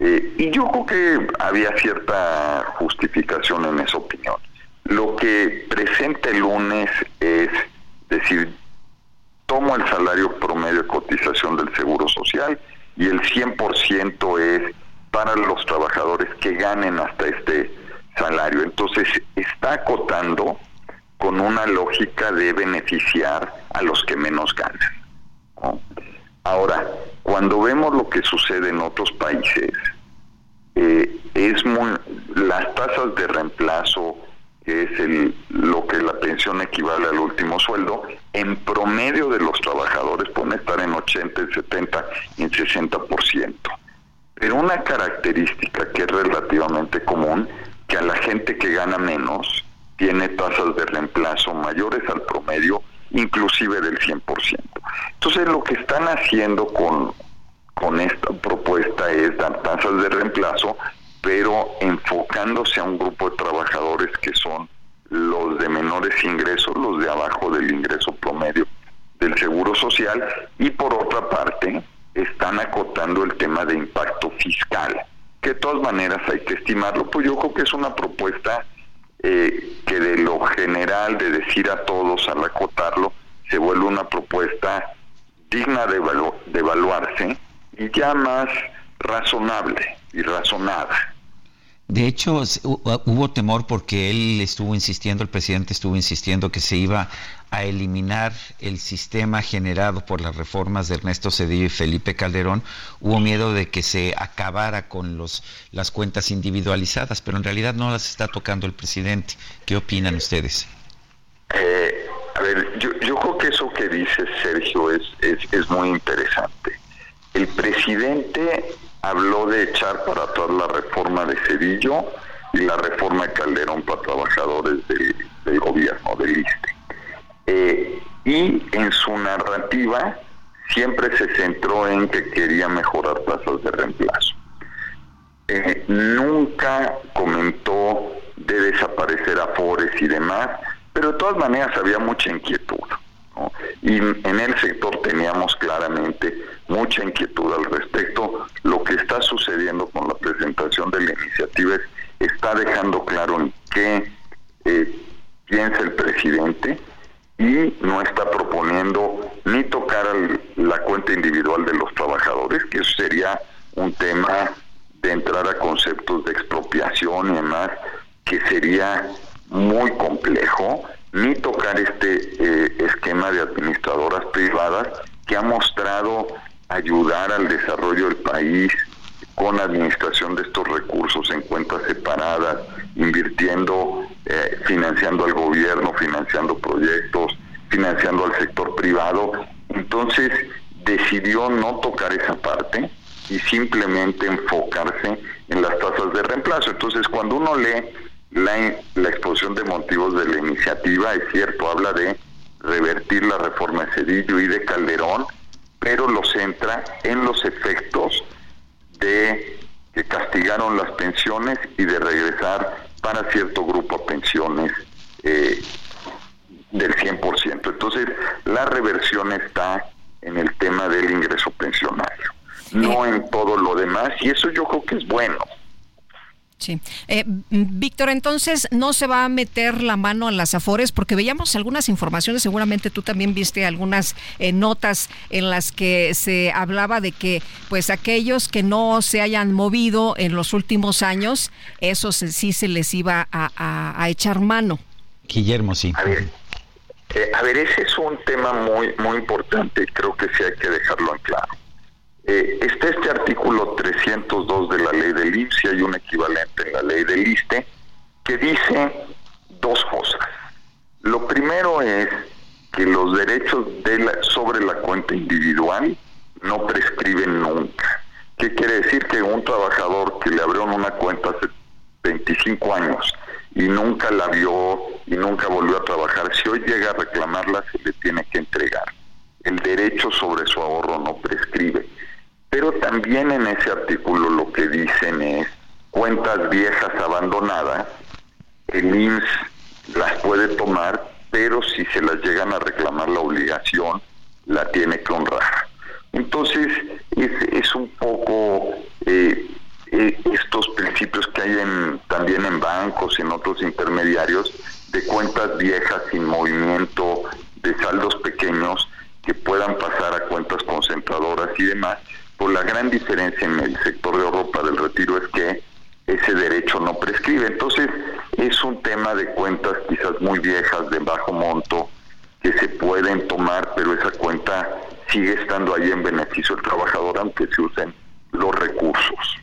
Eh, y yo creo que había cierta justificación en esa opinión. Lo que presenta el lunes es decir, tomo el salario promedio de cotización del Seguro Social y el 100% es para los trabajadores que ganen hasta este salario. Entonces está acotando con una lógica de beneficiar a los que menos ganan. Ahora, cuando vemos lo que sucede en otros países, eh, es muy, las tasas de reemplazo, que es el, lo que la pensión equivale al último sueldo, en promedio de los trabajadores pueden estar en 80, en 70 y en 60%. Pero una característica que es relativamente común que a la gente que gana menos tiene tasas de reemplazo mayores al promedio, inclusive del 100%. Entonces lo que están haciendo con, con esta propuesta es dar tasas de reemplazo, pero enfocándose a un grupo de trabajadores que son los de menores ingresos, los de abajo del ingreso promedio del Seguro Social, y por otra parte están acotando el tema de impacto fiscal que de todas maneras hay que estimarlo, pues yo creo que es una propuesta eh, que de lo general, de decir a todos al acotarlo, se vuelve una propuesta digna de, de evaluarse y ya más razonable y razonada. De hecho, hubo temor porque él estuvo insistiendo, el presidente estuvo insistiendo que se iba a eliminar el sistema generado por las reformas de Ernesto Cedillo y Felipe Calderón. Hubo miedo de que se acabara con los, las cuentas individualizadas, pero en realidad no las está tocando el presidente. ¿Qué opinan ustedes? Eh, a ver, yo, yo, creo que eso que dice Sergio es, es, es muy interesante. El presidente habló de echar para atrás la reforma de Cedillo y la reforma de Calderón para trabajadores del, gobierno, del ISTE. Eh, y en su narrativa siempre se centró en que quería mejorar tasas de reemplazo. Eh, nunca comentó de desaparecer afores y demás, pero de todas maneras había mucha inquietud. Y en el sector teníamos claramente mucha inquietud al respecto. Lo que está sucediendo con la presentación de la iniciativa es, está dejando claro en qué eh, piensa el presidente y no está proponiendo ni tocar la cuenta individual de los trabajadores, que eso sería un tema de entrar a conceptos de expropiación y demás, que sería muy complejo ni tocar este eh, de administradoras privadas que ha mostrado ayudar al desarrollo del país con administración de estos recursos en cuentas separadas, invirtiendo, eh, financiando al gobierno, financiando proyectos, financiando al sector privado. Entonces decidió no tocar esa parte y simplemente enfocarse en las tasas de reemplazo. Entonces cuando uno lee la exposición de motivos de la iniciativa, es cierto, habla de revertir la reforma de Cedillo y de Calderón, pero lo centra en los efectos de que castigaron las pensiones y de regresar para cierto grupo a pensiones eh, del 100%. Entonces, la reversión está en el tema del ingreso pensionario, no en todo lo demás, y eso yo creo que es bueno. Sí. Eh, Víctor, entonces no se va a meter la mano en las afores porque veíamos algunas informaciones, seguramente tú también viste algunas eh, notas en las que se hablaba de que pues aquellos que no se hayan movido en los últimos años, eso sí se les iba a, echar mano. Guillermo, sí. A ver, eh, a ver, ese es un tema muy, muy importante, creo que sí hay que dejarlo en claro. Eh, está este artículo 302 de la ley del IMSS y hay un equivalente en la ley del ISTE que dice dos cosas. Lo primero es que los derechos de la, sobre la cuenta individual no prescriben nunca. ¿Qué quiere decir? Que un trabajador que le abrieron una cuenta hace 25 años y nunca la vio y nunca volvió a trabajar, si hoy llega a reclamarla se le tiene que entregar. El derecho sobre su ahorro no prescribe. Pero también en ese artículo lo que dicen es cuentas viejas abandonadas, el IMSS las puede tomar, pero si se las llegan a reclamar la obligación, la tiene que honrar. Entonces, es, es un poco eh, eh, estos principios que hay en, también en bancos en otros intermediarios de cuentas viejas sin movimiento, de saldos pequeños que puedan pasar a cuentas concentradoras y demás. Por la gran diferencia en el sector de Europa del retiro es que ese derecho no prescribe. Entonces, es un tema de cuentas quizás muy viejas, de bajo monto, que se pueden tomar, pero esa cuenta sigue estando ahí en beneficio del trabajador aunque se usen los recursos.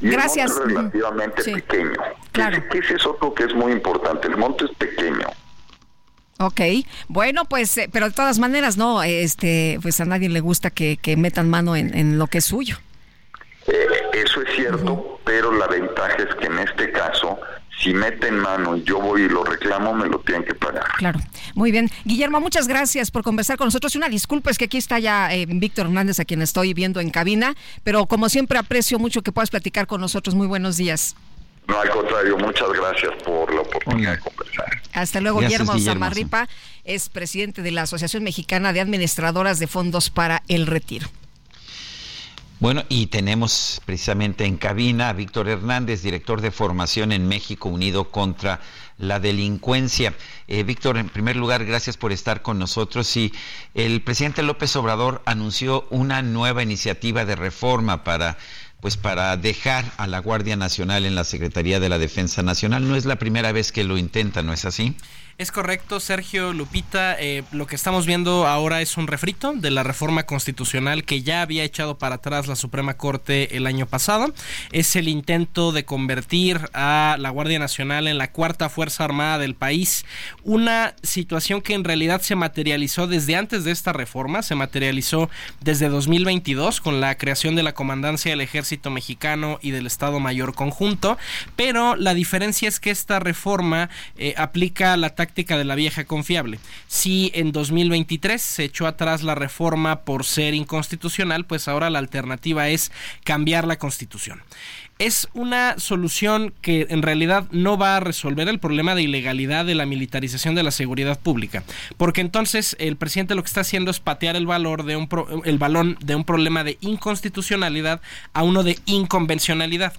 Gracias. es relativamente pequeño. Claro. Que ese es otro que es muy importante. El monto es pequeño. Ok, bueno, pues, eh, pero de todas maneras, no, este, pues a nadie le gusta que, metan mano en, lo que es suyo. Eh, eso es cierto, pero la ventaja es que en este caso si meten mano y yo voy y lo reclamo, me lo tienen que pagar. Claro, muy bien. Guillermo, muchas gracias por conversar con nosotros. Y una disculpa, es que aquí está ya eh, Víctor Hernández, a quien estoy viendo en cabina, pero como siempre aprecio mucho que puedas platicar con nosotros. Muy buenos días. No, al contrario, muchas gracias por la oportunidad de conversar. Hasta luego, Guillermo Zamarripa es presidente de la Asociación Mexicana de Administradoras de Fondos para el Retiro. Bueno, y tenemos precisamente en cabina a Víctor Hernández, director de formación en México Unido contra la Delincuencia. Eh, Víctor, en primer lugar, gracias por estar con nosotros. Y el presidente López Obrador anunció una nueva iniciativa de reforma para pues para dejar a la Guardia Nacional en la Secretaría de la Defensa Nacional. No es la primera vez que lo intenta, ¿no es así? Es correcto, Sergio Lupita. Eh, lo que estamos viendo ahora es un refrito de la reforma constitucional que ya había echado para atrás la Suprema Corte el año pasado. Es el intento de convertir a la Guardia Nacional en la cuarta Fuerza Armada del país. Una situación que en realidad se materializó desde antes de esta reforma, se materializó desde 2022 con la creación de la Comandancia del Ejército Mexicano y del Estado Mayor Conjunto. Pero la diferencia es que esta reforma eh, aplica la de la vieja confiable. Si en 2023 se echó atrás la reforma por ser inconstitucional, pues ahora la alternativa es cambiar la constitución es una solución que en realidad no va a resolver el problema de ilegalidad de la militarización de la seguridad pública, porque entonces el presidente lo que está haciendo es patear el valor de un el balón de un problema de inconstitucionalidad a uno de inconvencionalidad.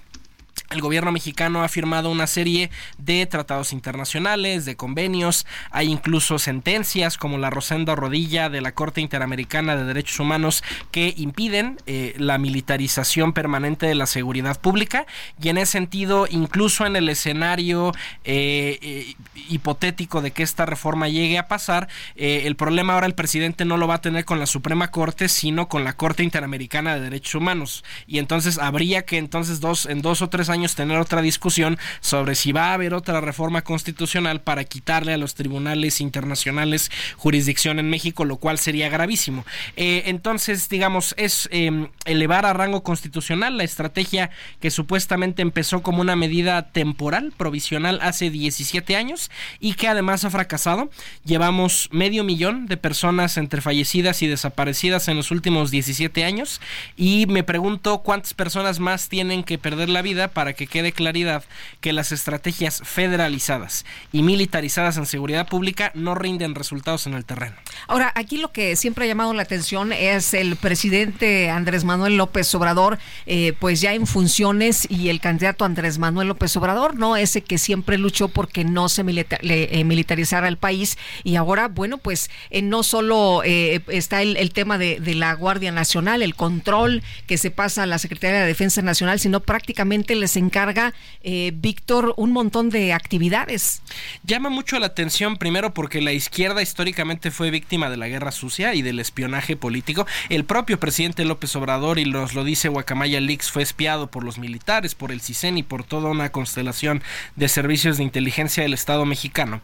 El gobierno mexicano ha firmado una serie de tratados internacionales, de convenios, hay incluso sentencias como la Rosenda Rodilla de la Corte Interamericana de Derechos Humanos que impiden eh, la militarización permanente de la seguridad pública. Y en ese sentido, incluso en el escenario eh, eh, hipotético de que esta reforma llegue a pasar, el problema ahora el presidente no lo va a tener con la Suprema Corte, sino con la Corte Interamericana de Derechos Humanos. Y entonces habría que entonces dos en dos o tres años tener otra discusión sobre si va a haber otra reforma constitucional para quitarle a los tribunales internacionales jurisdicción en México, lo cual sería gravísimo. Eh, entonces, digamos, es em, elevar a rango constitucional la estrategia que supuestamente empezó como una medida temporal, provisional, hace 17 años y que además ha fracasado. Llevamos medio millón de personas entre fallecidas y desaparecidas en los últimos 17 años y me pregunto cuántas personas más tienen que perder la vida para que quede claridad que las estrategias federalizadas y militarizadas en seguridad pública no rinden resultados en el terreno. Ahora, aquí lo que siempre ha llamado la atención es el presidente Andrés Manuel López Obrador, eh, pues ya en funciones y el candidato Andrés Manuel López Obrador, ¿no? Ese que siempre luchó porque no se eh, militarizara el país y ahora, bueno, pues eh, no solo está el, el tema de, de la Guardia Nacional, el control que se pasa a la Secretaría de Defensa Nacional, sino prácticamente les encarga, eh, Víctor, un montón de actividades. Llama mucho la atención, primero porque la izquierda históricamente fue víctima de la guerra sucia y del espionaje político. El propio presidente López Obrador, y nos lo dice Guacamaya Leaks, fue espiado por los militares, por el CISEN y por toda una constelación de servicios de inteligencia del Estado mexicano.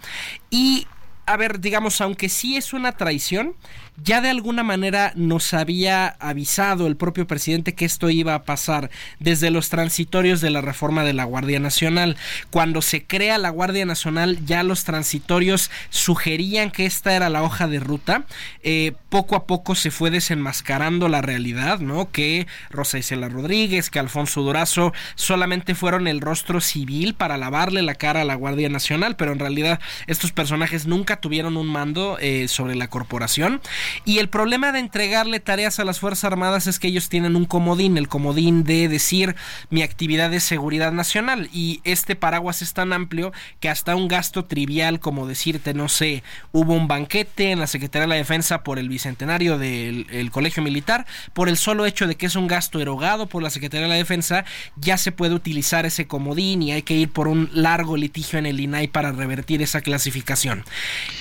Y a ver, digamos, aunque sí es una traición, ya de alguna manera nos había avisado el propio presidente que esto iba a pasar desde los transitorios de la reforma de la Guardia Nacional. Cuando se crea la Guardia Nacional, ya los transitorios sugerían que esta era la hoja de ruta. Eh, poco a poco se fue desenmascarando la realidad, ¿no? Que Rosa Isela Rodríguez, que Alfonso Durazo solamente fueron el rostro civil para lavarle la cara a la Guardia Nacional, pero en realidad estos personajes nunca tuvieron un mando eh, sobre la corporación. Y el problema de entregarle tareas a las Fuerzas Armadas es que ellos tienen un comodín, el comodín de decir mi actividad de seguridad nacional. Y este paraguas es tan amplio que hasta un gasto trivial como decirte, no sé, hubo un banquete en la Secretaría de la Defensa por el bicentenario del Colegio Militar, por el solo hecho de que es un gasto erogado por la Secretaría de la Defensa, ya se puede utilizar ese comodín y hay que ir por un largo litigio en el INAI para revertir esa clasificación.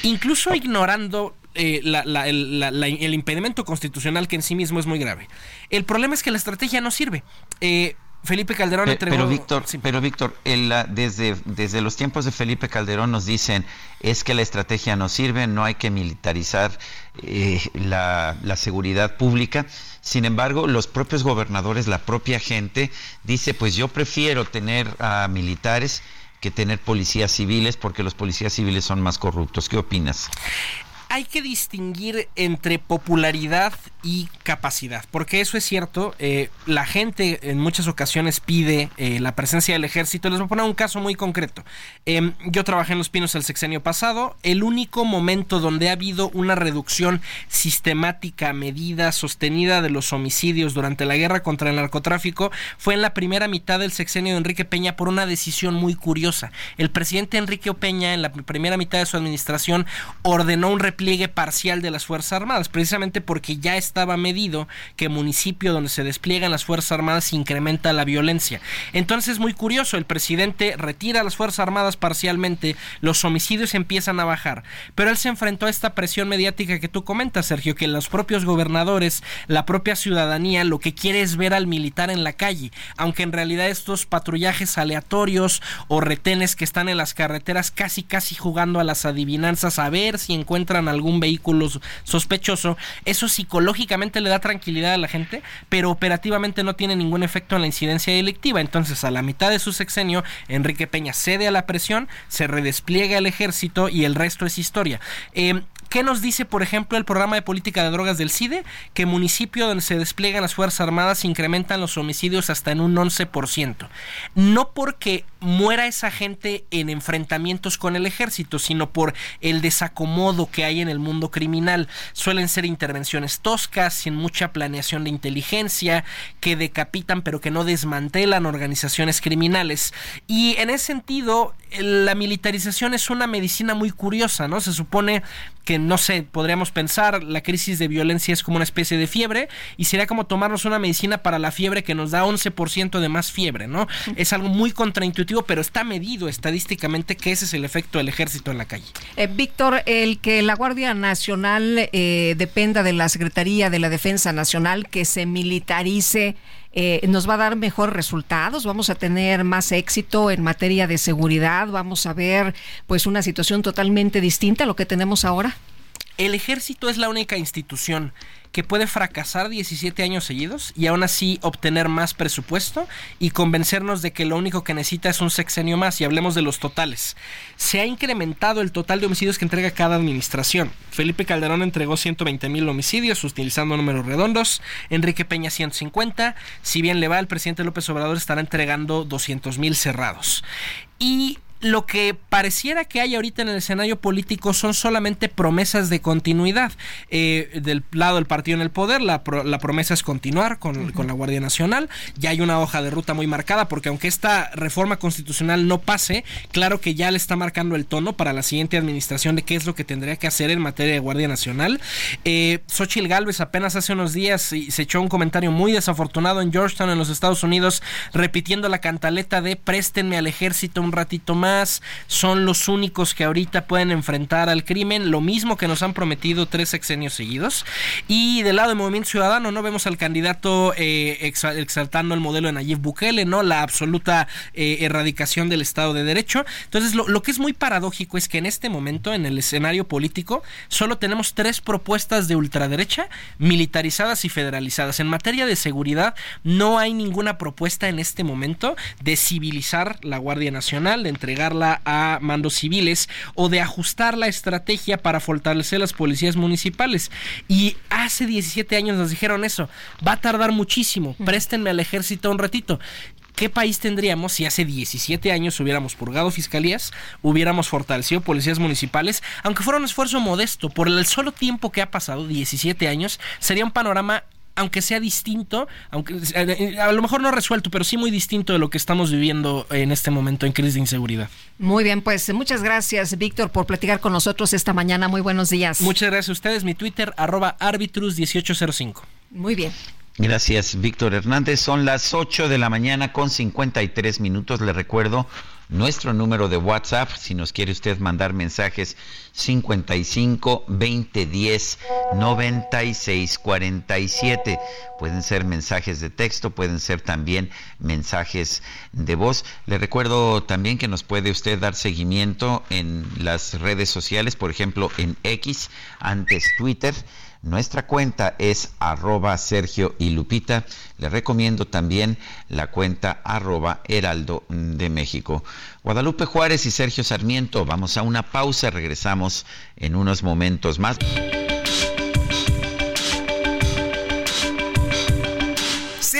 Incluso ignorando eh, el, impedimento constitucional que en sí mismo es muy grave. El problema es que la estrategia no sirve. Eh, Felipe Calderón entregó... Pero Víctor, pero Víctor desde, desde los tiempos de Felipe Calderón nos dicen es que la estrategia no sirve, no hay que militarizar eh, la, la seguridad pública. Sin embargo, los propios gobernadores, la propia gente, dice, pues yo prefiero tener a militares que tener policías civiles porque los policías civiles son más corruptos. ¿Qué opinas? Hay que distinguir entre popularidad y capacidad, porque eso es cierto, eh, la gente en muchas ocasiones pide eh, la presencia del ejército. Les voy a poner un caso muy concreto. Em, yo trabajé en Los Pinos el sexenio pasado, el único momento donde ha habido una reducción sistemática, medida, sostenida de los homicidios durante la guerra contra el narcotráfico fue en la primera mitad del sexenio de Enrique Peña por una decisión muy curiosa. El presidente Enrique Peña en la primera mitad de su administración ordenó un repliegue pliegue parcial de las Fuerzas Armadas, precisamente porque ya estaba medido que municipio donde se despliegan las Fuerzas Armadas incrementa la violencia. Entonces es muy curioso, el presidente retira las Fuerzas Armadas parcialmente, los homicidios empiezan a bajar, pero él se enfrentó a esta presión mediática que tú comentas, Sergio, que los propios gobernadores, la propia ciudadanía, lo que quiere es ver al militar en la calle, aunque en realidad estos patrullajes aleatorios o retenes que están en las carreteras casi casi jugando a las adivinanzas a ver si encuentran algún vehículo sospechoso, eso psicológicamente le da tranquilidad a la gente, pero operativamente no tiene ningún efecto en la incidencia delictiva. Entonces, a la mitad de su sexenio, Enrique Peña cede a la presión, se redespliega el ejército y el resto es historia. Eh, ¿Qué nos dice, por ejemplo, el programa de política de drogas del CIDE? Que municipio donde se despliegan las Fuerzas Armadas incrementan los homicidios hasta en un 11%. No porque muera esa gente en enfrentamientos con el ejército, sino por el desacomodo que hay en el mundo criminal. Suelen ser intervenciones toscas, sin mucha planeación de inteligencia, que decapitan pero que no desmantelan organizaciones criminales. Y en ese sentido, la militarización es una medicina muy curiosa, ¿no? Se supone que no sé, podríamos pensar la crisis de violencia es como una especie de fiebre y sería como tomarnos una medicina para la fiebre que nos da 11% de más fiebre, ¿no? Es algo muy contraintuitivo, pero está medido estadísticamente que ese es el efecto del ejército en la calle. Eh, Víctor, el que la Guardia Nacional eh, dependa de la Secretaría de la Defensa Nacional, que se militarice, eh, nos va a dar mejores resultados, vamos a tener más éxito en materia de seguridad, vamos a ver pues una situación totalmente distinta a lo que tenemos ahora. El ejército es la única institución que puede fracasar 17 años seguidos y aún así obtener más presupuesto y convencernos de que lo único que necesita es un sexenio más y hablemos de los totales. Se ha incrementado el total de homicidios que entrega cada administración. Felipe Calderón entregó 120 mil homicidios utilizando números redondos, Enrique Peña 150, si bien le va el presidente López Obrador estará entregando 200 mil cerrados. Y lo que pareciera que hay ahorita en el escenario político son solamente promesas de continuidad. Eh, del lado del partido en el poder, la, la promesa es continuar con, con, la Guardia Nacional. Ya hay una hoja de ruta muy marcada, porque aunque esta reforma constitucional no pase, claro que ya le está marcando el tono para la siguiente administración de qué es lo que tendría que hacer en materia de Guardia Nacional. Eh, Xochitl Galvez apenas hace unos días se echó un comentario muy desafortunado en Georgetown, en los Estados Unidos, repitiendo la cantaleta de préstenme al ejército un ratito más, son los únicos que ahorita pueden enfrentar al crimen, lo mismo que nos han prometido tres sexenios seguidos. Y del lado del Movimiento Ciudadano, ¿no? Vemos al candidato eh, exaltando el modelo de Nayib Bukele, ¿no? La absoluta eh, erradicación del Estado de Derecho. Entonces, lo, que es muy paradójico es que en este momento, en el escenario político, solo tenemos tres propuestas de ultraderecha militarizadas y federalizadas. En materia de seguridad, no hay ninguna propuesta en este momento de civilizar la Guardia Nacional, de entregarla a mandos civiles o de ajustar la estrategia para fortalecer las policías municipales. Y hace 17 años nos dijeron eso, va a tardar muchísimo, préstenme al ejército un ratito. ¿Qué país tendríamos si hace 17 años hubiéramos purgado fiscalías, hubiéramos fortalecido policías municipales? Aunque fuera un esfuerzo modesto, por el solo tiempo que ha pasado, 17 años, sería un panorama aunque sea distinto, aunque a lo mejor no resuelto, pero sí muy distinto de lo que estamos viviendo en este momento en crisis de inseguridad. Muy bien, pues muchas gracias, Víctor, por platicar con nosotros esta mañana. Muy buenos días. Muchas gracias a ustedes. Mi Twitter, arroba arbitrus1805. Muy bien. Gracias, Víctor Hernández. Son las 8 de la mañana con 53 minutos. Le recuerdo nuestro número de WhatsApp, si nos quiere usted mandar mensajes, 55 20 10 96 47. Pueden ser mensajes de texto, pueden ser también mensajes de voz. Le recuerdo también que nos puede usted dar seguimiento en las redes sociales, por ejemplo, en X, antes Twitter nuestra cuenta es arroba Sergio y Lupita. Le recomiendo también la cuenta arroba Heraldo de México. Guadalupe Juárez y Sergio Sarmiento, vamos a una pausa, regresamos en unos momentos más.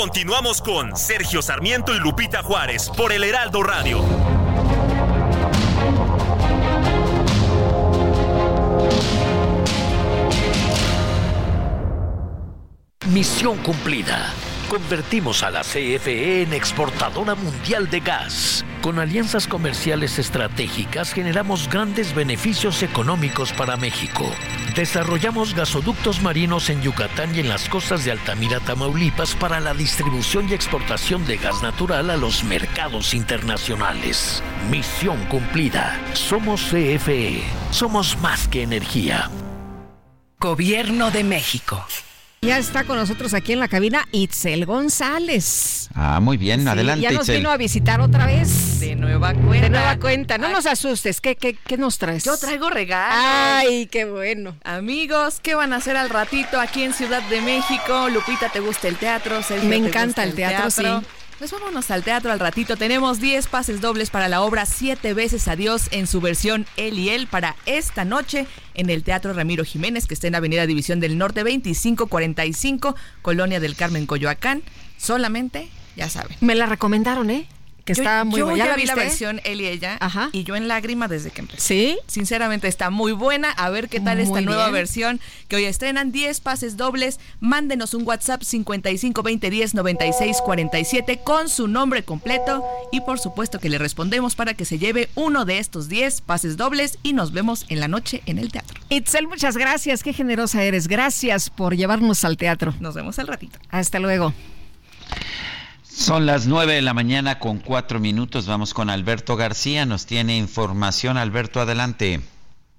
Continuamos con Sergio Sarmiento y Lupita Juárez por el Heraldo Radio. Misión cumplida. Convertimos a la CFE en exportadora mundial de gas. Con alianzas comerciales estratégicas generamos grandes beneficios económicos para México. Desarrollamos gasoductos marinos en Yucatán y en las costas de Altamira, Tamaulipas para la distribución y exportación de gas natural a los mercados internacionales. Misión cumplida. Somos CFE. Somos más que energía. Gobierno de México. Ya está con nosotros aquí en la cabina Itzel González. Ah, muy bien, adelante. Ya nos vino a visitar otra vez. De nueva cuenta. De nueva cuenta. No nos asustes. ¿Qué, qué, qué nos traes? Yo traigo regalos. Ay, qué bueno. Amigos, ¿qué van a hacer al ratito aquí en Ciudad de México? Lupita, ¿te gusta el teatro? Me encanta el teatro, sí. Pues vámonos al teatro al ratito. Tenemos 10 pases dobles para la obra Siete veces Adiós en su versión Él y Él para esta noche en el Teatro Ramiro Jiménez, que está en Avenida División del Norte 2545, Colonia del Carmen, Coyoacán. Solamente, ya saben. Me la recomendaron, ¿eh? Que está muy buena. ¿Ya, la vi la versión él y ella Ajá. y yo en lágrima desde que empecé. ¿Sí? Sinceramente está muy buena. A ver qué tal Muy esta nueva versión que hoy estrenan 10 pases dobles. Mándenos un WhatsApp 55 20 10 96 47 con su nombre completo y por supuesto que le respondemos para que se lleve uno de estos 10 pases dobles y nos vemos en la noche en el teatro. Itzel, muchas gracias. Qué generosa eres. Gracias por llevarnos al teatro. Nos vemos al ratito. Hasta luego. Son las 9 de la mañana con cuatro minutos. Vamos con Alberto García. Nos tiene información. Alberto, adelante.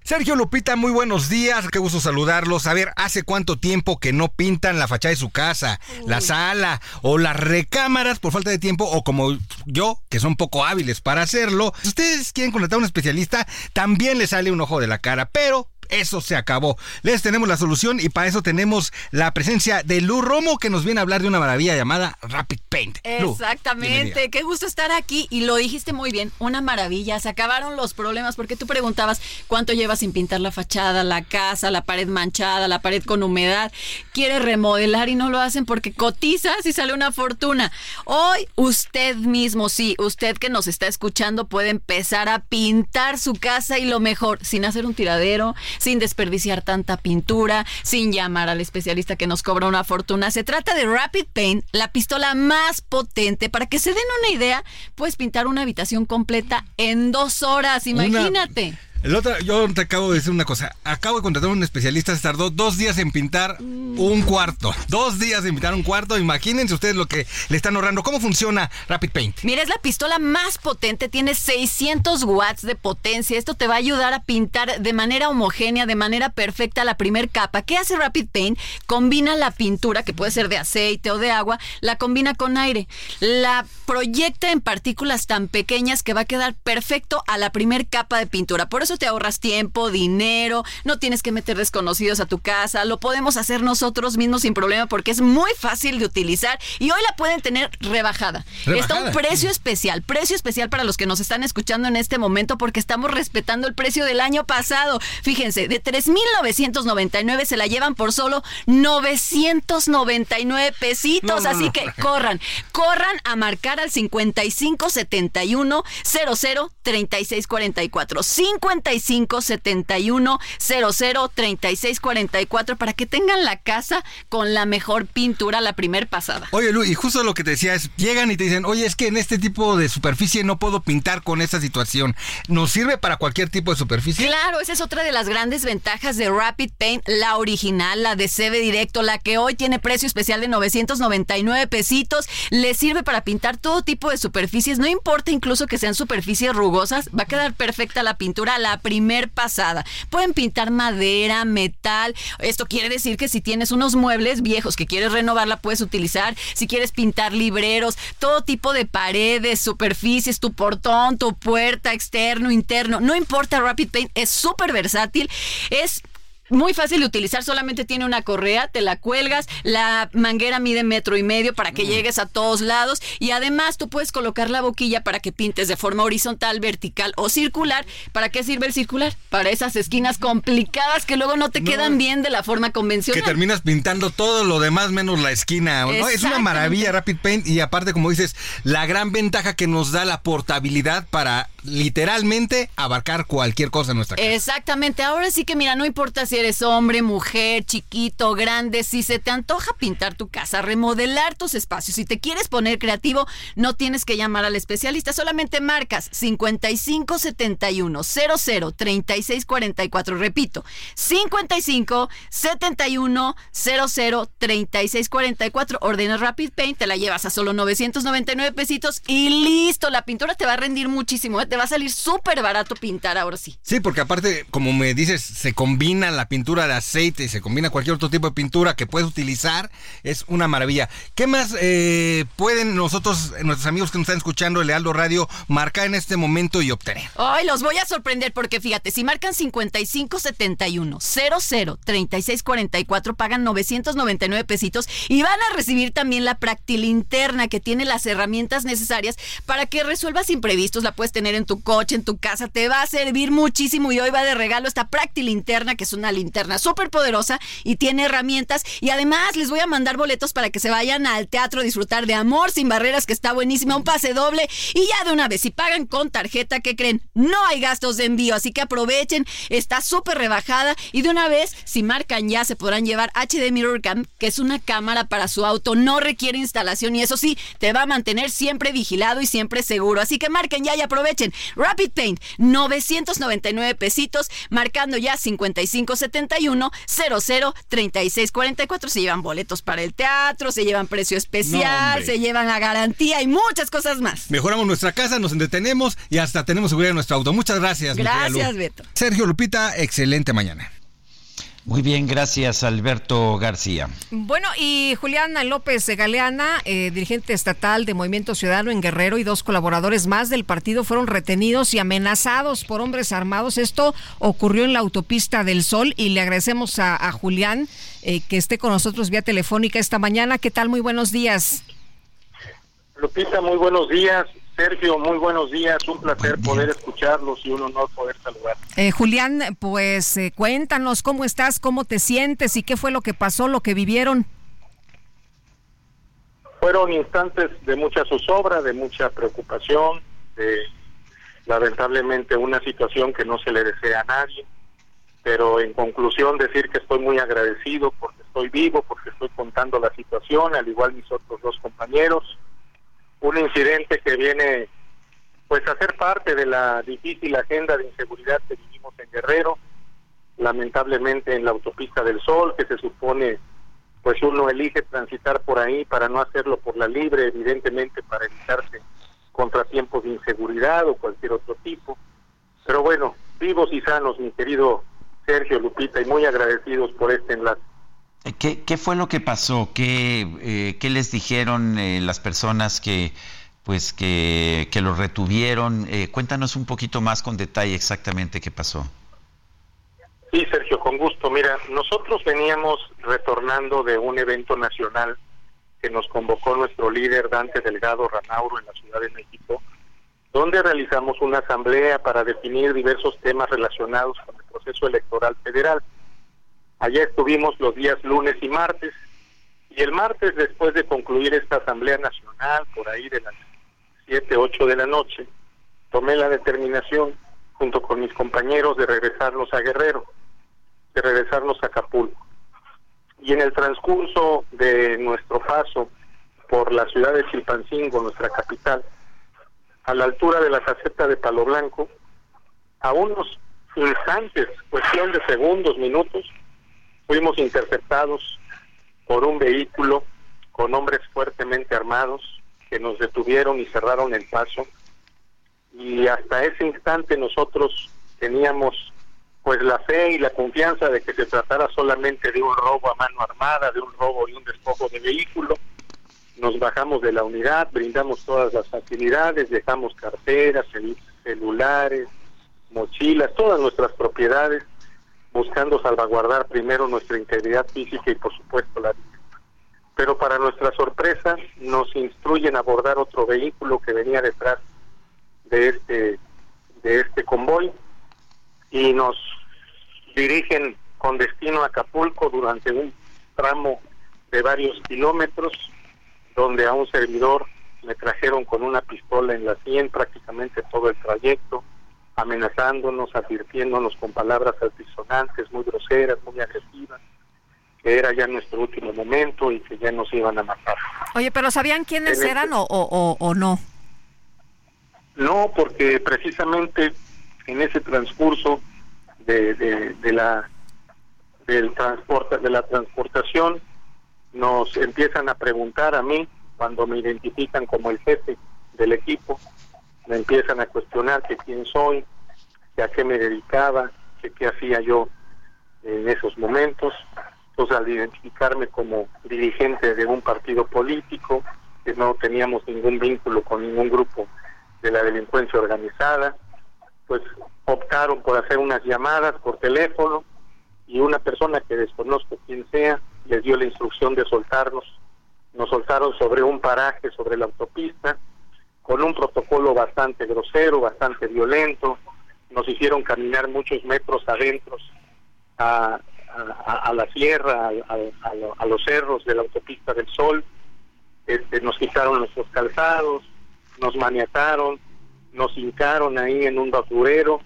Sergio Lupita, muy buenos días, qué gusto saludarlos. A ver, ¿hace cuánto tiempo que no pintan la fachada de su casa, la sala o las recámaras por falta de tiempo o como yo, que son poco hábiles para hacerlo? Si ustedes quieren contratar a un especialista, también les sale un ojo de la cara, pero eso se acabó. Les tenemos la solución y para eso tenemos la presencia de Lu Romo que nos viene a hablar de una maravilla llamada Rapid Paint. Lu, Exactamente, bienvenida. qué gusto estar aquí y lo dijiste muy bien, una maravilla, se acabaron los problemas porque tú preguntabas cuánto llevas sin pintar la fachada, la casa, la pared manchada, la pared con humedad, quieres remodelar y no lo hacen porque cotizas y sale una fortuna. Hoy usted mismo, sí, usted que nos está escuchando puede empezar a pintar su casa y lo mejor, sin hacer un tiradero, sin desperdiciar tanta pintura, sin llamar al especialista que nos cobra una fortuna. Se trata de Rapid Paint, la pistola más potente. Para que se den una idea, puedes pintar una habitación completa en dos horas, Una- imagínate. El otro, yo te acabo de decir una cosa. Acabo de contratar a un especialista, se tardó dos días en pintar un cuarto. Dos días en pintar un cuarto. Imagínense ustedes lo que le están ahorrando. ¿Cómo funciona Rapid Paint? Mira, es la pistola más potente, tiene 600 watts de potencia. Esto te va a ayudar a pintar de manera homogénea, de manera perfecta la primer capa. ¿Qué hace Rapid Paint? Combina la pintura, que puede ser de aceite o de agua, la combina con aire. La proyecta en partículas tan pequeñas que va a quedar perfecto a la primer capa de pintura. Por eso te ahorras tiempo, dinero, no tienes que meter desconocidos a tu casa, lo podemos hacer nosotros mismos sin problema porque es muy fácil de utilizar y hoy la pueden tener rebajada. Está un precio especial, precio especial para los que nos están escuchando en este momento porque estamos respetando el precio del año pasado. Fíjense, de 3.999 se la llevan por solo 999 pesitos, No, así no. que corran, corran a marcar al 5571 00 3644 5571 00 3644 para que tengan la casa con la mejor pintura la primer pasada. Oye, Lu, y justo lo que te decía es, llegan y te dicen, oye, es que en este tipo de superficie no puedo pintar con esta situación. ¿Nos sirve para cualquier tipo de superficie? Claro, esa es otra de las grandes ventajas de Rapid Paint, la original, la de CB Directo, la que hoy tiene precio especial de 999 pesitos. Le sirve para pintar todo tipo de superficies, no importa incluso que sean superficies rugosas, va a quedar perfecta la pintura a primer pasada. Pueden pintar madera, metal. Esto quiere decir que si tienes unos muebles viejos que quieres renovar, la puedes utilizar. Si quieres pintar libreros, todo tipo de paredes, superficies, tu portón, tu puerta, externo, interno, no importa, Rapid Paint es súper versátil. Es muy fácil de utilizar, solamente tiene una correa, te la cuelgas, la manguera mide metro y medio para que llegues a todos lados y además tú puedes colocar la boquilla para que pintes de forma horizontal, vertical o circular. ¿Para qué sirve el circular? Para esas esquinas complicadas que luego no te quedan bien de la forma Que convencional. terminas pintando todo lo demás menos la esquina. ¿no? Es una maravilla Rapid Paint y aparte, como dices, la gran ventaja que nos da la portabilidad para literalmente abarcar cualquier cosa en nuestra casa. Exactamente, ahora sí que mira, no importa si eres hombre, mujer, chiquito, grande, si se te antoja pintar tu casa, remodelar tus espacios, si te quieres poner creativo, no tienes que llamar al especialista, solamente marcas 5571 00 3644, repito, 55 71 00 3644, ordenas Rapid Paint, te la llevas a solo 999 pesitos y listo, la pintura te va a rendir muchísimo, ¿eh? Te va a salir súper barato pintar ahora sí. Sí, porque aparte, como me dices, se combina la pintura de aceite, se combina cualquier otro tipo de pintura que puedes utilizar, es una maravilla. ¿Qué más eh, pueden nosotros, nuestros amigos que nos están escuchando, el Lealdo Radio, marcar en este momento y obtener? Ay, los voy a sorprender porque fíjate, si marcan 5571 00 3644 pagan 999 pesitos y van a recibir también la practilinterna que tiene las herramientas necesarias para que resuelvas imprevistos. La puedes tener en tu coche, en tu casa, te va a servir muchísimo y hoy va de regalo esta practilinterna que es una linterna súper poderosa y tiene herramientas y además les voy a mandar boletos para que se vayan al teatro a disfrutar de Amor sin barreras que está buenísima, un pase doble y ya de una vez si pagan con tarjeta, ¿qué creen? No hay gastos de envío, así que aprovechen, está súper rebajada y de una vez si marcan ya se podrán llevar HD Mirror Cam, que es una cámara para su auto, no requiere instalación y eso sí, te va a mantener siempre vigilado y siempre seguro, así que marquen ya y aprovechen. Rapid Paint, 999 pesitos, marcando ya 5571 00 3644. Se llevan boletos para el teatro, se llevan precio especial, se llevan la garantía y muchas cosas más. Mejoramos nuestra casa, nos entretenemos y hasta tenemos seguridad en nuestro auto. Muchas gracias. Gracias, Beto. Sergio Lupita, excelente mañana. Muy bien, gracias Alberto García. Bueno, y Juliana López Galeana, eh, dirigente estatal de Movimiento Ciudadano en Guerrero y dos colaboradores más del partido fueron retenidos y amenazados por hombres armados. Esto ocurrió en la autopista del Sol y le agradecemos a, Julián eh, que esté con nosotros vía telefónica esta mañana. ¿Qué tal? Muy buenos días. Lupita, muy buenos días. Sergio, muy buenos días. Un placer poder escucharlos y un honor poder saludar. Eh, Julián, pues eh, cuéntanos cómo estás, cómo te sientes y qué fue lo que pasó, lo que vivieron. Fueron instantes de mucha zozobra, de mucha preocupación, de lamentablemente una situación que no se le desea a nadie, pero en conclusión decir que estoy muy agradecido porque estoy vivo, porque estoy contando la situación, al igual mis otros dos compañeros un incidente que viene pues a ser parte de la difícil agenda de inseguridad que vivimos en Guerrero, lamentablemente en la autopista del Sol, que se supone pues uno elige transitar por ahí para no hacerlo por la libre, evidentemente para evitarse contratiempos de inseguridad o cualquier otro tipo. Pero bueno, vivos y sanos, mi querido Sergio Lupita, y muy agradecidos por este enlace. ¿Qué, qué fue lo que pasó? ¿Qué, eh, qué les dijeron eh, las personas que pues que, que lo retuvieron? Eh, cuéntanos un poquito más con detalle exactamente qué pasó. Sí, Sergio, con gusto. Mira, nosotros veníamos retornando de un evento nacional que nos convocó nuestro líder Dante Delgado Ranauro en la Ciudad de México, donde realizamos una asamblea para definir diversos temas relacionados con el proceso electoral federal. Allá estuvimos los días lunes y martes, y el martes, después de concluir esta Asamblea Nacional, por ahí de las 7, 8 de la noche, tomé la determinación, junto con mis compañeros, de regresarnos a Guerrero, de regresarnos a Acapulco. Y en el transcurso de nuestro paso por la ciudad de Chilpancingo, nuestra capital, a la altura de la caseta de Palo Blanco, a unos instantes, cuestión de segundos, minutos, fuimos interceptados por un vehículo con hombres fuertemente armados que nos detuvieron y cerraron el paso. Y hasta ese instante nosotros teníamos pues la fe y la confianza de que se tratara solamente de un robo a mano armada, de un robo y un despojo de vehículo. Nos bajamos de la unidad, brindamos todas las facilidades, dejamos carteras, celulares, mochilas, todas nuestras propiedades buscando salvaguardar primero nuestra integridad física y por supuesto la vida. Pero para nuestra sorpresa nos instruyen a abordar otro vehículo que venía detrás de este de este convoy y nos dirigen con destino a Acapulco durante un tramo de varios kilómetros donde a un servidor me trajeron con una pistola en la sien prácticamente todo el trayecto amenazándonos, advirtiéndonos con palabras altisonantes, muy groseras, muy agresivas, que era ya nuestro último momento y que ya nos iban a matar. Oye, pero ¿sabían quiénes eran o, o, o, no? No, porque precisamente en ese transcurso de, de, de la del transporte de la transportación nos empiezan a preguntar a mí cuando me identifican como el jefe del equipo me empiezan a cuestionar que quién soy, que a qué me dedicaba, que qué hacía yo en esos momentos. Entonces, al identificarme como dirigente de un partido político, que no teníamos ningún vínculo con ningún grupo de la delincuencia organizada, pues optaron por hacer unas llamadas por teléfono y una persona que desconozco quién sea les dio la instrucción de soltarnos. Nos soltaron sobre un paraje, sobre la autopista, con un protocolo bastante grosero, bastante violento. Nos hicieron caminar muchos metros adentro a, a, la sierra, a, los cerros de la autopista del Sol. Este, nos quitaron nuestros calzados, nos maniataron, nos hincaron ahí en un basurero.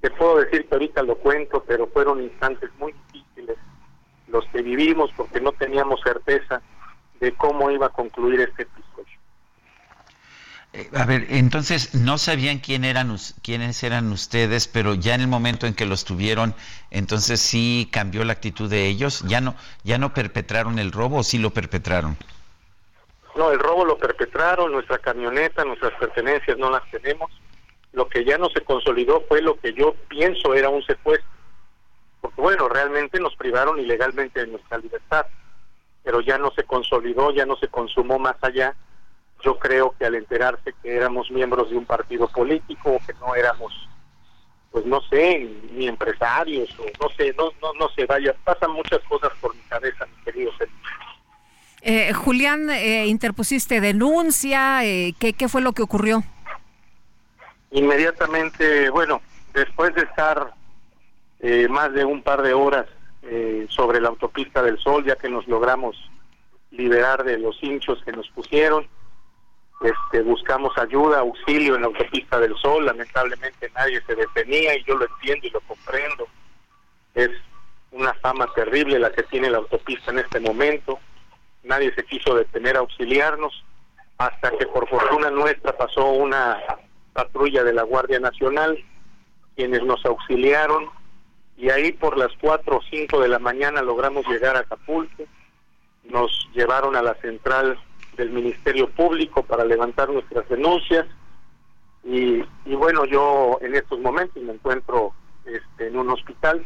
Te puedo decir que ahorita lo cuento, pero fueron instantes muy difíciles los que vivimos porque no teníamos certeza de cómo iba a concluir este episodio. A ver, entonces no sabían quién eran, quiénes eran ustedes, pero ya en el momento en que los tuvieron, entonces sí cambió la actitud de ellos. Ya no, ya no perpetraron el robo o sí lo perpetraron. No, el robo lo perpetraron, nuestra camioneta, nuestras pertenencias no las tenemos. Lo que ya no se consolidó fue lo que yo pienso era un secuestro, porque bueno, realmente nos privaron ilegalmente de nuestra libertad, pero ya no se consolidó, ya no se consumó más allá. Yo creo que al enterarse que éramos miembros de un partido político o que no éramos, pues no sé, ni empresarios o no sé, no, no, no sé, vaya, pasan muchas cosas por mi cabeza, mi querido. Eh, Julián, eh, interpusiste denuncia, eh, ¿qué, ¿qué fue lo que ocurrió? Inmediatamente, bueno, después de estar eh, más de un par de horas eh, sobre la autopista del Sol, ya que nos logramos liberar de los hinchos que nos pusieron. Este, buscamos ayuda, auxilio en la autopista del Sol, lamentablemente nadie se detenía y yo lo entiendo y lo comprendo. Es una fama terrible la que tiene la autopista en este momento. Nadie se quiso detener a auxiliarnos hasta que por fortuna nuestra pasó una patrulla de la Guardia Nacional, quienes nos auxiliaron, y ahí por las 4 o 5 de la mañana logramos llegar a Acapulco, nos llevaron a la central del Ministerio Público para levantar nuestras denuncias y, y bueno, yo en estos momentos me encuentro este, en un hospital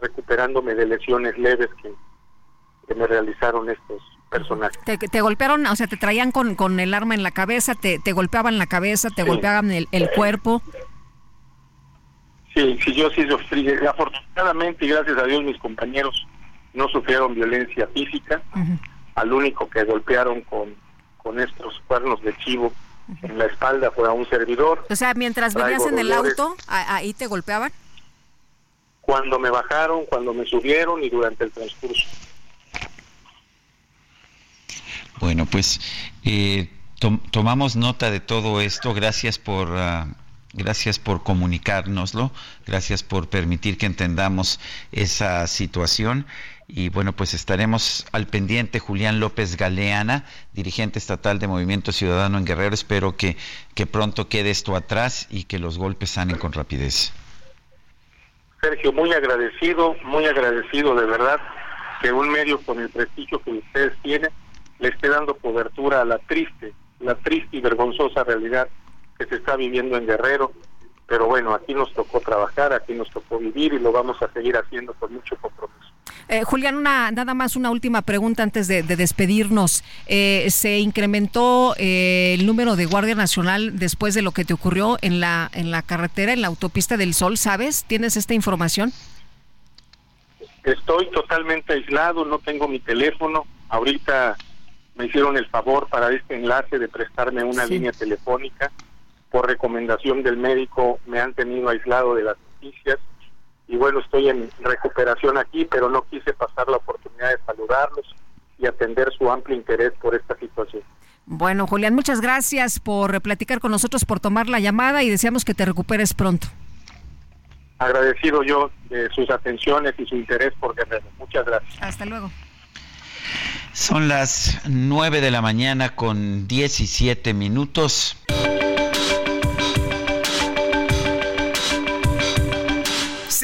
recuperándome de lesiones leves que, que me realizaron estos personajes. Te, te, golpearon, o sea, te traían con, con el arma en la cabeza, te, te golpeaban la cabeza, te sí. golpeaban el, el cuerpo. Sí, sí, yo sí sufrí. Afortunadamente y gracias a Dios mis compañeros no sufrieron violencia física. Uh -huh. Al único que golpearon con, con estos cuernos de chivo uh -huh. en la espalda fue a un servidor. O sea, mientras venías en el auto, ahí te golpeaban. Cuando me bajaron, cuando me subieron y durante el transcurso. Bueno, pues eh, to tomamos nota de todo esto. Gracias por... Uh Gracias por comunicárnoslo, gracias por permitir que entendamos esa situación. Y bueno, pues estaremos al pendiente. Julián López Galeana, dirigente estatal de Movimiento Ciudadano en Guerrero. Espero que, que pronto quede esto atrás y que los golpes sanen con rapidez. Sergio, muy agradecido, muy agradecido de verdad que un medio con el prestigio que ustedes tienen le esté dando cobertura a la triste, la triste y vergonzosa realidad que se está viviendo en Guerrero, pero bueno, aquí nos tocó trabajar, aquí nos tocó vivir y lo vamos a seguir haciendo con mucho compromiso. Eh, Julián, una, nada más una última pregunta antes de, de despedirnos. Eh, ¿Se incrementó eh, el número de Guardia Nacional después de lo que te ocurrió en la, en la carretera, en la autopista del Sol? ¿Sabes? ¿Tienes esta información? Estoy totalmente aislado, no tengo mi teléfono. Ahorita me hicieron el favor para este enlace de prestarme una sí. línea telefónica por recomendación del médico me han tenido aislado de las noticias y bueno, estoy en recuperación aquí, pero no quise pasar la oportunidad de saludarlos y atender su amplio interés por esta situación. Bueno, Julián, muchas gracias por platicar con nosotros, por tomar la llamada y deseamos que te recuperes pronto. Agradecido yo de sus atenciones y su interés por Guerrero. Muchas gracias. Hasta luego. Son las 9 de la mañana con 17 minutos.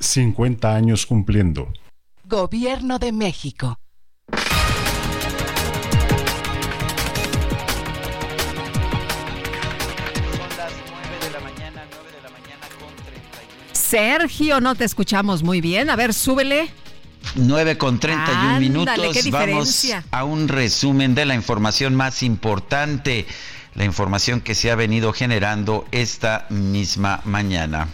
50 años cumpliendo. Gobierno de México. Son las 9 de la mañana, 9 de la mañana con 31. Sergio, no te escuchamos muy bien. A ver, súbele. 9 con 31 Ándale, minutos. Vamos a un resumen de la información más importante, la información que se ha venido generando esta misma mañana.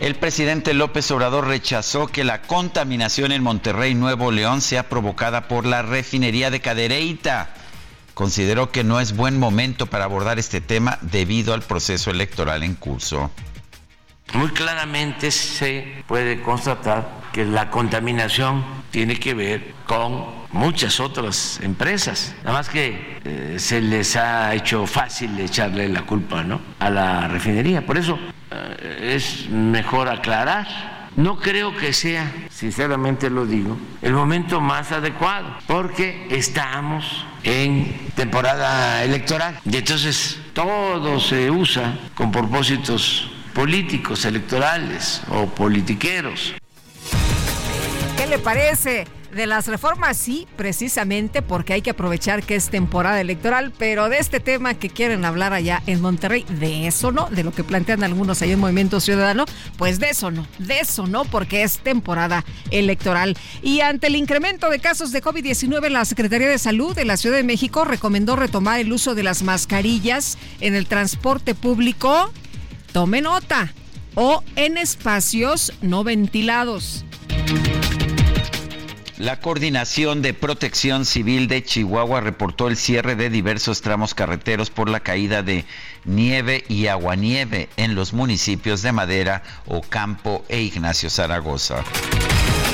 El presidente López Obrador rechazó que la contaminación en Monterrey, Nuevo León, sea provocada por la refinería de Cadereyta. Consideró que no es buen momento para abordar este tema debido al proceso electoral en curso. Muy claramente se puede constatar que la contaminación tiene que ver con muchas otras empresas, nada más que eh, se les ha hecho fácil echarle la culpa a la refinería. Por eso es mejor aclarar. No creo que sea, sinceramente lo digo, el momento más adecuado, porque estamos en temporada electoral y entonces todo se usa con propósitos políticos, electorales o politiqueros. ¿Qué le parece? De las reformas sí, precisamente porque hay que aprovechar que es temporada electoral, pero de este tema que quieren hablar allá en Monterrey, de eso no, de lo que plantean algunos ahí en Movimiento Ciudadano, pues de eso no, de eso no, porque es temporada electoral. Y ante el incremento de casos de COVID-19, la Secretaría de Salud de la Ciudad de México recomendó retomar el uso de las mascarillas en el transporte público. Tome nota, o en espacios no ventilados. La Coordinación de Protección Civil de Chihuahua reportó el cierre de diversos tramos carreteros por la caída de nieve y aguanieve en los municipios de Madera, Ocampo e Ignacio Zaragoza.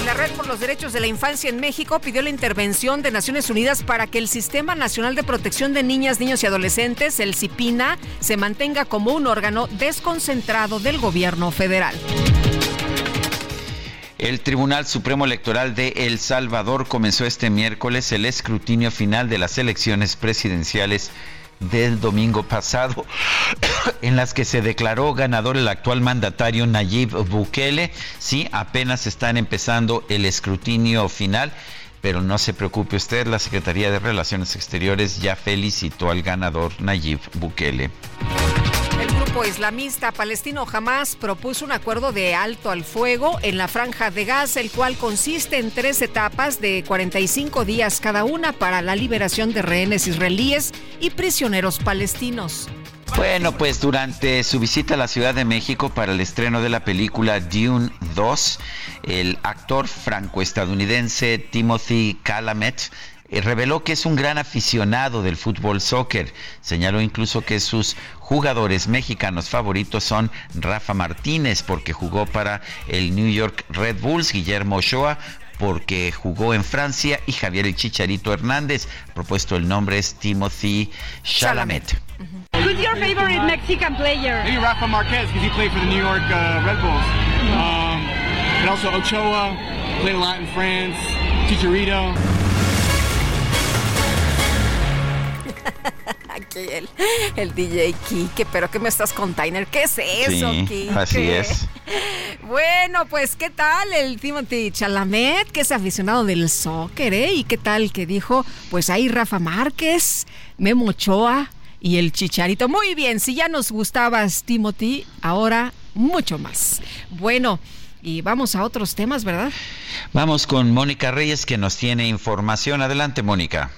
La Red por los Derechos de la Infancia en México pidió la intervención de Naciones Unidas para que el Sistema Nacional de Protección de Niñas, Niños y Adolescentes, el CIPINA, se mantenga como un órgano desconcentrado del gobierno federal. El Tribunal Supremo Electoral de El Salvador comenzó este miércoles el escrutinio final de las elecciones presidenciales del domingo pasado, en las que se declaró ganador el actual mandatario Nayib Bukele. Sí, apenas están empezando el escrutinio final, pero no se preocupe usted, la Secretaría de Relaciones Exteriores ya felicitó al ganador Nayib Bukele. El grupo islamista palestino Hamas propuso un acuerdo de alto al fuego en la franja de Gaza, el cual consiste en tres etapas de 45 días cada una para la liberación de rehenes israelíes y prisioneros palestinos. Bueno, pues durante su visita a la Ciudad de México para el estreno de la película Dune 2, el actor franco-estadounidense Timothy Calamet reveló que es un gran aficionado del fútbol soccer. Señaló incluso que sus jugadores mexicanos favoritos son Rafa Martínez porque jugó para el New York Red Bulls, Guillermo Ochoa porque jugó en Francia y Javier el Chicharito Hernández. Propuesto el nombre es Timothy Chalamet. Who's your favorite Mexican player? Maybe Rafa Marquez because he played for the New York uh, Red Bulls. Um, and also Ochoa, played a lot in France. Chicharito. Aquí el, el DJ Kike, pero ¿qué me estás contando? ¿Qué es eso, Sí, Kike? así es. Bueno, pues ¿qué tal el Timothy Chalamet, que es aficionado del soccer, eh? ¿Y qué tal que dijo? Pues ahí Rafa Márquez, Memo Ochoa y el Chicharito. Muy bien, si ya nos gustabas, Timothy, ahora mucho más. Bueno, y vamos a otros temas, ¿verdad? Vamos con Mónica Reyes que nos tiene información. Adelante, Mónica.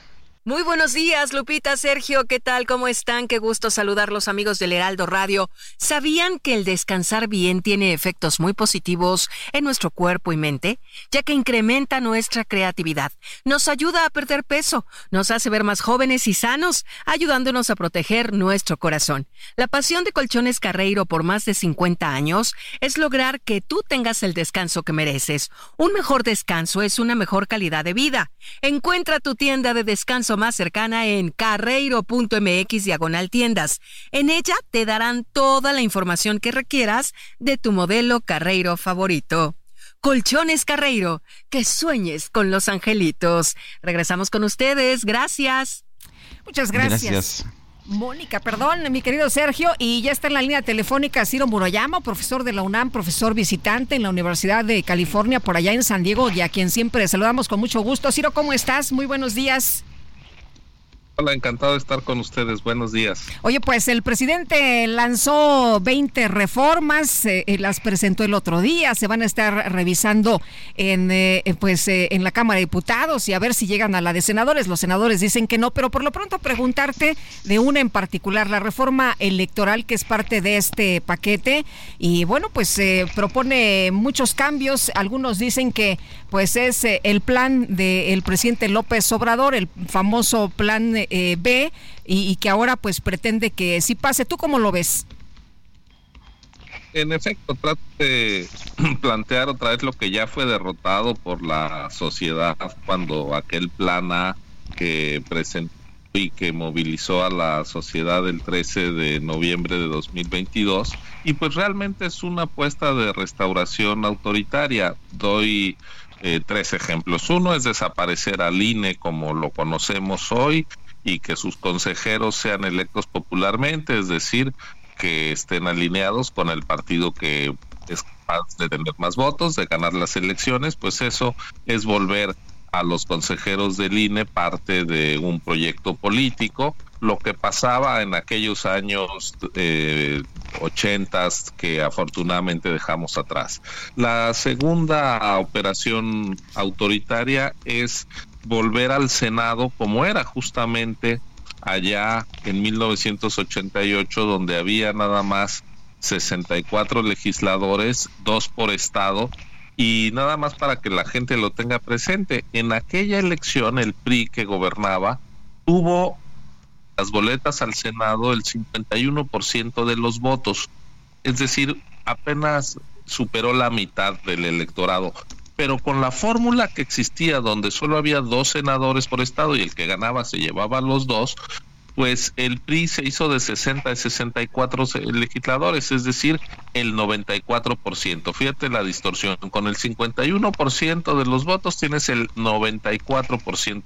Muy buenos días, Lupita, Sergio, ¿qué tal? ¿Cómo están? Qué gusto saludar los amigos del Heraldo Radio. ¿Sabían que el descansar bien tiene efectos muy positivos en nuestro cuerpo y mente? Ya que incrementa nuestra creatividad, nos ayuda a perder peso, nos hace ver más jóvenes y sanos, ayudándonos a proteger nuestro corazón. La pasión de Colchones Carreiro por más de 50 años es lograr que tú tengas el descanso que mereces. Un mejor descanso es una mejor calidad de vida. Encuentra tu tienda de descanso más cercana en carreiro.mx diagonal tiendas. En ella te darán toda la información que requieras de tu modelo Carreiro favorito. Colchones Carreiro, que sueñes con los angelitos. Regresamos con ustedes, gracias. Muchas gracias. Mónica, perdón, mi querido Sergio, y ya está en la línea telefónica Ciro Muroyama, profesor de la UNAM, profesor visitante en la Universidad de California por allá en San Diego, y a quien siempre saludamos con mucho gusto. Ciro, ¿cómo estás? Muy buenos días. Hola, encantado de estar con ustedes. Buenos días. Oye, pues el presidente lanzó 20 reformas, eh, eh, las presentó el otro día, se van a estar revisando en eh, pues en la Cámara de Diputados y a ver si llegan a la de senadores. Los senadores dicen que no, pero por lo pronto preguntarte de una en particular, la reforma electoral que es parte de este paquete y bueno, pues propone muchos cambios. Algunos dicen que pues es el plan del presidente López Obrador, el famoso plan eh, B y, que ahora pues pretende que sí pase. ¿Tú cómo lo ves? En efecto, trate de plantear otra vez lo que ya fue derrotado por la sociedad cuando aquel plan que presentó y que movilizó a la sociedad el 13 de noviembre de 2022 y pues realmente es una apuesta de restauración autoritaria. Doy eh, tres ejemplos. Uno es desaparecer al INE como lo conocemos hoy y que sus consejeros sean electos popularmente, es decir, que estén alineados con el partido que es capaz de tener más votos, de ganar las elecciones, pues eso es volver a los consejeros del INE parte de un proyecto político, lo que pasaba en aquellos años eh, ochentas que afortunadamente dejamos atrás. La segunda operación autoritaria es volver al Senado como era justamente allá en 1988, donde había nada más 64 legisladores, dos por estado, y nada más para que la gente lo tenga presente, en aquella elección el PRI que gobernaba tuvo las boletas al Senado el 51% de los votos, es decir, apenas superó la mitad del electorado pero con la fórmula que existía donde solo había dos senadores por estado y el que ganaba se llevaba los dos, pues el PRI se hizo de 60 a 64 legisladores, es decir, el 94%. Fíjate la distorsión, con el 51% de los votos tienes el 94%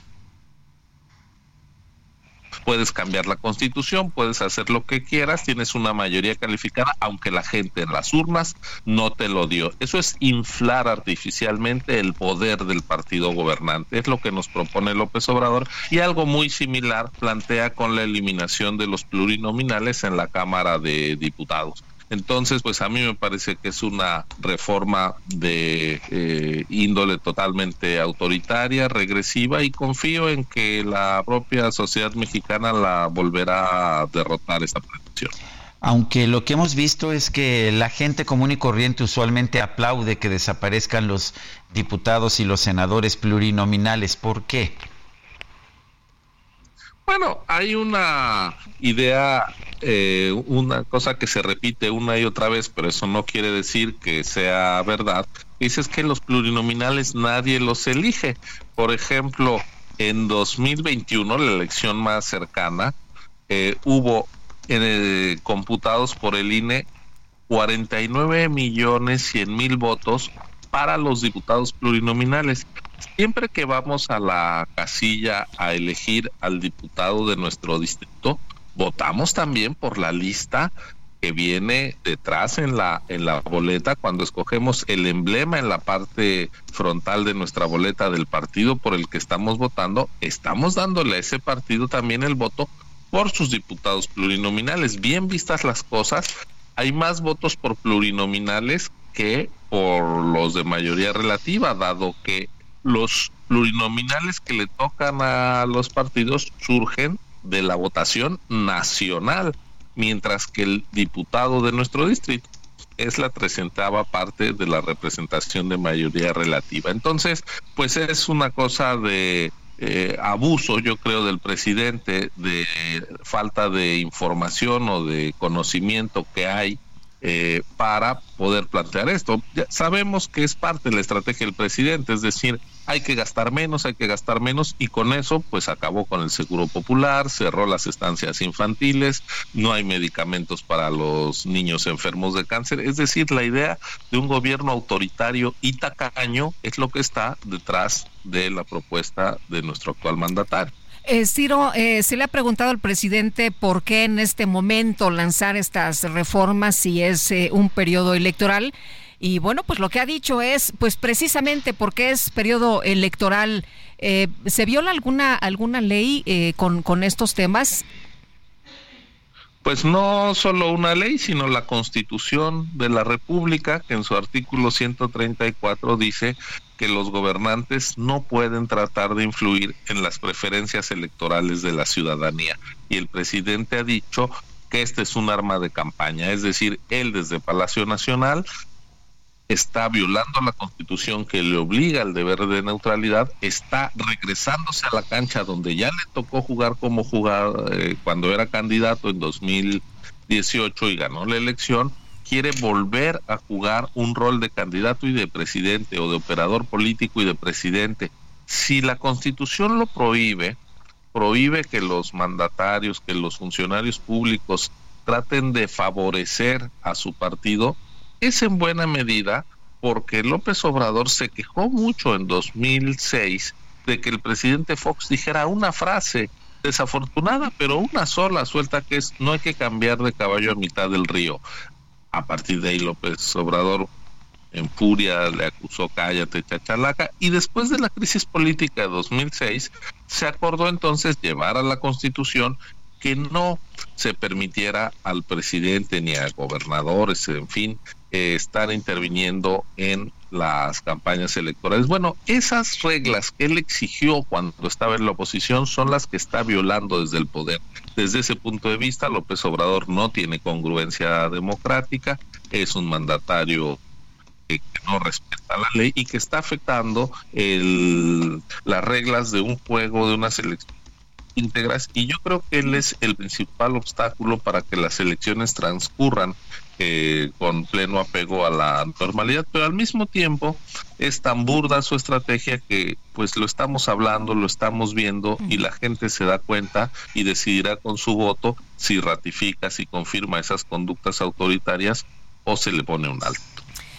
puedes cambiar la constitución, puedes hacer lo que quieras, tienes una mayoría calificada, aunque la gente en las urnas no te lo dio. Eso es inflar artificialmente el poder del partido gobernante, es lo que nos propone López Obrador y algo muy similar plantea con la eliminación de los plurinominales en la Cámara de Diputados. Entonces, pues a mí me parece que es una reforma de eh, índole totalmente autoritaria, regresiva y confío en que la propia sociedad mexicana la volverá a derrotar esa pretensión. Aunque lo que hemos visto es que la gente común y corriente usualmente aplaude que desaparezcan los diputados y los senadores plurinominales. ¿Por qué? Bueno, hay una idea, eh, una cosa que se repite una y otra vez, pero eso no quiere decir que sea verdad. Dices que los plurinominales nadie los elige. Por ejemplo, en 2021, la elección más cercana, eh, hubo eh, computados por el INE 49 millones 100 mil votos para los diputados plurinominales. Siempre que vamos a la casilla a elegir al diputado de nuestro distrito, votamos también por la lista que viene detrás en la en la boleta cuando escogemos el emblema en la parte frontal de nuestra boleta del partido por el que estamos votando, estamos dándole a ese partido también el voto por sus diputados plurinominales. Bien vistas las cosas, hay más votos por plurinominales que por los de mayoría relativa, dado que los plurinominales que le tocan a los partidos surgen de la votación nacional, mientras que el diputado de nuestro distrito es la presentaba parte de la representación de mayoría relativa. Entonces, pues es una cosa de eh, abuso, yo creo, del presidente, de falta de información o de conocimiento que hay eh, para poder plantear esto. Sabemos que es parte de la estrategia del presidente, es decir, hay que gastar menos, hay que gastar menos y con eso pues acabó con el seguro popular, cerró las estancias infantiles, no hay medicamentos para los niños enfermos de cáncer, es decir, la idea de un gobierno autoritario y tacaño es lo que está detrás de la propuesta de nuestro actual mandatario. Eh, Ciro, eh, se le ha preguntado al presidente por qué en este momento lanzar estas reformas si es eh, un periodo electoral. y bueno, pues lo que ha dicho es, pues precisamente porque es periodo electoral, eh, ¿se viola alguna, alguna ley eh, con, con estos temas? Pues no solo una ley, sino la Constitución de la República, que en su artículo 134 dice que los gobernantes no pueden tratar de influir en las preferencias electorales de la ciudadanía. Y el presidente ha dicho que este es un arma de campaña, es decir, él desde Palacio Nacional está violando la constitución que le obliga al deber de neutralidad, está regresándose a la cancha donde ya le tocó jugar como jugaba eh, cuando era candidato en 2018 y ganó la elección, quiere volver a jugar un rol de candidato y de presidente o de operador político y de presidente. Si la constitución lo prohíbe, prohíbe que los mandatarios, que los funcionarios públicos traten de favorecer a su partido, es en buena medida porque López Obrador se quejó mucho en 2006 de que el presidente Fox dijera una frase desafortunada, pero una sola suelta que es no hay que cambiar de caballo a mitad del río. A partir de ahí López Obrador en furia le acusó cállate chachalaca. Y después de la crisis política de 2006 se acordó entonces llevar a la constitución que no se permitiera al presidente ni a gobernadores, en fin, eh, estar interviniendo en las campañas electorales. Bueno, esas reglas que él exigió cuando estaba en la oposición son las que está violando desde el poder. Desde ese punto de vista, López Obrador no tiene congruencia democrática, es un mandatario que, no respeta la ley y que está afectando el, las reglas de un juego, de una selección íntegras y yo creo que él es el principal obstáculo para que las elecciones transcurran eh, con pleno apego a la normalidad, pero al mismo tiempo es tan burda su estrategia que pues lo estamos hablando, lo estamos viendo y la gente se da cuenta y decidirá con su voto si ratifica, si confirma esas conductas autoritarias o se le pone un alto.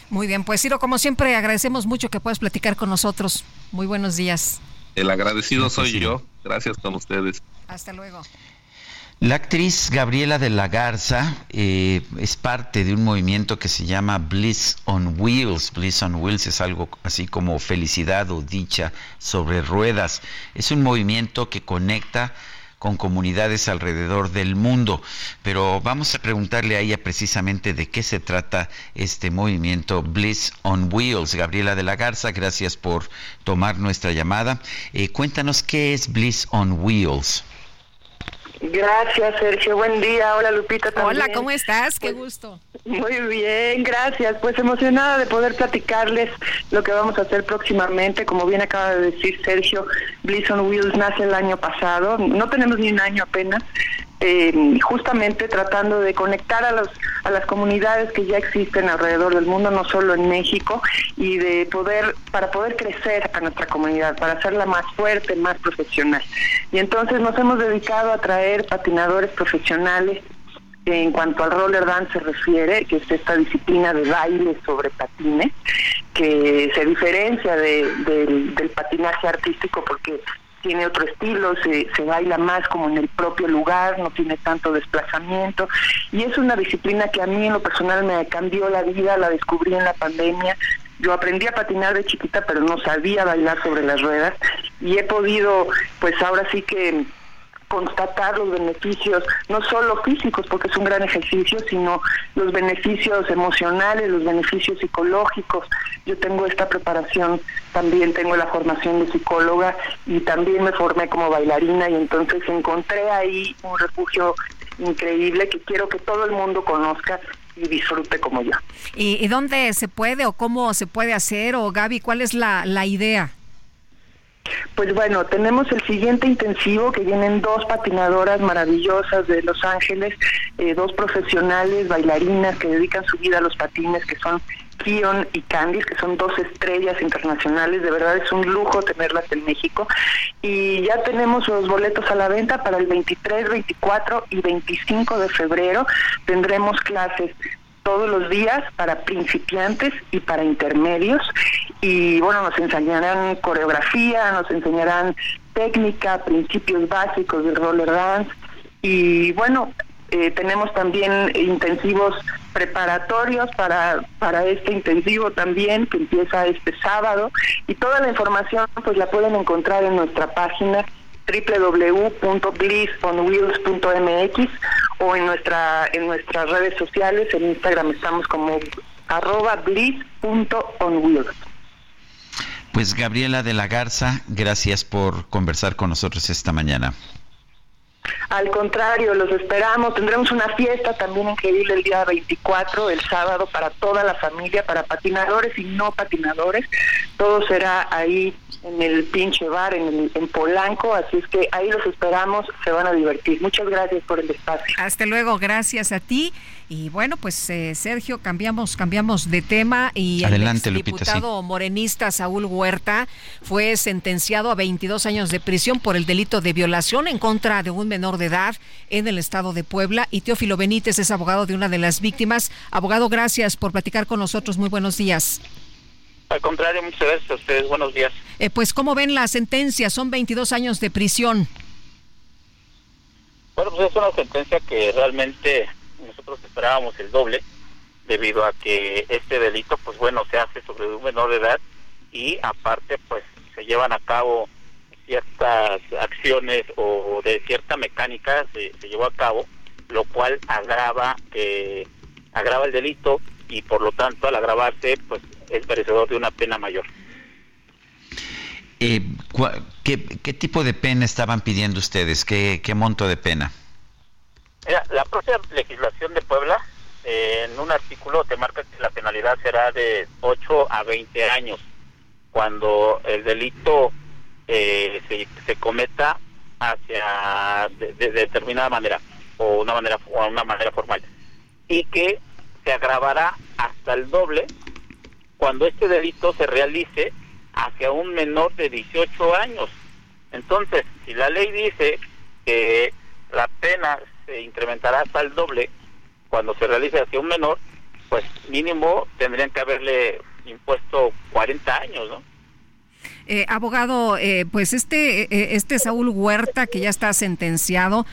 Muy bien, pues Ciro, como siempre agradecemos mucho que puedas platicar con nosotros. Muy buenos días. El agradecido soy yo. Gracias con ustedes. Hasta luego. La actriz Gabriela de la Garza eh, es parte de un movimiento que se llama Bliss on Wheels. Bliss on Wheels es algo así como felicidad o dicha sobre ruedas. Es un movimiento que conecta con comunidades alrededor del mundo. Pero vamos a preguntarle a ella precisamente de qué se trata este movimiento Bliss on Wheels. Gabriela de la Garza, gracias por tomar nuestra llamada. Eh, cuéntanos qué es Bliss on Wheels. Gracias, Sergio. Buen día. Hola, Lupita. También. Hola, ¿cómo estás? Qué gusto. Muy bien, gracias. Pues emocionada de poder platicarles lo que vamos a hacer próximamente. Como bien acaba de decir Sergio, Bliss on Wheels nace el año pasado. No tenemos ni un año apenas. Eh, justamente tratando de conectar a, los, a las comunidades que ya existen alrededor del mundo, no solo en México, y de poder, para poder crecer a nuestra comunidad, para hacerla más fuerte, más profesional. Y entonces nos hemos dedicado a traer patinadores profesionales en cuanto al roller dance se refiere, que es esta disciplina de baile sobre patines, que se diferencia del, del patinaje artístico porque tiene otro estilo, se, se baila más como en el propio lugar, no tiene tanto desplazamiento y es una disciplina que a mí en lo personal me cambió la vida, la descubrí en la pandemia. Yo aprendí a patinar de chiquita, pero no sabía bailar sobre las ruedas y he podido, pues ahora sí que constatar los beneficios, no solo físicos, porque es un gran ejercicio, sino los beneficios emocionales, los beneficios psicológicos. Yo tengo esta preparación, también tengo la formación de psicóloga y también me formé como bailarina y entonces encontré ahí un refugio increíble que quiero que todo el mundo conozca y disfrute como yo. ¿Y, dónde se puede o cómo se puede hacer? O Gaby, ¿cuál es la, la idea? Pues bueno, tenemos el siguiente intensivo que vienen dos patinadoras maravillosas de Los Ángeles, eh, dos profesionales bailarinas que dedican su vida a los patines, que son Kion y Candice, que son dos estrellas internacionales. De verdad es un lujo tenerlas en México. Y ya tenemos los boletos a la venta para el 23, 24 y 25 de febrero. Tendremos clases todos los días para principiantes y para intermedios. Y bueno, nos enseñarán coreografía, nos enseñarán técnica, principios básicos del roller dance. Y bueno, eh, tenemos también intensivos preparatorios para, para este intensivo también que empieza este sábado y toda la información pues la pueden encontrar en nuestra página www.blissonwheels.mx o en nuestra en nuestras redes sociales en Instagram estamos como arroba bliss.onwheels pues Gabriela de la Garza, gracias por conversar con nosotros esta mañana. Al contrario, los esperamos. Tendremos una fiesta también increíble el día 24, el sábado, para toda la familia, para patinadores y no patinadores. Todo será ahí en el pinche bar, en, en Polanco. Así es que ahí los esperamos, se van a divertir. Muchas gracias por el espacio. Hasta luego, gracias a ti. Y bueno, pues eh, Sergio, cambiamos, cambiamos de tema y Adelante, el diputado morenista Saúl Huerta fue sentenciado a 22 años de prisión por el delito de violación en contra de un menor de edad en el estado de Puebla. Y Teófilo Benítez es abogado de una de las víctimas. Abogado, gracias por platicar con nosotros. Muy buenos días. Al contrario, muchas gracias a ustedes. Buenos días. Eh, pues, ¿cómo ven la sentencia? Son 22 años de prisión. Bueno, pues es una sentencia que realmente nosotros esperábamos el doble, debido a que este delito, pues bueno, se hace sobre un menor de edad y aparte, pues se llevan a cabo ciertas acciones o de cierta mecánica se, llevó a cabo, lo cual agrava eh, agrava el delito y por lo tanto al agravarse, pues es merecedor de una pena mayor. Eh, ¿qué, ¿Qué tipo de pena estaban pidiendo ustedes? ¿Qué, qué monto de pena? La propia legislación de Puebla, eh, en un artículo te marca que la penalidad será de 8 a 20 años cuando el delito eh, se, cometa hacia de, determinada manera o una manera o una manera formal y que se agravará hasta el doble cuando este delito se realice hacia un menor de 18 años. Entonces, si la ley dice que la pena se incrementará hasta el doble cuando se realice hacia un menor, pues mínimo tendrían que haberle impuesto 40 años, ¿no? Eh, abogado, eh, pues este, eh, este Saúl Huerta, que ya está sentenciado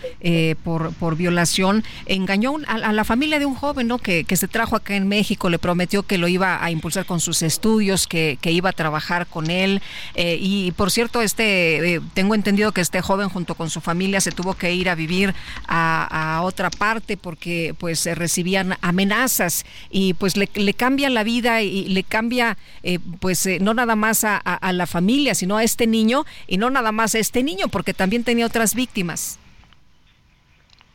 por, por violación, engañó a, la familia de un joven ¿no? que, que, se trajo acá en México, le prometió que lo iba a impulsar con sus estudios, que, que iba a trabajar con él. y por cierto, este tengo entendido que este joven junto con su familia se tuvo que ir a vivir a, a otra parte porque pues recibían amenazas y pues le, le cambia la vida y le cambia pues no nada más a, a la familia, familia, sino a este niño y no nada más a este niño, porque también tenía otras víctimas.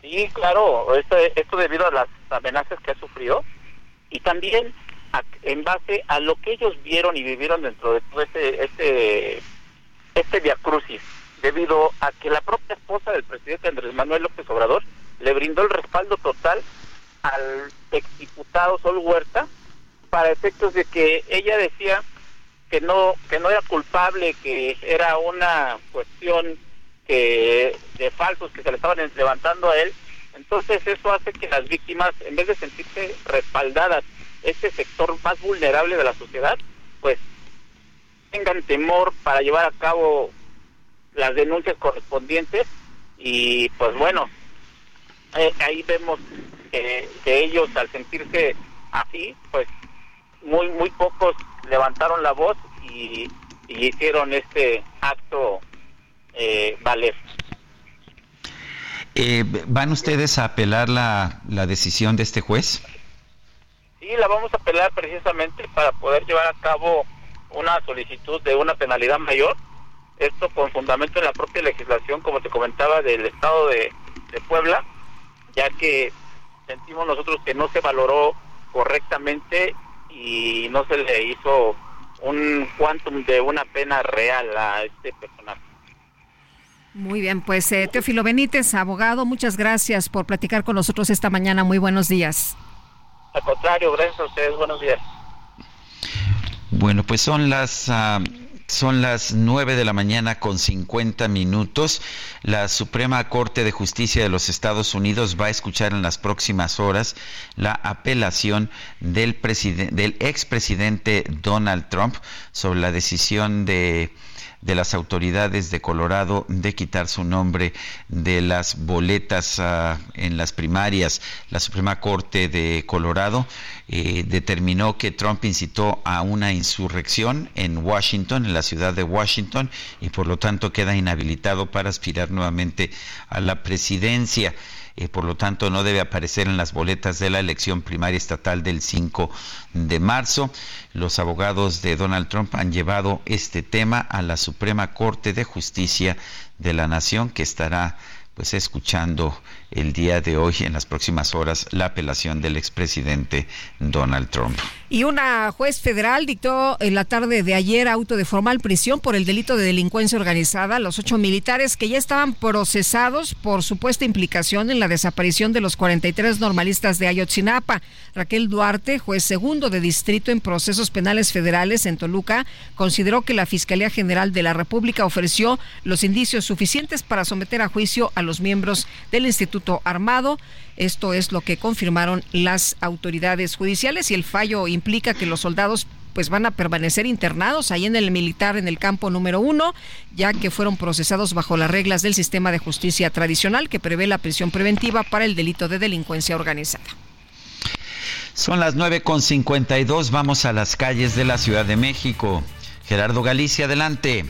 Sí, claro, esto, debido a las amenazas que ha sufrido y también en base a lo que ellos vieron y vivieron dentro de todo este este este viacrucis, debido a que la propia esposa del presidente Andrés Manuel López Obrador le brindó el respaldo total al exdiputado Sol Huerta para efectos de que ella decía que no que no era culpable, que era una cuestión que de falsos que se le estaban levantando a él. Entonces eso hace que las víctimas, en vez de sentirse respaldadas, ese sector más vulnerable de la sociedad, pues tengan temor para llevar a cabo las denuncias correspondientes y pues bueno, eh, ahí vemos que, que ellos al sentirse así, pues muy muy pocos levantaron la voz y, hicieron este acto eh, valer. Eh, ¿Van ustedes a apelar la, la decisión de este juez? Sí, la vamos a apelar precisamente para poder llevar a cabo una solicitud de una penalidad mayor. Esto con fundamento en la propia legislación, como te comentaba, del Estado de, de Puebla, ya que sentimos nosotros que no se valoró correctamente y no se le hizo un quantum de una pena real a este personaje. Muy bien, pues eh, Teófilo Benítez, abogado, muchas gracias por platicar con nosotros esta mañana. Muy buenos días. Al contrario, gracias a ustedes. Buenos días. Bueno, pues son las... Ah, son las 9 de la mañana con 50 minutos. La Suprema Corte de Justicia de los Estados Unidos va a escuchar en las próximas horas la apelación del, del expresidente Donald Trump sobre la decisión de de las autoridades de Colorado de quitar su nombre de las boletas ah, en las primarias. La Suprema Corte de Colorado eh, determinó que Trump incitó a una insurrección en Washington, en la ciudad de Washington, y por lo tanto queda inhabilitado para aspirar nuevamente a la presidencia. Eh, por lo tanto no debe aparecer en las boletas de la elección primaria estatal del 5 de marzo. Los abogados de Donald Trump han llevado este tema a la Suprema Corte de Justicia de la Nación, que estará pues escuchando el día de hoy, en las próximas horas, la apelación del expresidente Donald Trump. Y una juez federal dictó en la tarde de ayer auto de formal prisión por el delito de delincuencia organizada a los ocho militares que ya estaban procesados por supuesta implicación en la desaparición de los 43 normalistas de Ayotzinapa. Raquel Duarte, juez segundo de distrito en procesos penales federales en Toluca, consideró que la Fiscalía General de la República ofreció los indicios suficientes para someter a juicio a los miembros del Instituto Armado. Esto es lo que confirmaron las autoridades judiciales y el fallo implica que los soldados pues van a permanecer internados ahí en el militar en el campo número uno, ya que fueron procesados bajo las reglas del sistema de justicia tradicional que prevé la prisión preventiva para el delito de delincuencia organizada. Son las 9.52, vamos a las calles de la Ciudad de México. Gerardo Galicia, adelante.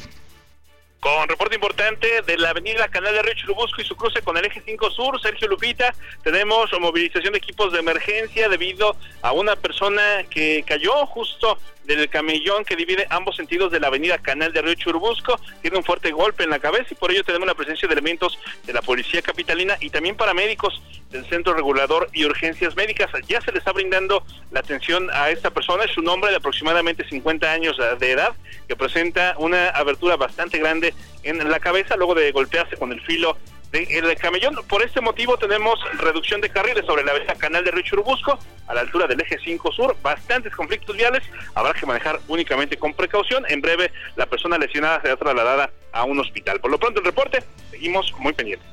Con reporte importante de la avenida Canal de Río Churubusco y su cruce con el eje 5 Sur, Sergio Lupita, tenemos movilización de equipos de emergencia debido a una persona que cayó justo del camellón que divide ambos sentidos de la avenida Canal de Río Churubusco. Tiene un fuerte golpe en la cabeza y por ello tenemos la presencia de elementos de la Policía Capitalina y también paramédicos del Centro Regulador y Urgencias Médicas. Ya se le está brindando la atención a esta persona. Es un hombre de aproximadamente 50 años de edad que presenta una abertura bastante grande en la cabeza luego de golpearse con el filo el camellón. Por este motivo tenemos reducción de carriles sobre la avenida Canal de Río Churubusco a la altura del eje 5 Sur, bastantes conflictos viales, habrá que manejar únicamente con precaución. En breve la persona lesionada será trasladada a un hospital. Por lo pronto el reporte, seguimos muy pendientes.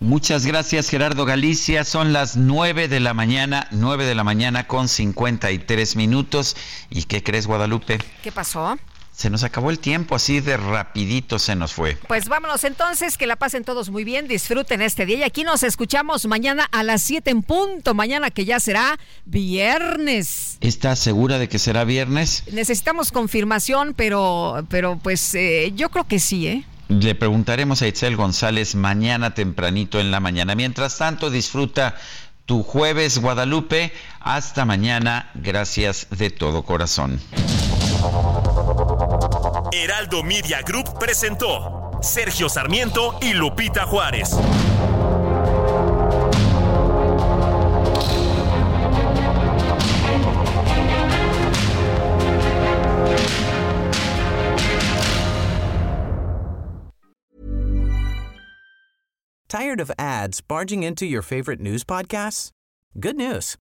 Muchas gracias Gerardo Galicia. Son las 9 de la mañana, 9 de la mañana con 53 minutos. ¿Y qué crees Guadalupe? ¿Qué pasó? Se nos acabó el tiempo, así de rapidito se nos fue. Pues vámonos entonces, que la pasen todos muy bien, disfruten este día y aquí nos escuchamos mañana a las 7 en punto, mañana que ya será viernes. ¿Estás segura de que será viernes? Necesitamos confirmación, pero, pero pues eh, yo creo que sí, ¿eh? Le preguntaremos a Itzel González mañana tempranito en la mañana. Mientras tanto, disfruta tu jueves Guadalupe. Hasta mañana. Gracias de todo corazón. Heraldo Media Group presentó Sergio Sarmiento y Lupita Juárez. Tired of ads barging into your favorite news podcasts? Good news.